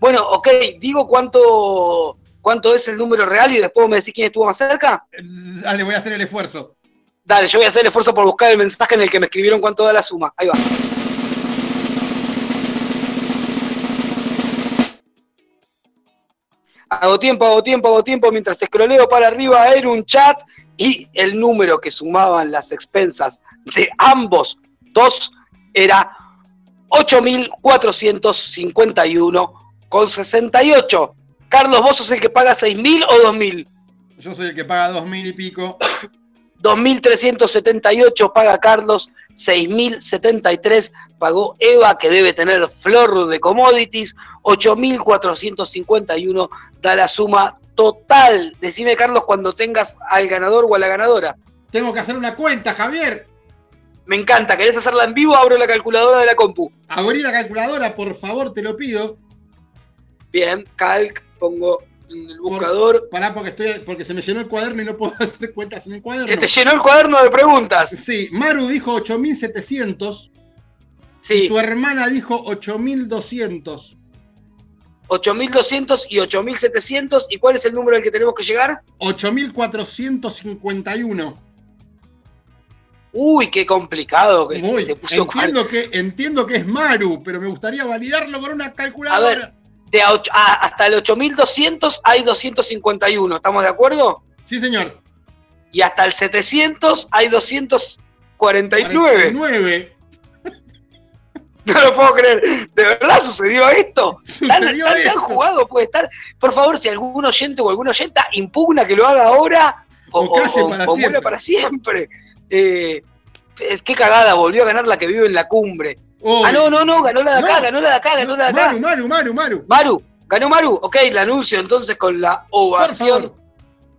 Bueno, ok, digo cuánto, cuánto es el número real y después me decís quién estuvo más cerca. Dale, voy a hacer el esfuerzo. Dale, yo voy a hacer el esfuerzo por buscar el mensaje en el que me escribieron cuánto da la suma. Ahí va. Hago tiempo, hago tiempo, hago tiempo, mientras escroleo para arriba era un chat y el número que sumaban las expensas de ambos dos era 8.451,68. Carlos, ¿vos sos el que paga 6.000 o 2.000? Yo soy el que paga dos mil y pico. 2.378 paga Carlos, 6.073 pagó Eva, que debe tener flor de commodities, 8.451 da la suma total. Decime, Carlos, cuando tengas al ganador o a la ganadora. Tengo que hacer una cuenta, Javier. Me encanta, ¿querés hacerla en vivo? Abro la calculadora de la compu. Abrí la calculadora, por favor, te lo pido. Bien, calc, pongo en el buscador. Pará, porque, estoy, porque se me llenó el cuaderno y no puedo hacer cuentas en el cuaderno. Se te llenó el cuaderno de preguntas. Sí, Maru dijo 8700. Sí. Y tu hermana dijo 8200. 8.200 y 8.700. ¿Y cuál es el número al que tenemos que llegar? 8451. Uy, qué complicado que Uy, se puso entiendo, que, entiendo que es Maru, pero me gustaría validarlo con una A calculadora. ver, de a ocho- a- hasta el 8200 hay 251, ¿estamos de acuerdo? Sí, señor. Y hasta el 700 hay 249. 49. No lo puedo creer. ¿De verdad sucedió esto? ¿Tan, Sucedió tan- jugado puede estar? Por favor, si algún oyente o alguna oyenta impugna que lo haga ahora o, O para o siempre. para siempre. Eh, es- qué cagada, volvió a ganar la que vive en la cumbre. Ah, no, no, no, ganó la de acá, No. ganó la de acá, ganó la de acá. Maru, Maru, Maru, Maru. Maru, ganó Maru. Ok, la anuncio entonces con la ovación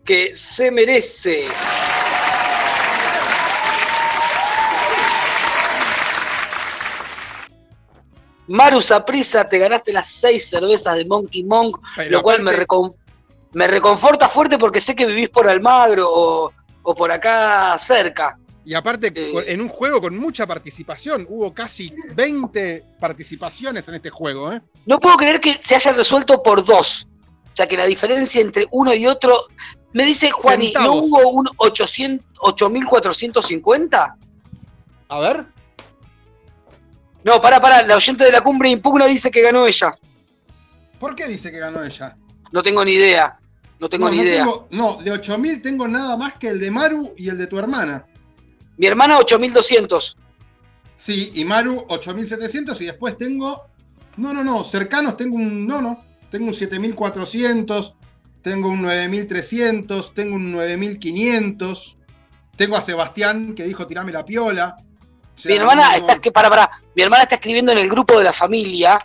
que se merece. Maru Saprisa, te ganaste las seis cervezas de Monkey Monk, Pero lo cual me, recon- me reconforta fuerte porque sé que vivís por Almagro o, o por acá cerca. Y aparte, Eh. en un juego con mucha participación, hubo casi 20 participaciones en este juego, ¿eh? No puedo creer que se haya resuelto por dos. O sea, que la diferencia entre uno y otro. Me dice Juani, ¿no Centavos. hubo un 800 8450? A ver. No, para, para. La oyente de la cumbre impugna dice que ganó ella. ¿Por qué dice que ganó ella? No tengo ni idea. No tengo no, ni no idea. tengo- no, de 8000 tengo nada más que el de Maru y el de tu hermana. Mi hermana 8200. Sí, y Maru 8700 y después tengo. No, no, no, cercanos tengo un. No, no. Tengo un 7400, tengo un 9300, tengo un 9500. Tengo a Sebastián que dijo tirame la piola. O sea, Mi hermana no- está que para, para. Mi hermana está escribiendo en el grupo de la familia.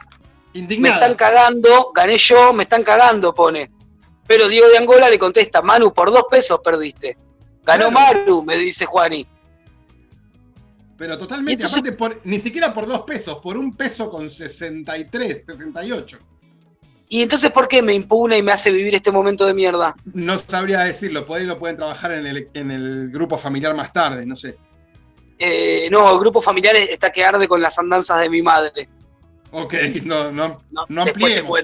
Me Indignada. están cagando, gané yo, me están cagando, pone. Pero Diego de Angola le contesta, Manu, por dos pesos perdiste. Ganó Claro. Maru, me dice Juani. Pero totalmente, aparte, por, ni siquiera por dos pesos, por un peso con 63, 68. ¿Y entonces por qué me impugna y me hace vivir este momento de mierda? No sabría decirlo, por ahí lo pueden trabajar en el, en el grupo familiar más tarde, no sé. Eh, no, el grupo familiar está que arde con las andanzas de mi madre. Ok, no, no, no, te ampliemos,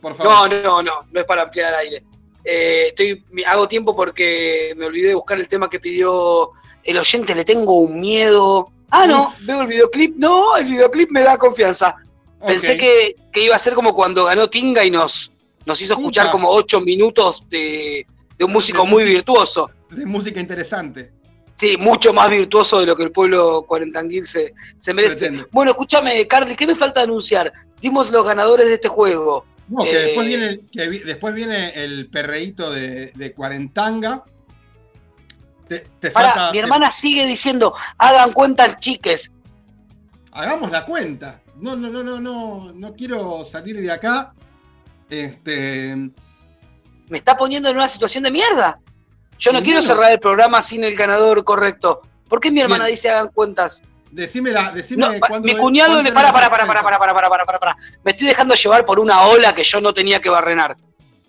por No, favor. no, no, no es para ampliar el aire. Eh, estoy, hago tiempo porque me olvidé de buscar el tema que pidió el oyente, le tengo un miedo. Ah, no, veo el videoclip. No, el videoclip me da confianza. Pensé que, que iba a ser como cuando ganó Tinga y nos, nos hizo escuchar como ocho minutos de, de un músico De muy música. virtuoso. De música interesante. Sí, mucho más virtuoso de lo que el pueblo cuarentanguil se, se merece. Pretende. Bueno, escúchame, Carly, ¿qué me falta anunciar? Dimos los ganadores de este juego. No, que Eh, después viene, el- que vi- después viene el perreíto de, de Cuarentanga. Te, te Pará, falta. mi te- hermana sigue diciendo, hagan cuenta, chiques. hagamos la cuenta. No, no, no, no, no, no quiero salir de acá. Este. Me está poniendo en una situación de mierda. Yo no Y quiero bueno. cerrar el programa sin el ganador correcto. ¿Por qué mi hermana Bien. dice hagan cuentas? Decime, la, decime No, mi cuñado le. Para, para, para, para, para, para, para, para, para, para. Me estoy dejando llevar por una ola que yo no tenía que barrenar.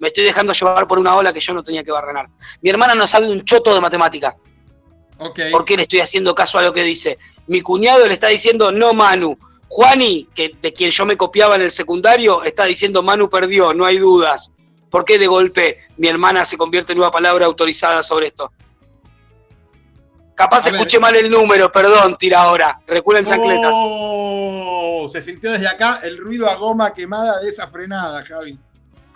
Me estoy dejando llevar por una ola que yo no tenía que barrenar. Mi hermana no sabe un choto de matemática. Ok. ¿Por qué le estoy haciendo caso a lo que dice? Mi cuñado le está diciendo no Manu. Juani, que, de quien yo me copiaba en el secundario, está diciendo Manu perdió, no hay dudas. ¿Por qué de golpe mi hermana se convierte en una palabra autorizada sobre esto? Capaz A ver. escuché mal el número, perdón, tira ahora. Reculan chancletas. Oh, se sintió desde acá el ruido a goma quemada de esa frenada, Javi.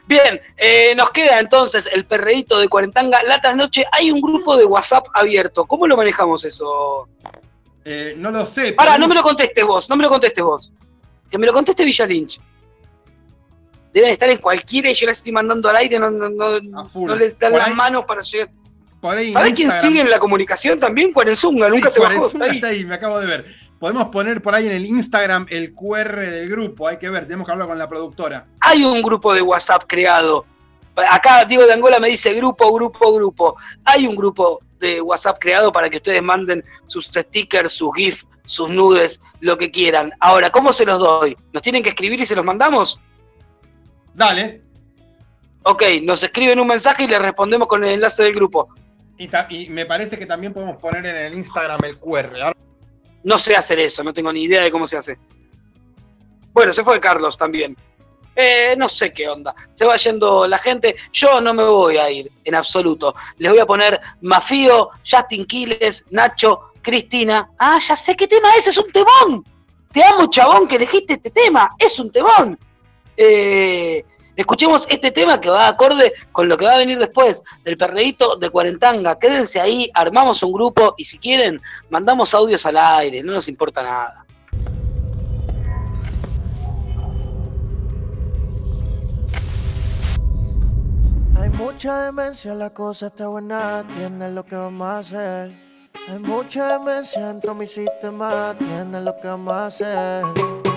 Bien, eh, nos queda entonces el perreíto de Cuarentanga. La trasnoche hay un grupo de WhatsApp abierto. ¿Cómo lo manejamos eso? Eh, no lo sé. Para, pero- no me lo contestes vos, no me lo contestes vos. Que me lo conteste Villa Lynch. Deben estar en cualquiera y yo les estoy mandando al aire, no, no, no, no les dan Por las ahí- manos para llegar. ¿Sabés quién Instagram- sigue en la comunicación también? Cuarenzunga, nunca se bajó. Está ahí. está ahí, me acabo de ver. Podemos poner por ahí en el Instagram el QR del grupo, hay que ver, tenemos que hablar con la productora. Hay un grupo de WhatsApp creado. Acá Diego de Angola me dice grupo, grupo, grupo. Hay un grupo de WhatsApp creado para que ustedes manden sus stickers, sus GIFs, sus nudes, lo que quieran. Ahora, ¿cómo se los doy? ¿Nos tienen que escribir y se los mandamos? Dale. Ok, nos escriben un mensaje y les respondemos con el enlace del grupo. Y, me parece que también podemos poner en el Instagram el QR. No sé hacer eso, no tengo ni idea de cómo se hace. Bueno, se fue Carlos también. Eh, no sé qué onda. Se va yendo la gente. Yo no me voy a ir en absoluto. Les voy a poner Mafío, Justin Quiles, Nacho, Cristina. Ah, ya sé qué tema es, es un temón. Te amo, chabón, que elegiste este tema. Es un temón. Eh, escuchemos este tema que va acorde con lo que va a venir después del perreíto de Cuarentanga. Quédense ahí, armamos un grupo y si quieren, mandamos audios al aire, no nos importa nada. Hay mucha demencia, la cosa está buena, tienes lo que vamos a hacer. Hay mucha demencia dentro de mi sistema, atiende lo que vamos a hacer.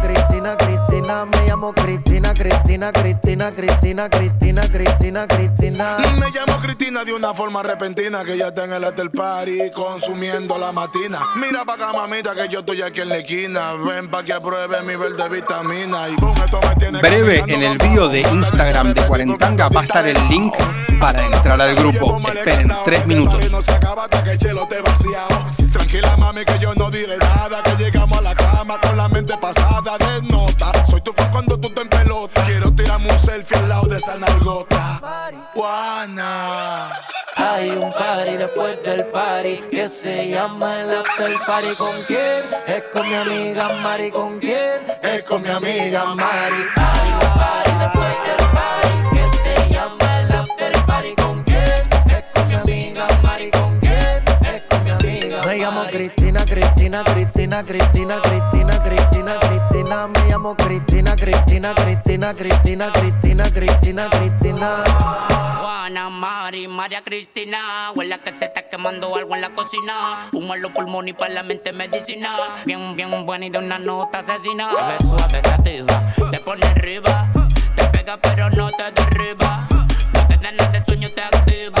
Cristina, Cristina. Me llamo Cristina, Cristina, Cristina, Cristina, Cristina, Cristina, Cristina. Me llamo Cristina de una forma repentina que ya está en el after party consumiendo la matina. Mira pa' acá, mamita, que yo estoy aquí en la esquina. Ven pa' que apruebe mi verde vitamina. Y con esto me tiene Breve, en el bio de Instagram de Cuarentanga va a estar el link para entrar al grupo. Esperen tres minutos. no se acaba hasta que el chelo te vaciado. Tranquila, mami, que yo no diré nada. Que llegamos a la cama con la mente pasada de nota. Soy tu fan cuando tú te en pelota. Quiero tirarme un selfie al lado de esa nalgota. Juana. Hay un party después del party que se llama el after party. ¿Con quién? Es con mi amiga Mari. ¿Con quién? Es con mi amiga Mari. Hay un party después del party que se llama el after party. ¿Con quién? Es con mi amiga Mari. ¿Con quién? Es con mi amiga Me llamo Cristina, Cristina, Cristina, Cristina, Cristina, Cristina, Cristina. Me llamo Cristina, Cristina, Cristina, Cristina, Cristina, Cristina, Cristina. Juana, Mari, María Cristina. Huele que se está quemando algo en la cocina. Humo en los pulmones y para la mente medicina. Bien, bien buena y de una nota asesina. Te suave, sativa, te pone arriba. Te pega pero no te derriba. No te da nada de sueño, te activa.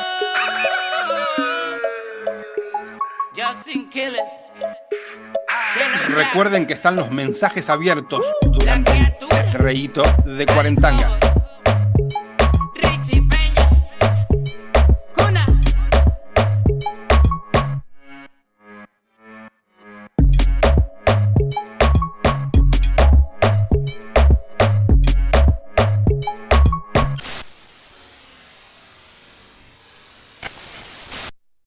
Recuerden que están los mensajes abiertos durante el reíto de Cuarentanga.